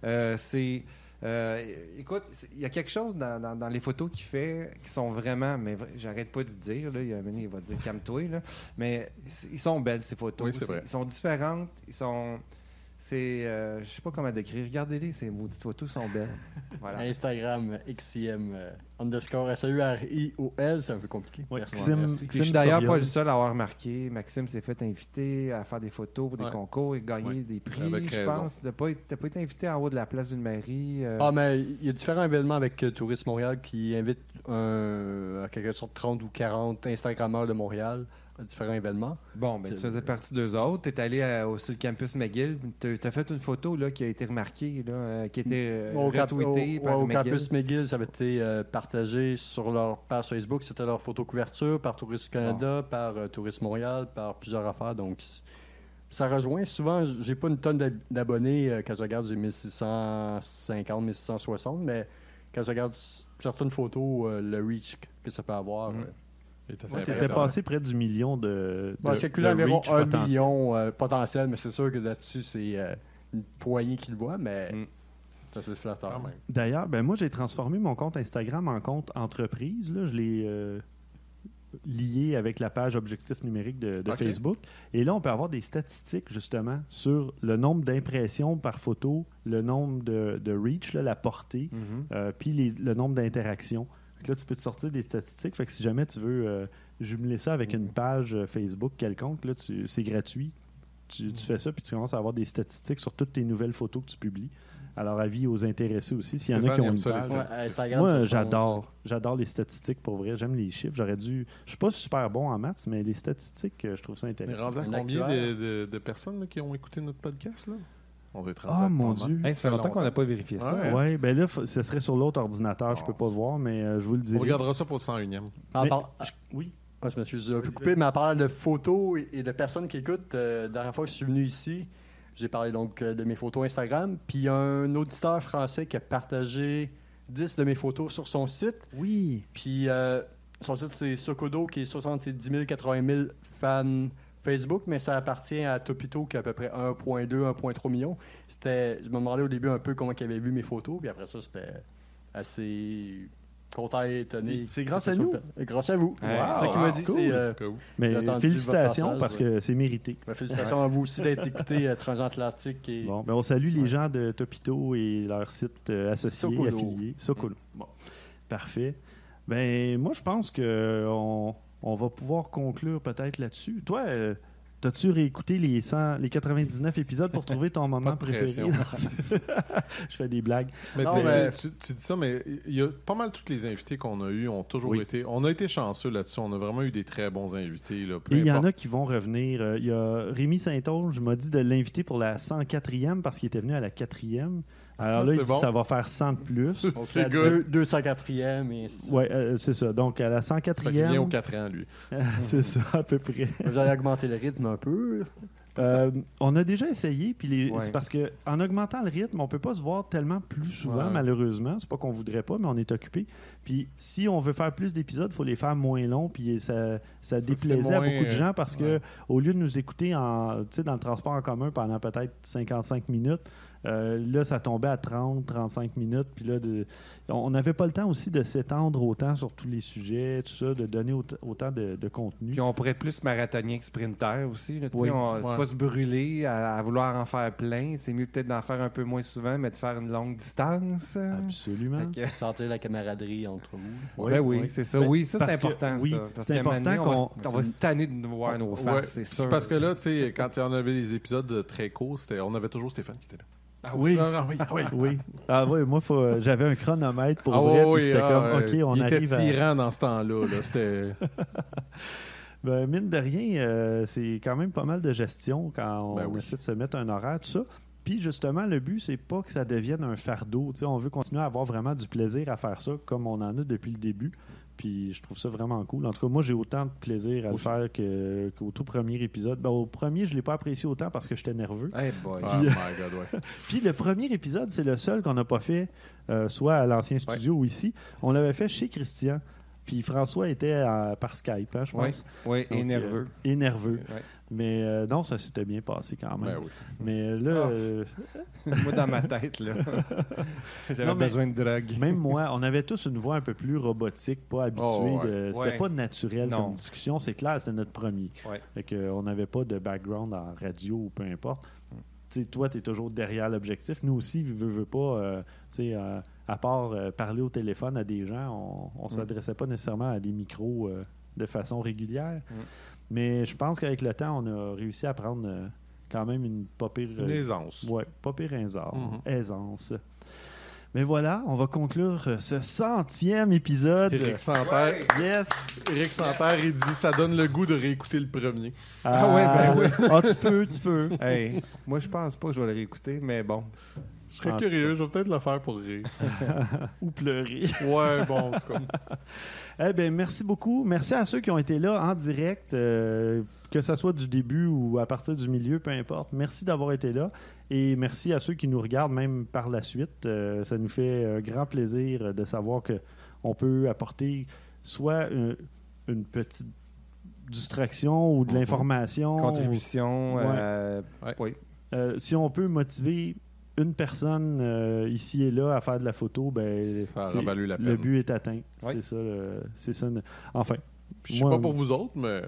Euh, c'est, euh, écoute, il y a quelque chose dans, dans- dans les photos qu'il fait qui sont vraiment, mais j'arrête pas de dire là, il, y a il va dire calme-toi mais ils sont belles ces photos. Oui, c'est vrai. Ils sont différentes, ils sont, c'est, euh, je sais pas comment décrire. Regardez-les, ces maudites photos sont belles. Voilà. Instagram, XCM, euh, underscore S-A-U-R-I-O-L, c'est un peu compliqué. Ouais. Xim- suis d'ailleurs pas le seul à avoir remarqué. Maxime s'est fait inviter à faire des photos pour des Ouais. concours et gagner Ouais. des prix, Avec je pense. T'as pas, t'as pas été invité en haut de la place d'une mairie. euh, Ah, mais il y a différents événements avec euh, Tourisme Montréal qui invitent un, à quelque sorte 30 ou 40 Instagrammeurs de Montréal à différents événements. Bon, ben, tu faisais partie d'eux autres. T'es allé à- au, sur le campus McGill. T'as t'as fait une photo là, qui a été remarquée, là, euh, qui a été euh, au retweetée au- par au McGill. campus McGill, ça avait été euh, partagé sur leur page Facebook. C'était leur photo couverture par Tourisme Canada, par euh, Tourisme Montréal, par plusieurs affaires. Donc, ça rejoint. Souvent, j'ai pas une tonne d'ab- d'abonnés. euh, quand je regarde, j'ai 1650, 1660. Mais quand je regarde certaines photos, euh, le reach que ça peut avoir. Mm. Ouais, intéressant. passé près du million de. Bon, de- c'est calculé de environ reach 1 potentiel. million euh, potentiel, mais c'est sûr que là-dessus, c'est euh, une poignée qui le voit, mais Mm. c'est assez flatteur. D'ailleurs, ben moi, j'ai transformé mon compte Instagram en compte entreprise. Là. Je l'ai euh, lié avec la page objectif numérique de, de Ok. Facebook. Et là, on peut avoir des statistiques, justement, sur le nombre d'impressions par photo, le nombre de, de reach, là, la portée, Mhm. euh, puis les- le nombre d'interactions. Là, tu peux te sortir des statistiques. Fait que si jamais tu veux euh, jumeler ça avec une page euh, Facebook quelconque, là, tu- c'est gratuit. Tu, tu fais ça, puis tu commences à avoir des statistiques sur toutes tes nouvelles photos que tu publies. Alors, avis aux intéressés aussi. S'il y en a qui ont une page. Ouais, Moi, j'adore. J'adore les statistiques pour vrai. J'aime les chiffres. J'aurais dû. Je suis pas super bon en maths, mais les statistiques, euh, je trouve ça intéressant. rendu à combien de, actuaire. de- de personnes là, qui ont écouté notre podcast? Là? On va être rendu Oh à mon. Dieu. Hey, ça fait longtemps qu'on n'a pas vérifié ça. Ouais. Ouais, ben là, ce serait sur l'autre ordinateur. Je peux pas voir, mais euh, je vous le dis. On regardera ça pour le 101e. En Mais- par- Oui. Ah, je me suis un peu coupé, mais en parlant de photos et- et de personnes qui écoutent, euh, la dernière fois que je suis venu ici, j'ai parlé donc euh, de mes photos Instagram, puis il y a un auditeur français qui a partagé 10 de mes photos sur son site, Oui. puis euh, son site c'est Sokodo qui est 70 000, 80 000 fans Facebook, mais ça appartient à Topito qui a à peu près 1.2, 1.3 millions. C'était, je me demandais au début un peu comment il avait vu mes photos, puis après ça c'était assez content et étonné. C'est grâce à nous. soit- Grâce à vous. Ouais, c'est ça qu'il m'a dit. cool. euh, Cool. Mais félicitations parce que c'est mérité. ben, félicitations à vous aussi d'être écouté à Transatlantique. Et... Bon, ben on salue les gens de Topito et leur site euh, associé, affilié. Bon, parfait. Ben, moi, je pense que on, va pouvoir conclure peut-être là-dessus. Toi, euh, t'as-tu réécouté les 100, les 99 épisodes pour trouver ton moment préféré? je fais des blagues. Mais, Non, t'es- mais- Tu, tu dis ça, mais il y a pas mal tous les invités qu'on a eus ont toujours Oui. été. On a été chanceux là-dessus. On a vraiment eu des très bons invités. Là, peu Et il y en a qui vont revenir. Euh, Il y a Rémi Saint-Onge m'a dit de l'inviter pour la 104e parce qu'il était venu à la 4e. Alors Ah, là, il dit bon. ça va faire 100 de plus. On C'est fait good. deux- 204e. Et... Oui, c'est ça. Donc, à la Fait qu'il vient 104e, aux 4 ans, lui. c'est ça, à peu près. Vous allez augmenter le rythme un peu. Euh, on a déjà essayé, puis les- Ouais. c'est parce que en augmentant le rythme, on peut pas se voir tellement plus souvent, Ouais. malheureusement. C'est pas qu'on voudrait pas, mais on est occupé. Puis si on veut faire plus d'épisodes, il faut les faire moins longs, puis ça, ça, déplaisait à beaucoup de gens euh, parce que ouais. au lieu de nous écouter en, tu sais, dans le transport en commun pendant peut-être 55 minutes, euh, là, ça tombait à 30, 35 minutes. Puis là, de- on n'avait pas le temps aussi de s'étendre autant sur tous les sujets, tout ça, de donner aut- autant de, de contenu. Puis on pourrait être plus marathonien que sprinter aussi. Là, tu sais, Oui. on Ouais. pas se brûler à, à vouloir en faire plein. C'est mieux peut-être d'en faire un peu moins souvent, mais de faire une longue distance. Absolument. Que- Sentir la camaraderie entre vous. Oui, ben oui, oui. c'est ça. Ben, oui, ça c'est que- important. oui, ça. Parce important on qu'on- se- on va se tanner de nous voir nos Ouais, faces, c'est sûr. parce que là, tu sais, quand on avait des épisodes très courts, c'était- on avait toujours Stéphane qui était là. Ah oui. Ah, ah oui, ah oui. Oui. Ah oui, moi, faut, euh, j'avais un chronomètre pour Ah vrai, oui, c'était ah, comme. OK, on Il arrive était à... tyran dans ce temps-là. Là. C'était... Ben, mine de rien, euh, c'est quand même pas mal de gestion quand on Ben oui. essaie de se mettre un horaire, tout ça. Puis justement, le but, c'est pas que ça devienne un fardeau. On veut continuer à avoir vraiment du plaisir à faire ça comme on en a depuis le début. Puis je trouve ça vraiment cool. En tout cas, moi, j'ai autant de plaisir à le faire que- qu'au tout premier épisode. Ben, au premier, je l'ai pas apprécié autant parce que j'étais nerveux. Hey boy. Oh my god, ouais. Puis le premier épisode, c'est le seul qu'on n'a pas fait, euh, soit à l'ancien studio ou ici. On l'avait fait chez Christian. Puis François était à- par Skype, hein, je Oui, pense. oui, et Donc, nerveux. euh, et nerveux. Ouais. Mais euh, non, ça s'était bien passé quand même. Ben oui. Mais là, Ah. euh, Moi, dans ma tête, là. J'avais besoin de drogue. même moi, on avait tous une voix un peu plus robotique, pas habituée. Oh, ouais. de- C'était Ouais. pas naturel Non. comme discussion. C'est clair, c'était notre premier. Ouais. Fait que, euh, on n'avait pas de background en radio ou peu importe. Tu sais, toi, tu es toujours derrière l'objectif. Nous aussi, veux, veux pas, euh, tu sais, euh, à part euh, parler au téléphone à des gens, on, on s'adressait pas nécessairement à des micros euh, de façon régulière. Mm. Mais je pense qu'avec le temps, on a réussi à prendre euh, quand même une pas pire, Une aisance. Ouais, pas pire aisance. Mhm. aisance. Mais voilà, on va conclure ce centième épisode. Éric Santerre, Yes! Éric Santerre, il dit ça donne le goût de réécouter le premier. Ah ouais, ben oui. Ah, tu peux, tu peux. Hey, moi, je pense pas que je vais le réécouter, mais bon. Je serais curieux, je vais peut-être le faire pour rire. Ou pleurer. Ouais, bon, en tout cas. Eh bien, merci beaucoup. Merci à ceux qui ont été là en direct, euh, que ce soit du début ou à partir du milieu, peu importe. Merci d'avoir été là. Et merci à ceux qui nous regardent même par la suite. Euh, ça nous fait un grand plaisir de savoir que on peut apporter soit une, une petite distraction ou de Mhm. l'information. Contribution. Ouais. euh, Ouais. Oui. Euh, si on peut motiver une personne euh, ici et là à faire de la photo, ben, Ça c'est- aura valu la le but est atteint. C'est ça. le- C'est ça. le- Enfin. Je sais pas pour vous autres, mais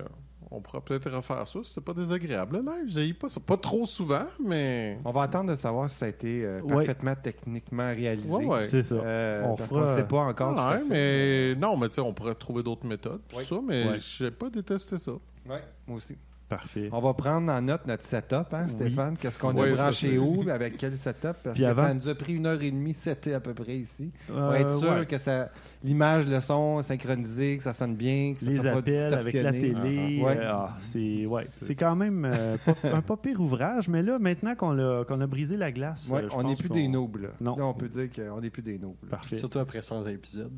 on pourra peut-être refaire ça. C'est pas désagréable, le live. J'ai pas ça. Pas trop souvent, mais. On va attendre de savoir si ça a été euh, Ouais. parfaitement techniquement réalisé. Ouais, ouais. C'est ça. Euh, On parce fera- qu'on ne sait pas encore. tout mais non, mais tu sais, on pourrait trouver d'autres méthodes, tout ça, mais Ouais. j'ai pas détesté ça. Ouais, moi aussi. Parfait. On va prendre en note notre setup, hein, Stéphane? Qu'est-ce qu'on Oui, a branché où, avec quel setup? Parce Puis que avant- ça nous a pris une heure et demie, c'était à peu près ici. On Euh, va être sûr ouais. que ça, l'image, le son synchronisé, que ça sonne bien, que ça Les soit pas appels avec la télé, Ah, ah. Ouais. euh, ah, c'est ouais, c'est quand même euh, pas- un pas pire ouvrage, mais là maintenant qu'on a, qu'on a brisé la glace, euh, on n'est plus qu'on- des. Là. Non. Là, on peut dire qu'on n'est plus des là. Parfait. Surtout après 100 épisodes.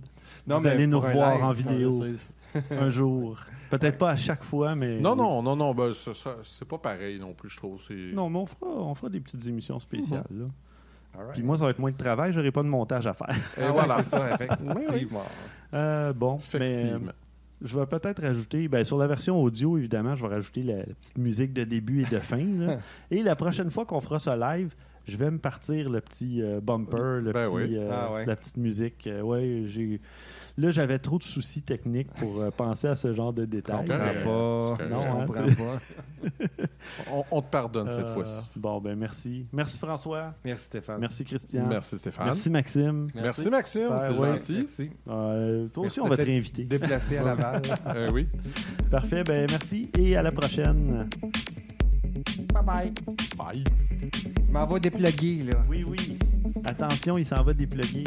Non, Vous allez nous revoir en Ah, vidéo. un jour. Peut-être pas à chaque fois, mais Non, non, non, non, ben, ce sera- c'est pas pareil non plus, je trouve. Non, mais on fera, on fera des petites émissions spéciales. là. Right. Puis moi, ça va être moins de travail, j'aurai pas de montage à faire. Et Ah voilà. c'est ça, effectivement. Euh, bon, mais Effectivement. je vais peut-être rajouter, ben, sur la version audio, évidemment, je vais rajouter la, petite musique de début et de fin. là. et la prochaine fois qu'on fera ça live, je vais me partir le petit euh, bumper, le Ben petit, oui. euh, Ah ouais. la petite musique. Euh, ouais, j'ai... Là, j'avais trop de soucis techniques pour euh, penser à ce genre de détails. Je comprends pas. C'est Non, je hein, comprends pas. On, on te pardonne cette Euh, fois-ci. Bon, ben merci. Merci François. Merci, Stéphane. Merci Christian. Merci Stéphane. Merci Maxime. Merci, Maxime, Ben, c'est ouais. gentil. Merci. Euh, toi Merci aussi, on va te réinviter. Déplacé à Laval. Euh, oui. Parfait, ben merci et à la prochaine. bye bye. Bye. Je m'en va dépluguer, là. Oui, oui. Attention, il s'en va dépluguer.